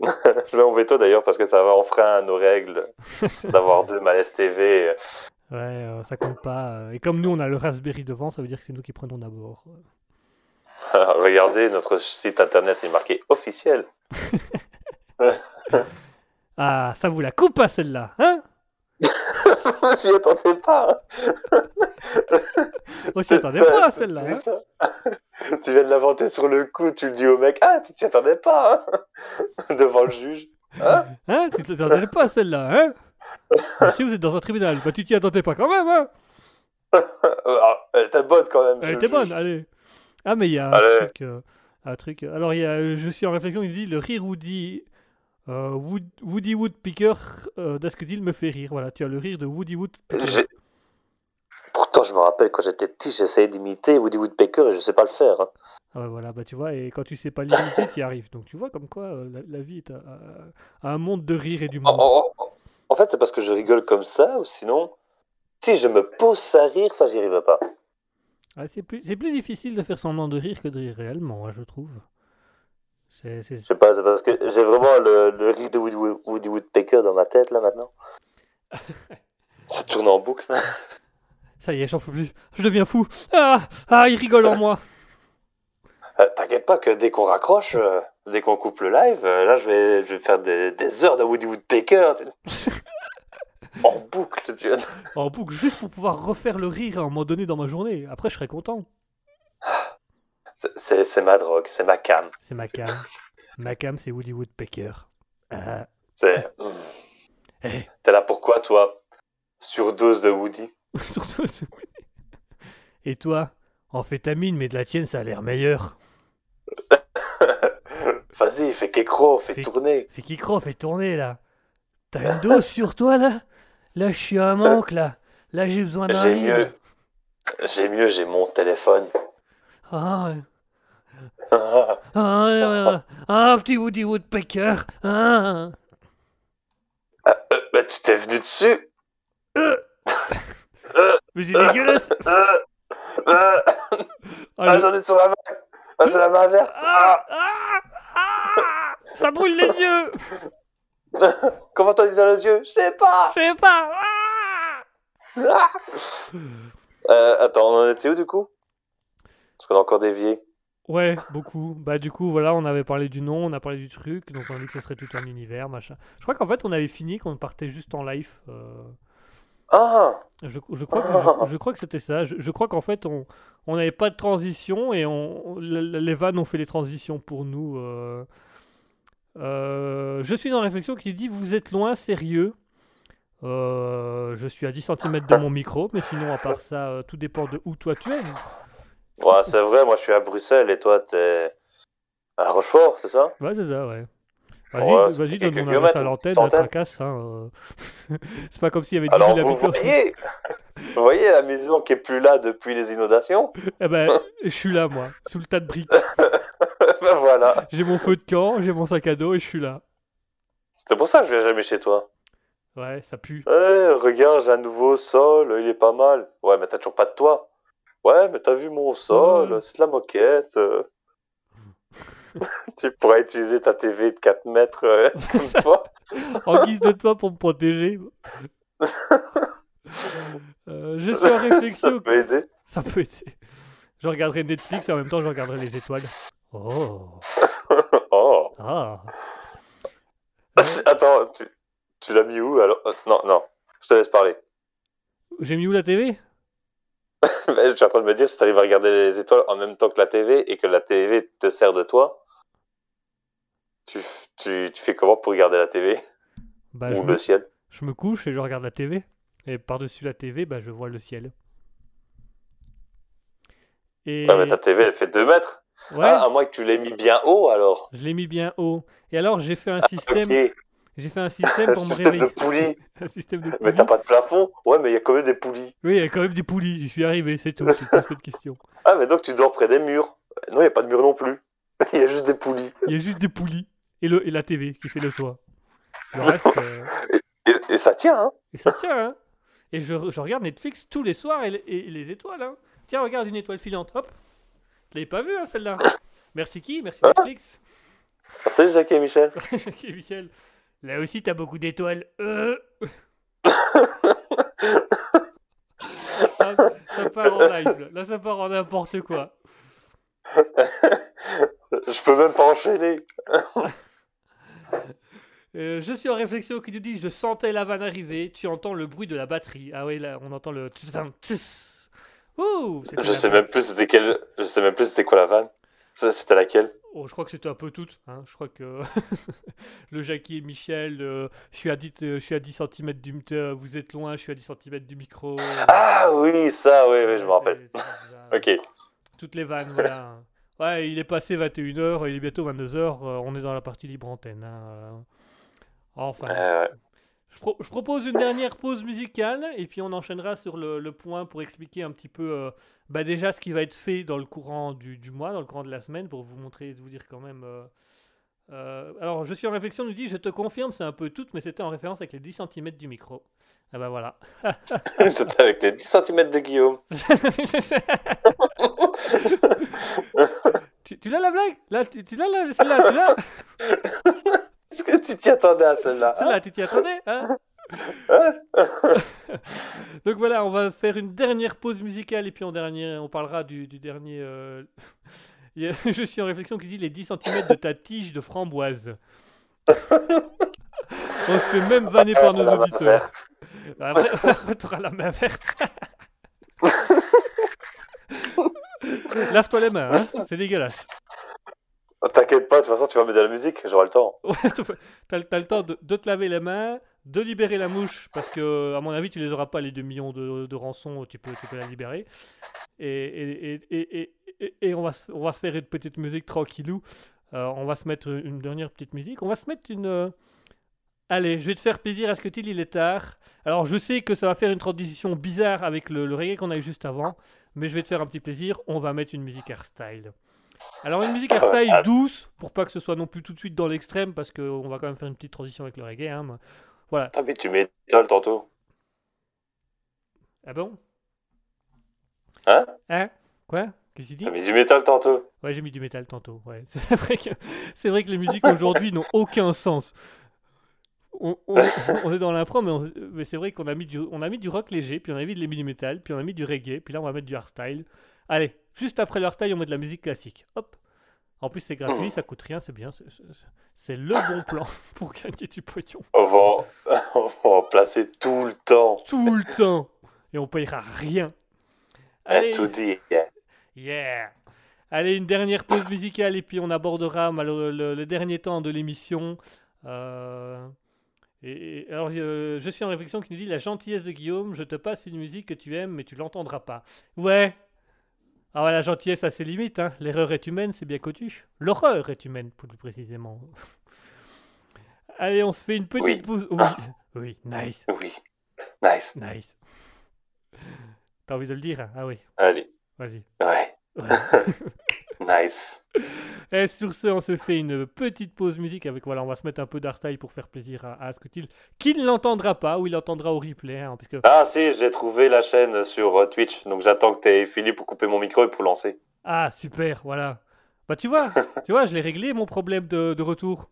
Je vais en veto d'ailleurs parce que ça va enfreindre nos règles d'avoir deux Malaise TV. Ouais, euh, ça compte pas. euh. Et comme nous, on a le Raspberry devant, ça veut dire que c'est nous qui prenons d'abord. Regardez, notre site internet est marqué officiel. Ah, ça vous la coupe à celle-là, hein? J'y attendais pas. hein. On s'y attendait pas celle-là. hein Tu viens de l'inventer sur le coup, tu le dis au mec, ah, tu t'y attendais pas, hein Devant le juge. Hein Hein Tu t'y attendais pas celle-là, hein? Monsieur, vous êtes dans un tribunal. Bah, tu t'y attendais pas quand même, hein Euh, ah, Elle était bonne quand même. Elle je était bonne, allez. Ah, mais il y a un truc. euh, un truc. euh, Alors, il y a, je suis en réflexion, il dit le rire Woody. euh, Wood- Woody Woodpecker euh, d'Asketil me fait rire. Voilà, tu as le rire de Woody Woodpecker. Pourtant, je me rappelle quand j'étais petit, j'essayais d'imiter Woody Woodpecker et je sais pas le faire. hein. Ah ouais, voilà, bah tu vois, et quand tu sais pas limiter, tu y arrives. Donc tu vois comme quoi euh, la, la vie est un, monde de rire et En, d'humour. en- en- en fait, c'est parce que je rigole comme ça, ou sinon, si je me pose à rire, ça, j'y arriverai pas. Ah, c'est plus, difficile de faire semblant de rire que de rire réellement, hein, je trouve. C'est, c'est- Je sais pas, c'est parce que j'ai vraiment le, le rire de Woody, Wood- Woody Woodpecker dans ma tête, là, maintenant. ça tourne en boucle. Ça y est, j'en peux plus. Je deviens fou. Ah, ah il rigole en moi. Euh, T'inquiète pas que dès qu'on raccroche, euh, dès qu'on coupe le live, euh, là, je vais, je vais faire des, des heures de Woody Woodpecker. en boucle, tu vois. En boucle, juste pour pouvoir refaire le rire à un moment donné dans ma journée. Après, je serais content. C'est- ma drogue, c'est ma cam. C'est ma cam. ma cam, c'est Woody Woodpecker. Ah, C'est... hmm. eh, T'es là pourquoi, toi? Surdose de Woody? Surtout ce Woody. Et toi, amphétamine, mais de la tienne, ça a l'air meilleur. Vas-y, fais qu'écro, fais Fais- tourner. Fais croit, fais tourner là. T'as une dose sur toi là? Là, je suis un manque là. Là, j'ai besoin d'un J'ai mieux. J'ai mieux, j'ai mon téléphone. Ah, ah, ouais. ah, petit Woody Woodpecker. Ah. Ah, euh, bah, tu t'es venu dessus Mais c'est dégueulasse. Euh, euh, Ah, ah, je- j'en ai sur la main. Ah, j'ai la main verte. Ah, Ah. Ça brûle les yeux. comment t'as dit dans les yeux? Je sais pas. Je sais pas. Ah. Euh, attends, on en était où du coup? Parce qu'on a encore dévié. Ouais, beaucoup. Bah du coup, voilà, on avait parlé du nom, on a parlé du truc, donc on a dit que ce serait tout un univers, machin. Je crois qu'en fait, on avait fini, qu'on partait juste en live. euh, Ah Je, je crois que, je, je crois que c'était ça. Je, crois qu'en fait, on on n'avait pas de transition et on, le- le- les vannes ont fait les transitions pour nous. euh. Euh, je suis en réflexion qui dit Vous êtes loin, sérieux Euh, Je suis à 10 cm de mon micro, mais sinon, à part ça, tout dépend de où toi tu es. Ouais, c'est vrai, moi je suis à Bruxelles et toi t'es à Rochefort, c'est ça? Ouais, c'est ça, ouais. Vas-y, vas-y, donne mon adresse à l'antenne, tracasse. Hein, euh. c'est pas comme s'il y avait 10 Alors 000 vous voyez, vous voyez la maison qui est plus là depuis les inondations? Eh ben, je suis là, moi, sous le tas de briques. Ben voilà. J'ai mon feu de camp, j'ai mon sac à dos et je suis là. C'est pour ça que je viens jamais chez toi. Ouais, ça pue. Eh, regarde, j'ai un nouveau sol, il est pas mal. Ouais, mais t'as toujours pas de toit. Ouais, mais t'as vu mon sol, Ouais. c'est de la moquette. tu pourrais utiliser ta TV de 4 mètres euh, comme toi. en guise de toi pour me protéger. Euh, je suis en Ça réflexion. peut aider. Ça peut aider. Je regarderai Netflix et en même temps je regarderai les étoiles. Oh. Oh. Ah. Attends, tu, tu l'as mis où alors? Euh, Non, non, je te laisse parler. J'ai mis où la TV je suis en train de me dire, si t'arrives à regarder les étoiles en même temps que la TV et que la TV te sert de toi, tu, tu, tu fais comment pour regarder la TV bah, je, ou me, le ciel je me couche et je regarde la TV. Et par-dessus la TV, bah, je vois le ciel. Et... Ouais, mais ta TV, elle fait 2 mètres. Ouais, Ah, à moins que tu l'aies mis bien haut alors. je l'ai mis bien haut. Et alors j'ai fait un système. Ok, J'ai fait un système un pour me système de réveiller. poulies. Un système de Mais poulies. t'as pas de plafond Ouais, mais il y a quand même des poulies. Oui, il y a quand même des poulies. J'y suis arrivé, c'est tout. Poses pas de questions. Ah, mais donc tu dors près des murs. Non, il n'y a pas de mur non plus. Il y a juste des poulies. Il y a juste des poulies et, le, et la TV qui fait le toit. Le reste, euh, Et, et ça tient, hein et ça tient, hein. Et je, je regarde Netflix tous les soirs et, les- et les étoiles, hein. Tiens, regarde une étoile filante, hop. Tu l'avais pas vue, hein, celle-là. Merci qui? Merci Netflix. Salut Jacques et Michel. Ok, Michel. Là aussi, t'as beaucoup d'étoiles. Euh. Ah, ça part en live, là. Là, ça part en n'importe quoi. Je peux même pas enchaîner. Euh, je suis en réflexion qui nous dit Je sentais la vanne arriver, tu entends le bruit de la batterie. Ah oui, là, on entend le. tss. Ouh, Je sais même plus c'était quelle. Je sais même plus c'était quoi la vanne. C'était laquelle? Oh, je crois que c'était un peu toutes. Hein. Je crois que le Jackie et Michel, euh, je, suis à 10, euh, je suis à 10 cm du. m- euh, vous êtes loin, je suis à 10 cm du micro. Ah oui, ça, oui, oui, je me rappelle. Ok. Toutes les vannes, voilà. Ouais, il est passé 21h, il est bientôt 22h, on est dans la partie libre antenne. hein, euh. Enfin. Euh. Je, pro- je propose une dernière pause musicale et puis on enchaînera sur le, le point pour expliquer un petit peu euh, bah déjà ce qui va être fait dans le courant du, du mois, dans le courant de la semaine, pour vous montrer, vous dire quand même. euh, euh, alors, je suis en réflexion, nous dit, je te confirme, c'est un peu tout, mais c'était en référence avec les 10 cm du micro. Ah bah voilà. C'était avec les 10 cm de Guillaume. tu l'as la blague? Là, tu, tu l'as la- celle-là, tu l'as? Est-ce que tu t'y attendais à celle-là hein? Celle-là, tu t'y attendais hein? Donc voilà, on va faire une dernière pause musicale et puis en dernier, on parlera du, du dernier. euh, Je suis en réflexion qui dit les 10 cm de ta tige de framboise. on se fait même vanner par nos auditeurs. après t'auras la main verte. Lave-toi les mains, hein c'est dégueulasse. Oh, T'inquiète pas, de toute façon, tu vas mettre de la musique, j'aurai le temps. Ouais, t'as, t'as le temps de, de te laver les mains, de libérer la mouche, parce que, à mon avis, tu les auras pas les 2 millions de, de rançons, tu peux, tu peux la libérer. Et, on, va se, on va se faire une petite musique tranquillou. Euh, on va se mettre une dernière petite musique. On va se mettre une. euh, Allez, je vais te faire plaisir. Est-ce que Till, il est tard? Alors, je sais que ça va faire une transition bizarre avec le, le reggae qu'on a eu juste avant, mais je vais te faire un petit plaisir. On va mettre une musique hardstyle. Alors, une musique hardstyle douce, pour pas que ce soit non plus tout de suite dans l'extrême, parce qu'on va quand même faire une petite transition avec le reggae. Hein, mais- Voilà. Ah, mais tu m'étonnes tantôt? Ah bon? Hein? Hein? Quoi? Qu'est-ce que tu dis? T'as mis du métal tantôt? Ouais, j'ai mis du métal tantôt. Ouais. C'est vrai que c'est vrai que les musiques aujourd'hui n'ont aucun sens. On, on- on est dans l'impro, mais, c'est vrai qu'on a mis du on a mis du rock léger, puis on a mis de du métal, puis on a mis du reggae, puis là on va mettre du hardstyle. Allez, Juste après le hardstyle, on met de la musique classique. Hop. En plus, c'est gratuit, ça coûte rien, c'est bien. c'est- le bon plan pour gagner du pognon. On va, en- on va en placer tout le temps. Tout le temps. Et on payera rien. Allez, tout dire. yeah. Allez, une dernière pause musicale et puis on abordera le, le dernier temps de l'émission. Euh, Et, et- alors, euh, je suis en réflexion qui nous dit La gentillesse de Guillaume, je te passe une musique que tu aimes, mais tu l'entendras pas. Ouais. Ah ouais, la gentillesse a ses limites. Hein. L'erreur est humaine, c'est bien connu. L'horreur est humaine, plus précisément. Allez, on se fait une petite Oui. pause. Oui. oui, nice, Oui. Nice. nice. T'as envie de le dire hein? Ah oui, Allez. vas-y. Ouais. Ouais. Nice. Et sur ce, on se fait une petite pause musique avec, voilà, on va se mettre un peu d'artstyle pour faire plaisir à, à Asketil, qui ne l'entendra pas ou il l'entendra au replay, hein, parce que Ah si, j'ai trouvé la chaîne sur euh, Twitch, donc j'attends que t'aies fini pour couper mon micro et pour lancer. ah super, voilà. Bah tu vois, tu vois, je l'ai réglé mon problème de, de retour.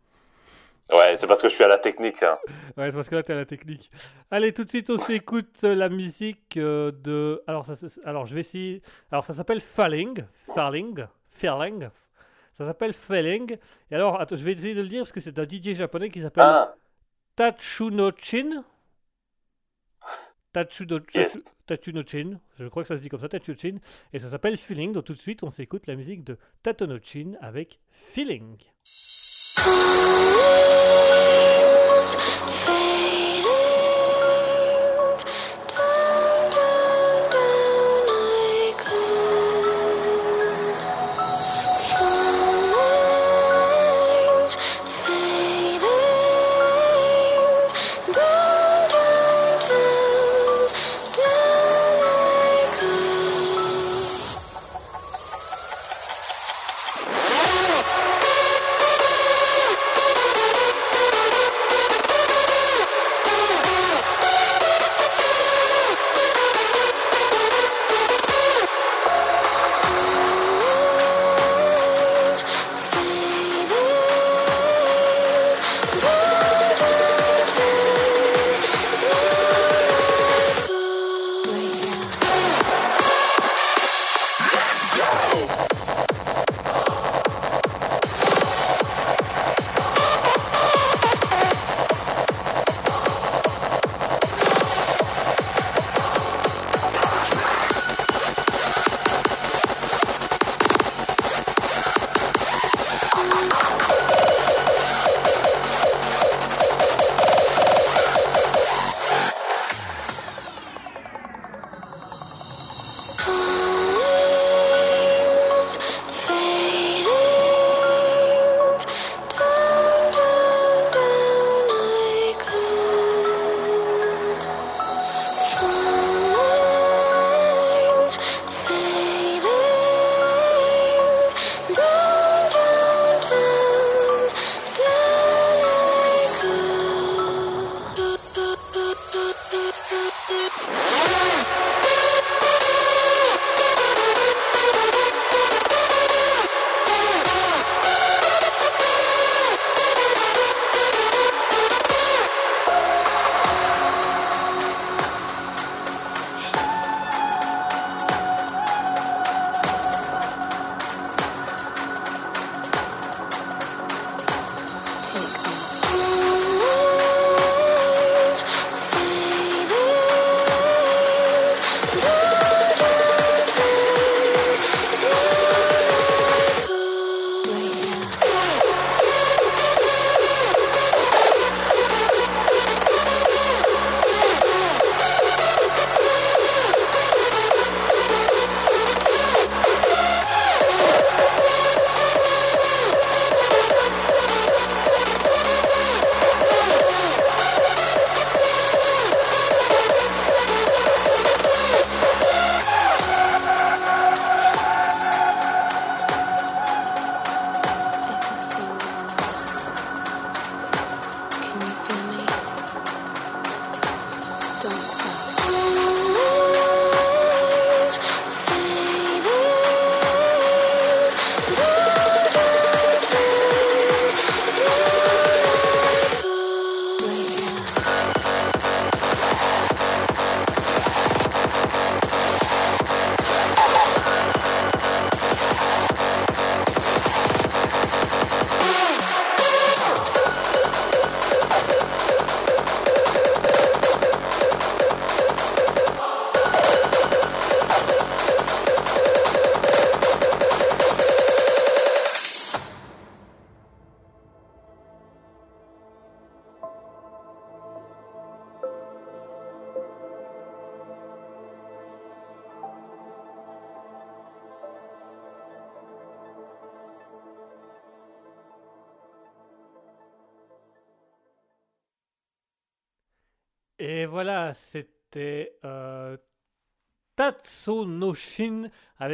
Ouais, c'est parce que je suis à la technique. hein. Ouais, c'est parce que là t'es à la technique. Allez, tout de suite on s'écoute la musique euh, de, alors ça, alors je vais essayer, alors ça s'appelle Falling, Falling, Falling. Ça s'appelle Falling. Et alors, attends, je vais essayer de le dire parce que c'est un DJ japonais qui s'appelle Ah, Tatsunochin. Tatsuno, Yes. Tatsunochin. Je crois que ça se dit comme ça, Tatsunochin. Et ça s'appelle Feeling. Donc tout de suite, on s'écoute la musique de Tatonochin avec Feeling.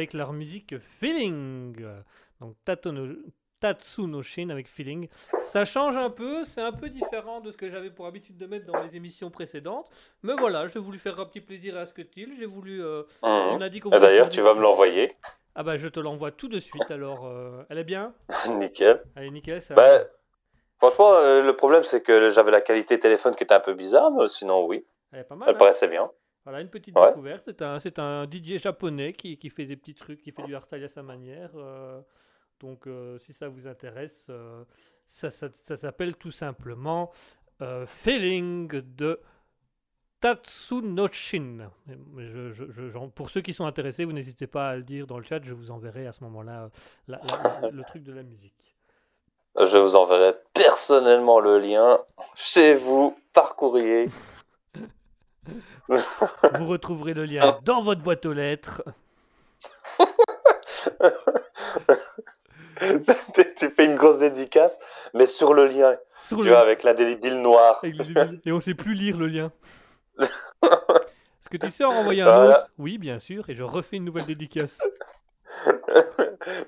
Avec leur musique Feeling. Donc Tato no- Tatsu no Shin avec Feeling. Ça change un peu, c'est un peu différent de ce que j'avais pour habitude de mettre dans les émissions précédentes. Mais voilà, j'ai voulu faire un petit plaisir à Scutil. J'ai voulu. euh, on Mhm. a dit qu'on voulait D'ailleurs, tu vas me l'envoyer. Ah bah je te l'envoie tout de suite alors. euh, elle est bien? Nickel. Allez, nickel. Ça... Bah, franchement, euh, le problème, c'est que j'avais la qualité téléphone qui était un peu bizarre, mais sinon, oui, Elle est pas mal. elle hein. paraissait bien. Voilà, une petite Ouais. découverte. C'est un, c'est un DJ japonais qui, qui fait des petits trucs, qui fait du hardstyle à sa manière. euh, donc, euh, si ça vous intéresse, euh, ça, ça- ça s'appelle tout simplement Feeling de Tatsunochin. Je, je- je- j'en- pour ceux qui sont intéressés, vous n'hésitez pas à le dire dans le chat. Je vous enverrai à ce moment-là la- la- le truc de la musique. Je vous enverrai personnellement le lien chez vous par courrier. Vous retrouverez le lien dans votre boîte aux lettres. tu fais une grosse dédicace, mais sur le lien, Sur tu le- vois, avec l'indélébile noir. Avec les débiles. Et on sait plus lire le lien. Est-ce que tu sais en renvoyer un Voilà. autre? Oui, bien sûr, et je refais une nouvelle dédicace.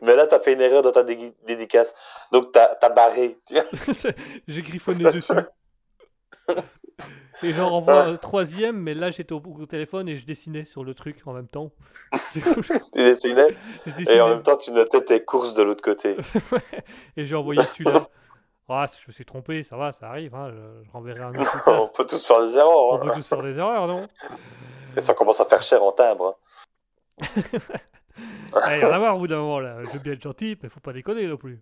mais là, tu as fait une erreur dans ta dé- dédicace. Donc, tu as, barré. tu vois. J'ai griffonné dessus. Et j'en renvoie un troisième, mais là j'étais au, au téléphone et je dessinais sur le truc en même temps. Du coup, je, Tu dessinais, je et en même temps, tu notais tes courses de l'autre côté. et j'ai envoyé celui-là. Ah, je me suis trompé, ça va, ça arrive. hein, Je, je renverrai un autre. On peut tous faire des erreurs. On hein. peut tous faire des erreurs, non? Et ça commence à faire cher en timbre. Il y en a marre au bout d'un moment là. Je veux bien être gentil, mais faut pas déconner non plus.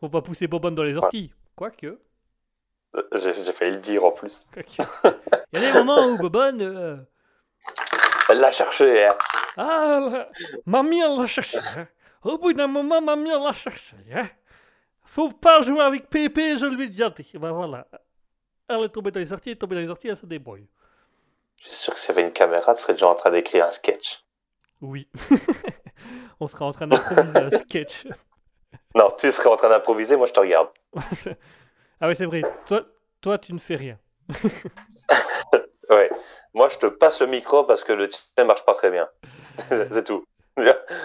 Faut pas pousser Bobonne dans les orties. Quoique. J'ai failli le dire en plus. Il y a des moments où Bobonne. euh, Elle l'a cherché. hein. Ah, la- mamie, elle l'a cherché. hein. Au bout d'un moment, mamie, elle l'a cherché. Hein. Faut pas jouer avec Pépé, je lui ai déjà dit. Ben voilà. Elle est tombée dans les sorties, elle est tombée dans les sorties, elle se débrouille. Je suis sûr que s'il y avait une caméra, tu serais déjà en train d'écrire un sketch. Oui. On sera en train d'improviser un sketch. Non, tu serais en train d'improviser, moi je te regarde. ah ouais, c'est vrai. Toi, toi, tu ne fais rien. Ouais. Moi je te passe le micro parce que le tien marche pas très bien. C'est tout.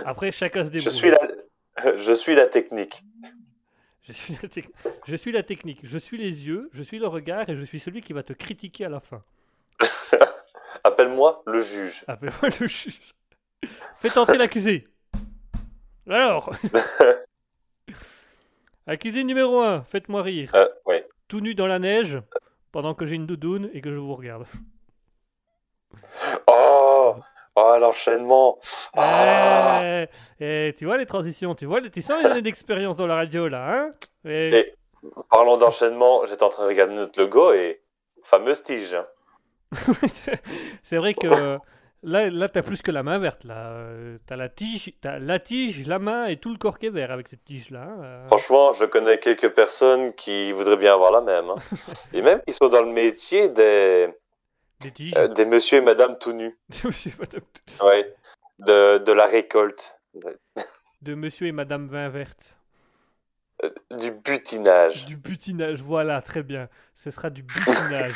Après, chacun se débrouille. Je suis la, je suis la technique. Je suis, la je suis la technique, je suis les yeux, je suis le regard et je suis celui qui va te critiquer à la fin. Appelle-moi le juge. Appelle-moi le juge. Faites entrer l'accusé. Alors? Accusé numéro 1, faites-moi rire. Euh, ouais. Tout nu dans la neige, pendant que j'ai une doudoune et que je vous regarde. Oh, oh l'enchaînement. Ah. Eh, eh, tu vois les transitions, tu vois, tu sens les années d'expérience dans la radio là, hein? Eh, Et- Parlons d'enchaînement, j'étais en train de regarder notre logo et fameuse tige. hein. c'est c'est vrai que euh, là, là t'as plus que la main verte. Là, Euh, t'as la tige, t'as la tige, la main et tout le corps qui est vert avec cette tige là. hein. Franchement, je connais quelques personnes qui voudraient bien avoir la même. hein. Et même qui sont dans le métier des, Des tiges. euh, des monsieur et madame tout nus. Monsieur et Madame- Ouais. De, de la récolte. de Monsieur et Madame Vin Verte. Euh, Du butinage. Du butinage, voilà, très bien. Ce sera du butinage.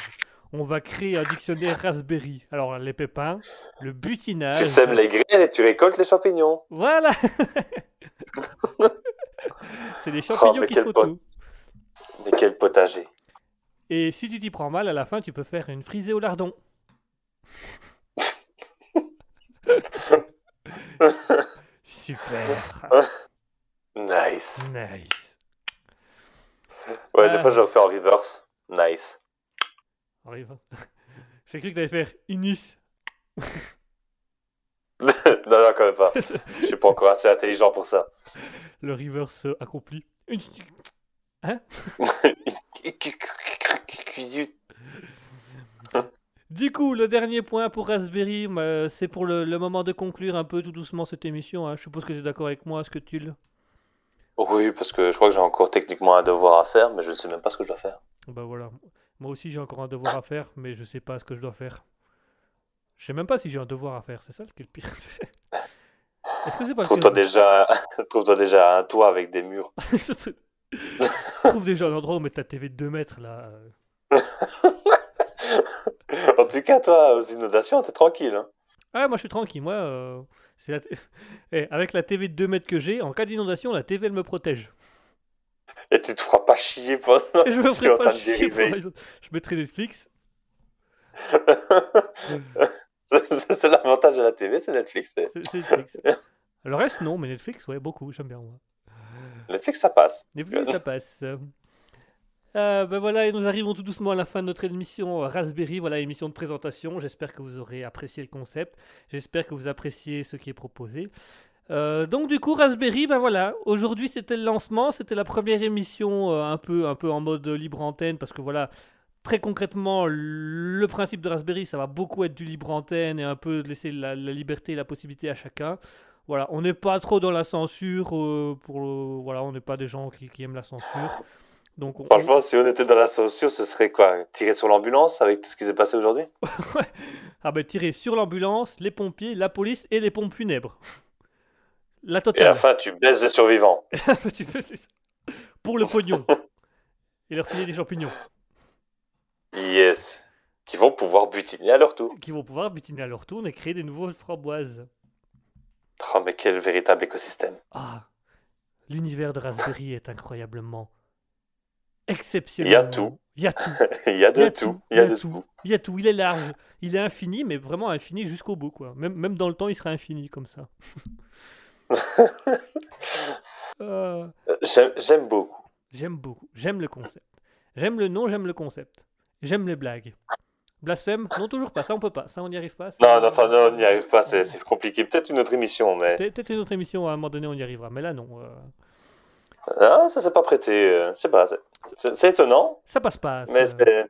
On va créer un dictionnaire Raspberry. Alors, les pépins, le butinage. Tu sèmes les graines et tu récoltes les champignons. Voilà C'est les champignons Oh, mais qui font tout. Mais quel potager. Et si tu t'y prends mal, à la fin, tu peux faire une frisée au lardon. Super. Nice. Nice. Ouais, Ah. des fois je le refais en reverse. Nice. Arrive. J'ai cru que t'allais faire Inis. non, non, quand même pas. Je suis pas encore assez intelligent pour ça. Le reverse accompli. Du coup, le dernier point pour Raspberry, euh, c'est pour le, le moment de conclure un peu tout doucement cette émission. hein. Je suppose que tu es d'accord avec moi, ce que tu le. Oui, parce que je crois que j'ai encore techniquement un devoir à faire, mais je ne sais même pas ce que je dois faire. Bah voilà. Moi aussi, j'ai encore un devoir à faire, mais je sais pas ce que je dois faire. Je sais même pas si j'ai un devoir à faire, c'est ça qui est le pire. Est-ce que c'est pas Trouve-toi déjà, trouve-toi déjà un toit avec des murs. Trouve déjà un endroit où mettre ta TV de 2 mètres là. En tout cas, toi, aux inondations, t'es tranquille. Hein. Ah, moi je suis tranquille. Moi, euh, la t- Eh, avec la TV de 2 mètres que j'ai, en cas d'inondation, la TV elle me protège. Et tu te feras pas chier pendant je me tu es ferai en pas train de dériver. Je mettrai Netflix. C'est l'avantage de la TV, c'est Netflix. c'est- Netflix. Le reste, non, mais Netflix, ouais, beaucoup. J'aime bien, moi. Netflix, ça passe. Netflix, ça passe. Euh, ben voilà, et nous arrivons tout doucement à la fin de notre émission Raspberry, voilà, émission de présentation. J'espère que vous aurez apprécié le concept. J'espère que vous appréciez ce qui est proposé. Euh, donc du coup, Raspberry, ben voilà, aujourd'hui c'était le lancement, c'était la première émission euh, un, peu, un peu en mode libre antenne, parce que voilà, très concrètement, le principe de Raspberry, ça va beaucoup être du libre antenne et un peu laisser la, la liberté et la possibilité à chacun. Voilà, on n'est pas trop dans la censure, euh, pour le- voilà, on n'est pas des gens qui, qui aiment la censure. Donc on- Franchement, si on était dans la censure, ce serait quoi? Tirer sur l'ambulance avec tout ce qui s'est passé aujourd'hui? Ah ben tirer sur l'ambulance, les pompiers, la police et les pompes funèbres. La Et à totale. la fin, tu baisses des survivants. Pour le pognon. Et leur filer des champignons. Yes. Qui vont pouvoir butiner à leur tour. Qui vont pouvoir butiner à leur tour et créer des nouveaux framboises. Oh, mais quel véritable écosystème. Ah, l'univers de Raspberry est incroyablement exceptionnel. Il y a tout. Il y a tout. Il y a de tout. Il y a de tout. Il y a tout. Il est large. Il est infini, mais vraiment infini jusqu'au bout, quoi. Même, même dans le temps, il sera infini comme ça. Euh, J'aime beaucoup. J'aime beaucoup. J'aime le concept. J'aime le nom, j'aime le concept. J'aime les blagues. Blasphème? Non, toujours pas. Ça, on peut pas. Ça, on n'y arrive pas. Non, non, ça, non, on n'y arrive pas. C'est c'est compliqué. Peut-être une autre émission, mais. Peut-être une autre émission, à un moment donné, on y arrivera. Mais là, non. euh, Ah, ça s'est pas prêté. euh, sais pas. c'est- C'est c'est étonnant, Ça passe pas. mais c'est.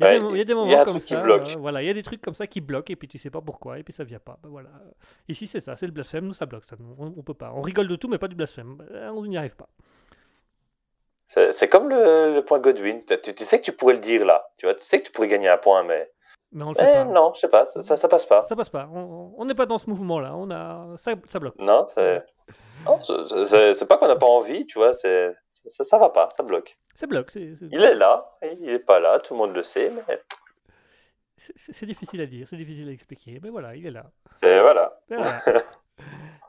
Il y a Ouais, des, mo- il y a des il y a moments un comme ça. bloque. euh, voilà, il y a des trucs comme ça qui bloquent et puis tu sais pas pourquoi et puis ça vient pas. Ben voilà. Ici c'est ça, c'est le blasphème. Nous ça bloque. Ça. On, on peut pas. On rigole de tout mais pas du blasphème. Ben, On n'y arrive pas. C'est comme le, le point Godwin. Tu, tu sais que tu pourrais le dire là. Tu vois, tu sais que tu pourrais gagner un point, mais. Mais on le fait Eh, pas. non, je sais pas. Ça, ça, ça passe pas. Ça passe pas. On on n'est pas dans ce mouvement là. On a ça, ça bloque. Non, c'est. Non, c'est- pas qu'on n'a pas envie, tu vois. C'est ça, ça va pas. Ça bloque. Ça bloque. Il est là. Il est pas là. Tout le monde le sait, mais. c'est- difficile à dire. C'est difficile à expliquer. Mais voilà, il est là. Et voilà. Voilà.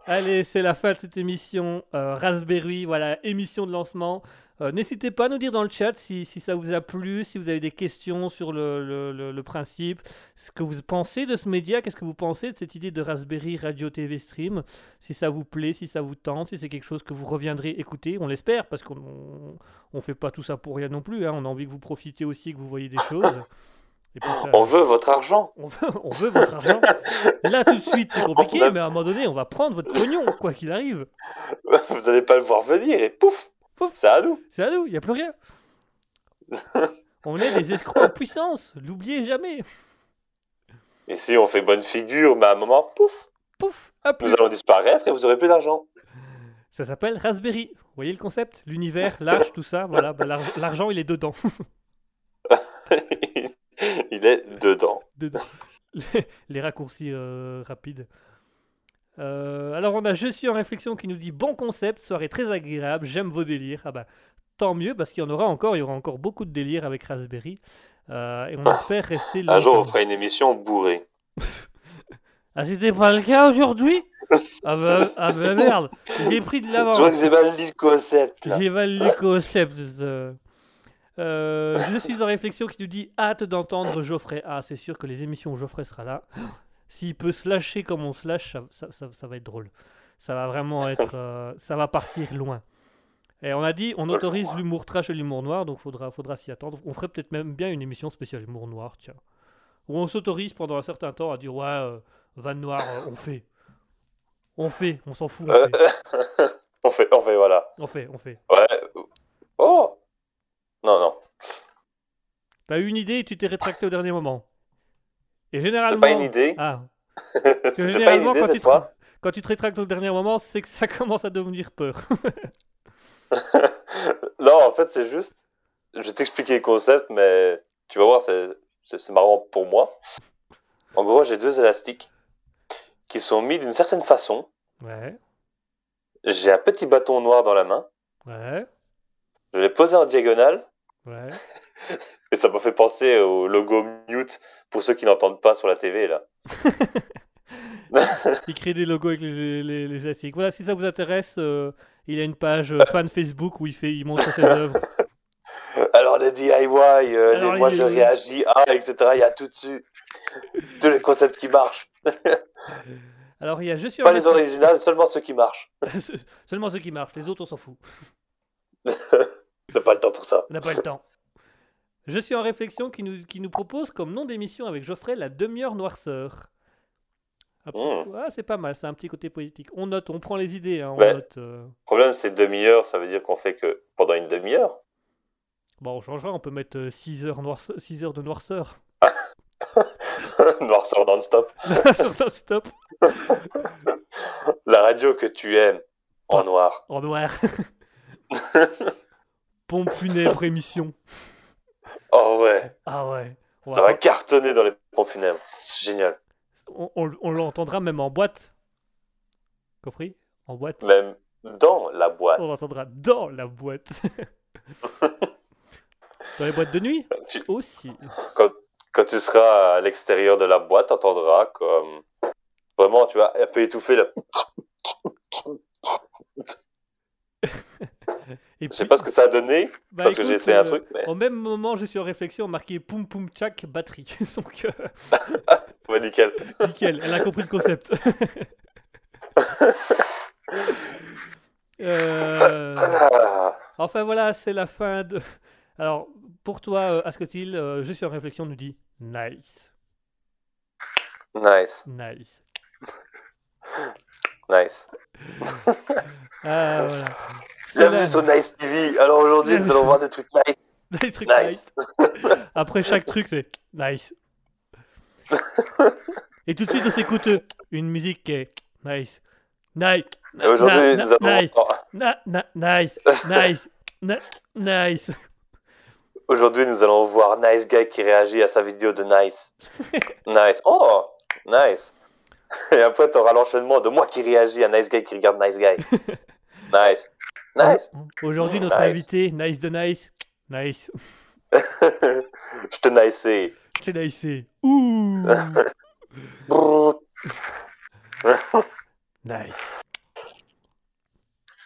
Allez, c'est la fin de cette émission euh, Raspberry, voilà, émission de lancement. Euh, N'hésitez pas à nous dire dans le chat si, si ça vous a plu, si vous avez des questions sur le, le- principe, ce que vous pensez de ce média, qu'est-ce que vous pensez de cette idée de Raspberry Radio TV Stream, si ça vous plaît, si ça vous tente, si c'est quelque chose que vous reviendrez écouter, on l'espère, parce qu'on on, on fait pas tout ça pour rien non plus, hein, on a envie que vous profitiez aussi, que vous voyez des choses. Et puis ça- On veut votre argent. on veut, on veut votre argent. Là, tout de suite, c'est compliqué, mais à un moment donné, on va prendre votre pognon, quoi qu'il arrive. Vous allez pas le voir venir et pouf. Pouf. C'est à nous. C'est à nous, il n'y a plus rien. On est des escrocs en puissance, l'oubliez jamais. Ici, on fait bonne figure, mais à un moment, pouf. Pouf, hop. Nous allons disparaître et vous aurez plus d'argent. Ça s'appelle Raspberry. Vous voyez le concept? L'univers, l'âge, tout ça, voilà. bah, l'ar- L'argent, il est dedans. Il est dedans. dedans. Les, les raccourcis euh, rapides. Euh, alors on a Je suis en réflexion qui nous dit bon concept, soirée très agréable, j'aime vos délires. Ah bah tant mieux parce qu'il y en aura encore, il y aura encore beaucoup de délires avec Raspberry. Euh, et on espère rester Un jour, on fera une émission bourrée. Ah c'était pas le cas aujourd'hui? Ah bah, ah bah merde, j'ai pris de Je l'avance. que j'ai mal dit le concept. Là. J'ai mal le concept. euh. Euh, je suis en réflexion qui nous dit hâte d'entendre Geoffrey. Ah, c'est sûr que les émissions où Geoffrey sera là, s'il peut se lâcher comme on se lâche, ça, ça- ça- ça va être drôle. Ça va vraiment être. euh, ça va partir loin. Et on a dit, on autorise l'humour trash et l'humour noir, donc faudra, faudra s'y attendre. On ferait peut-être même bien une émission spéciale humour noir, tiens. Où on s'autorise pendant un certain temps à dire ouais, euh, van noir, euh, on fait. On fait, on s'en fout, on fait. on fait, on fait, voilà. On fait, on fait. Ouais. Oh. T'as eu une idée et tu t'es rétracté au dernier moment. Et généralement. C'est pas une idée. Ah, C'était pas une généralement, idée quand, tu te... quand tu te rétractes au dernier moment, c'est que ça commence à devenir peur. non, en fait, c'est juste. Je vais t'expliquer le concept, mais tu vas voir, c'est marrant pour moi. En gros, j'ai deux élastiques qui sont mis d'une certaine façon. ouais, J'ai un petit bâton noir dans la main. ouais, Je l'ai posé en diagonale. ouais. Et ça m'a fait penser au logo mute pour ceux qui n'entendent pas sur la TV là. Il crée des logos avec les, les, les asiatiques. Voilà, si ça vous intéresse, euh, il a une page euh, fan Facebook où il, fait, il montre ses œuvres. Alors les DIY, euh, les moi les- je réagis, ah, etc. Il y a tout dessus. Tous les concepts qui marchent. Alors, il y a Je suis Pas les originales, seulement ceux qui marchent. Seulement ceux qui marchent, les autres on s'en fout. On n'a pas le temps pour ça. On n'a pas le temps. Je suis en réflexion qui nous, qui nous propose comme nom d'émission avec Geoffrey la demi-heure noirceur. Petit-. Ah, c'est pas mal, c'est un petit côté politique. On note, on prend les idées. hein, on Ouais. note, euh. Le problème, c'est demi-heure, ça veut dire qu'on fait que pendant une demi-heure. Bon, on changera, on peut mettre 6 heures, noirce- six heures de noirceur. Noirceur non-stop. Sur stop La radio que tu aimes en noir. en noir. Pompe funèbre émission. Oh ouais, Ah ouais. Ça va cartonner dans les pompes funèbres. C'est génial. on, on- on l'entendra même en boîte. Compris En boîte. Même dans la boîte. On l'entendra dans la boîte. dans les boîtes de nuit Tu- aussi. quand tu seras à l'extérieur de la boîte, t'entendras comme vraiment, tu vois, un peu étouffé là. Et Je sais puis- pas ce que ça a donné bah, parce que j'ai essayé un euh, truc, mais Au même moment, je suis en réflexion, marqué poum poum tchak batterie. Donc, euh, bah, nickel. nickel, elle a compris le concept. Euh, Enfin voilà, c'est la fin de. Alors, pour toi, euh, Ascotil, euh, je suis en réflexion, nous dit nice, nice, nice. nice. Ah voilà. Bienvenue sur Nice TV. Alors aujourd'hui, nous allons voir des trucs nice. Des trucs Nice. nice. Après chaque truc, c'est nice. Et tout de suite, on s'écoute une musique qui est nice. Nice. Aujourd'hui, nous nice. Na- na- nice. Nice. Na- nice. aujourd'hui, nous allons voir Nice Guy qui réagit à sa vidéo de Nice. Nice. Oh, nice. Et après, tu auras l'enchaînement de moi qui réagis à Nice Guy qui regarde Nice Guy. Nice. Nice. Aujourd'hui, notre Nice. invité, Nice de Nice. Nice. Je te nicé. Je t'ai nicé. Ouh. Nice.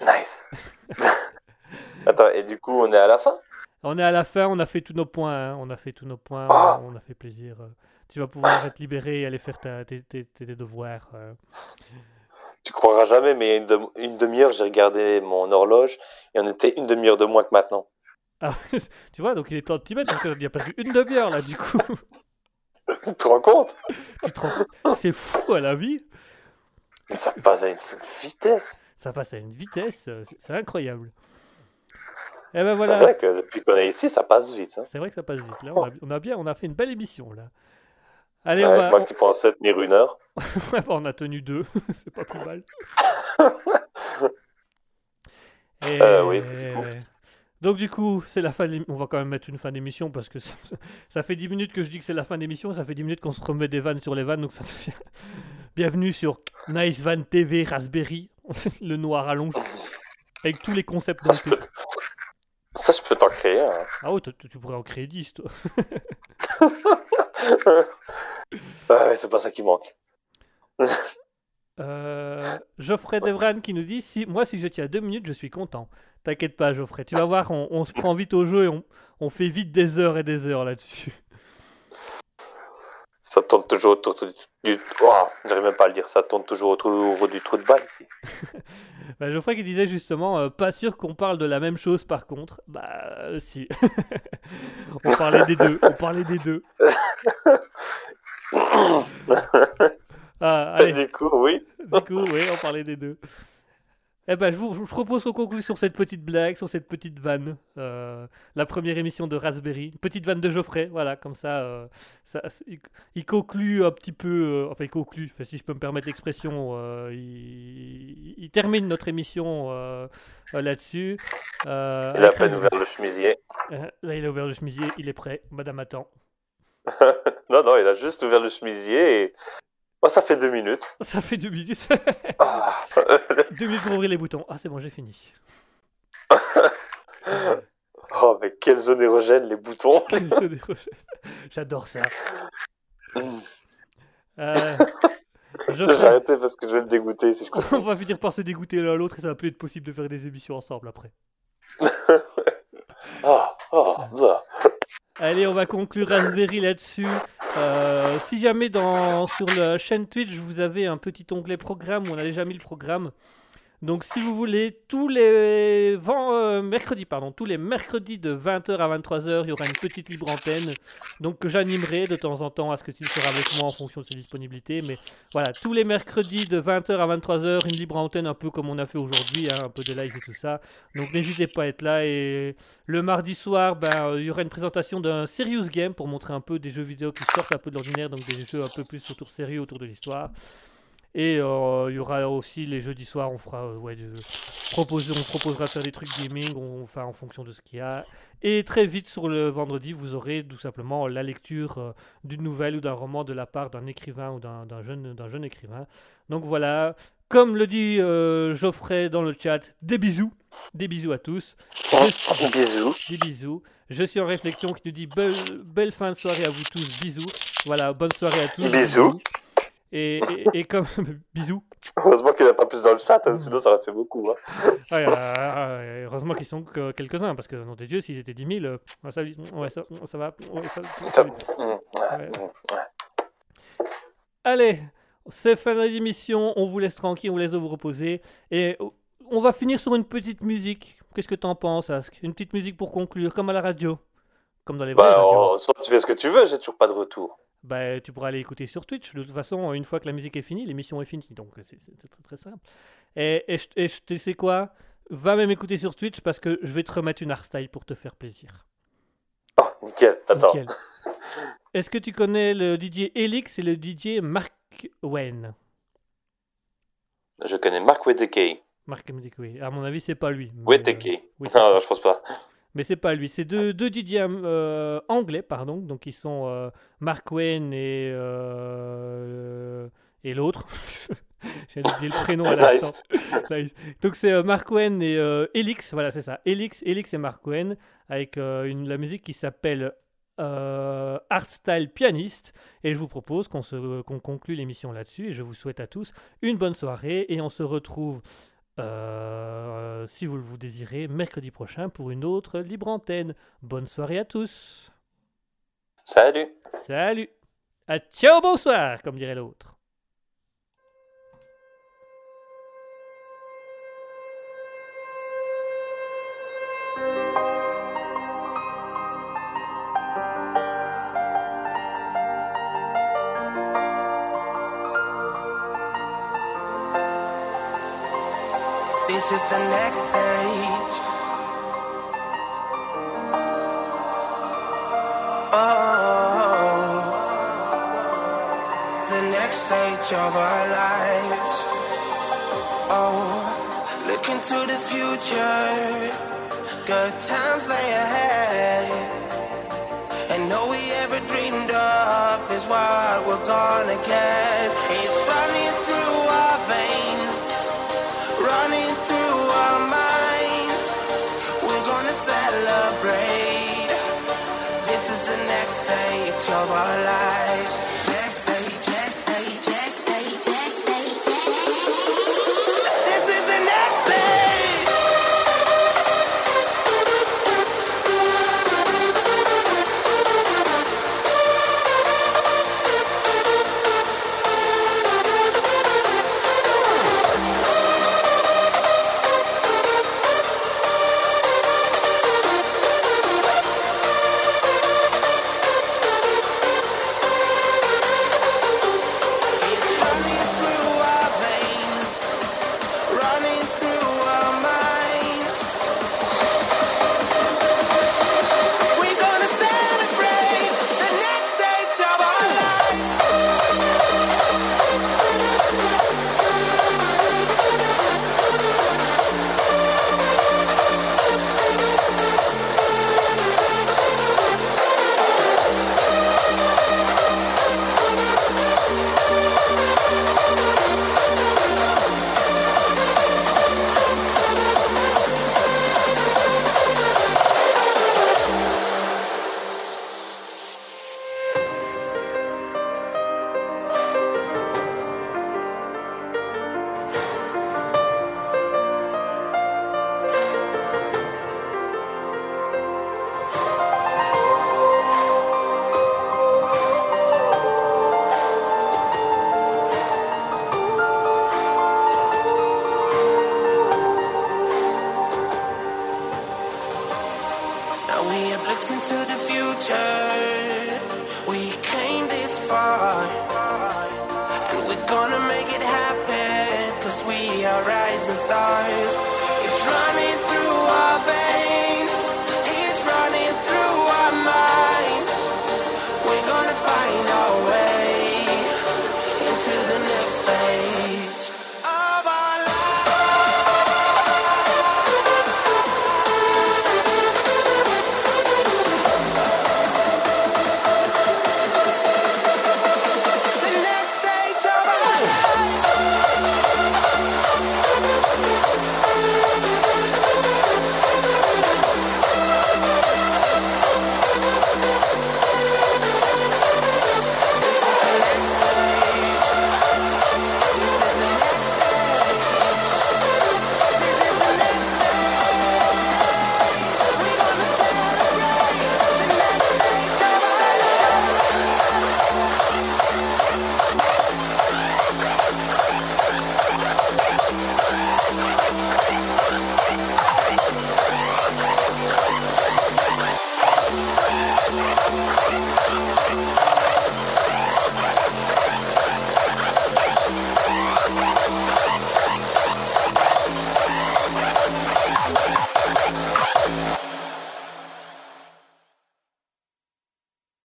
Nice. Attends, et du coup, on est à la fin? On est à la fin, on a fait tous nos points. hein. On a fait tous nos points. Ah. On a fait plaisir. euh. Tu vas pouvoir être libéré et aller faire ta- tes, tes- tes devoirs. Tu croiras jamais, mais il y a une, dem- une demi-heure, j'ai regardé mon horloge et on était une demi-heure de moins que maintenant. Ah, tu vois, donc il est temps de t'y mettre parce qu'il a perdu une demi-heure là, du coup. Tu te rends compte? Tu te rends compte? C'est fou à la vie. Mais ça passe à une vitesse. Ça passe à une vitesse, euh, c'est incroyable. Et ben C'est vrai que depuis qu'on est ici, ça passe vite. hein. c'est vrai que ça passe vite. Là, on a, on a bien, on a fait une belle émission là. Allez, Ouais, on, va, Moi qui pensais tenir une heure. ouais, on a tenu deux, c'est pas plus mal. Et- Euh, oui, du coup. Donc du coup, c'est la fin. de On va quand même mettre une fin d'émission parce que ça, ça fait 10 minutes que je dis que c'est la fin d'émission, ça fait 10 minutes qu'on se remet des vannes sur les vannes, donc ça devient. Bienvenue sur Nice Van TV Raspberry, le noir allonge, avec tous les concepts Ça, je peux, titre. ça, je peux t'en créer. hein. Ah tu tu pourrais en créer 10, toi. Ah ouais, c'est pas ça qui manque. Euh, Geoffrey Devran qui nous dit si moi si je tiens deux minutes je suis content. T'inquiète pas Geoffrey, tu vas voir on, on se prend vite au jeu et on, on fait vite des heures et des heures là-dessus. Ça tourne toujours autour du. du... Oh, J'arrive même pas à le dire. Ça tourne toujours autour du trou de balle ici. Bah, Geoffrey qui disait justement euh, pas sûr qu'on parle de la même chose par contre. Bah euh, si. on parlait des deux, on parlait des deux. Ah, allez, du coup, oui. du coup, oui, on parlait des deux. Eh ben, je vous, je vous propose qu'on conclue sur cette petite blague, sur cette petite vanne. Euh, la première émission de Raspberry. Petite vanne de Geoffrey, voilà, comme ça. euh, ça il, il conclut un petit peu. euh, enfin, il conclut, enfin, si je peux me permettre l'expression. il, il termine notre émission là-dessus. Il a ouvert le chemisier. Là, il a ouvert le chemisier, il est prêt. Madame attend. Non, non, il a juste ouvert le chemisier et. Oh, ça fait deux minutes. Ça fait deux minutes. Ah. deux minutes pour ouvrir les boutons. Ah, c'est bon, j'ai fini. Oh, avec quelle zone érogène les boutons. J'adore ça. Euh, J'ai Geoffrey, arrêté parce que je vais me dégoûter si je on continue. va finir par se dégoûter l'un à l'autre et ça va plus être possible de faire des émissions ensemble après. Ah, ah, bah. Allez, on va conclure Raspberry là-dessus. Euh, si jamais dans, sur la chaîne Twitch, vous avez un petit onglet programme où on a déjà mis le programme. Donc si vous voulez, tous les ven- euh, mercredis, pardon, tous les mercredis de 20h à 23h, il y aura une petite libre antenne. Donc que j'animerai de temps en temps à ce que s'il sera avec moi en fonction de ses disponibilités. Mais voilà, tous les mercredis de 20h à 23h, une libre antenne un peu comme on a fait aujourd'hui, hein, un peu de live et tout ça. Donc n'hésitez pas à être là et le mardi soir, ben, euh, il y aura une présentation d'un Serious Game pour montrer un peu des jeux vidéo qui sortent un peu de l'ordinaire, donc des jeux un peu plus autour sérieux, autour de l'histoire. Et euh, il y aura aussi les jeudis soirs, on fera, euh, ouais, proposer- on proposera de faire des trucs gaming, on, enfin en fonction de ce qu'il y a. Et très vite sur le vendredi, vous aurez tout simplement la lecture euh, d'une nouvelle ou d'un roman de la part d'un écrivain ou d'un jeune, d'un jeune écrivain. Donc voilà, comme le dit Geoffrey dans le chat, des bisous, des bisous à tous. Je suis- Bisous. des bisous. Je suis en réflexion qui nous dit belle, belle fin de soirée à vous tous. Bisous. Voilà, bonne soirée à tous. Bisous. Et, et, et comme bisous. Heureusement qu'il n'y en a pas plus dans le chat, hein, sinon ça aurait fait beaucoup. Hein. Ouais, euh, euh, heureusement qu'ils sont que quelques-uns parce que nom des dieux, s'ils étaient 10 000, euh, ça, ouais, ça, ça va. ouais, ça- ouais. Allez, c'est fin de l'émission. On vous laisse tranquille, on vous laisse vous reposer et on va finir sur une petite musique. Qu'est-ce que t'en penses, Ask? Une petite musique pour conclure, comme à la radio, comme dans les Bah, oh, soit tu fais ce que tu veux, j'ai toujours pas de retour. Bah, tu pourras aller écouter sur Twitch. De toute façon, une fois que la musique est finie, l'émission est finie. Donc, c'est très, très simple. Et, et, je- et tu sais quoi? Va même écouter sur Twitch parce que je vais te remettre une hardstyle pour te faire plaisir. Oh, nickel. Attends. Est-ce que tu connais le DJ Elix et le DJ Mark Wen? Je connais Mark Whittaker. Mark oui. À mon avis, c'est pas lui. Whittaker. euh, non, je pense pas. Mais c'est pas lui, c'est deux, deux DJ euh, anglais, pardon. Donc ils sont euh, Mark Wayne et, euh, et l'autre. J'ai oublié le prénom à l'instant. Nice. Donc c'est euh, Mark Wayne et euh, Elix, voilà c'est ça. Elix, Elix et Mark Wayne avec une, la musique qui s'appelle euh, Hardstyle Pianiste. Et je vous propose qu'on se- qu'on conclue l'émission là-dessus. Et je vous souhaite à tous une bonne soirée. Et on se retrouve euh, si vous le vous désirez, mercredi prochain pour une autre libre antenne. Bonne soirée à tous. Salut. Salut. À ciao, bonsoir, comme dirait l'autre. This is the next stage. Oh, the next stage of our lives. Oh, look into the future. Good times lay ahead. And all we ever dreamed of is what we're gonna get. It's of our lives.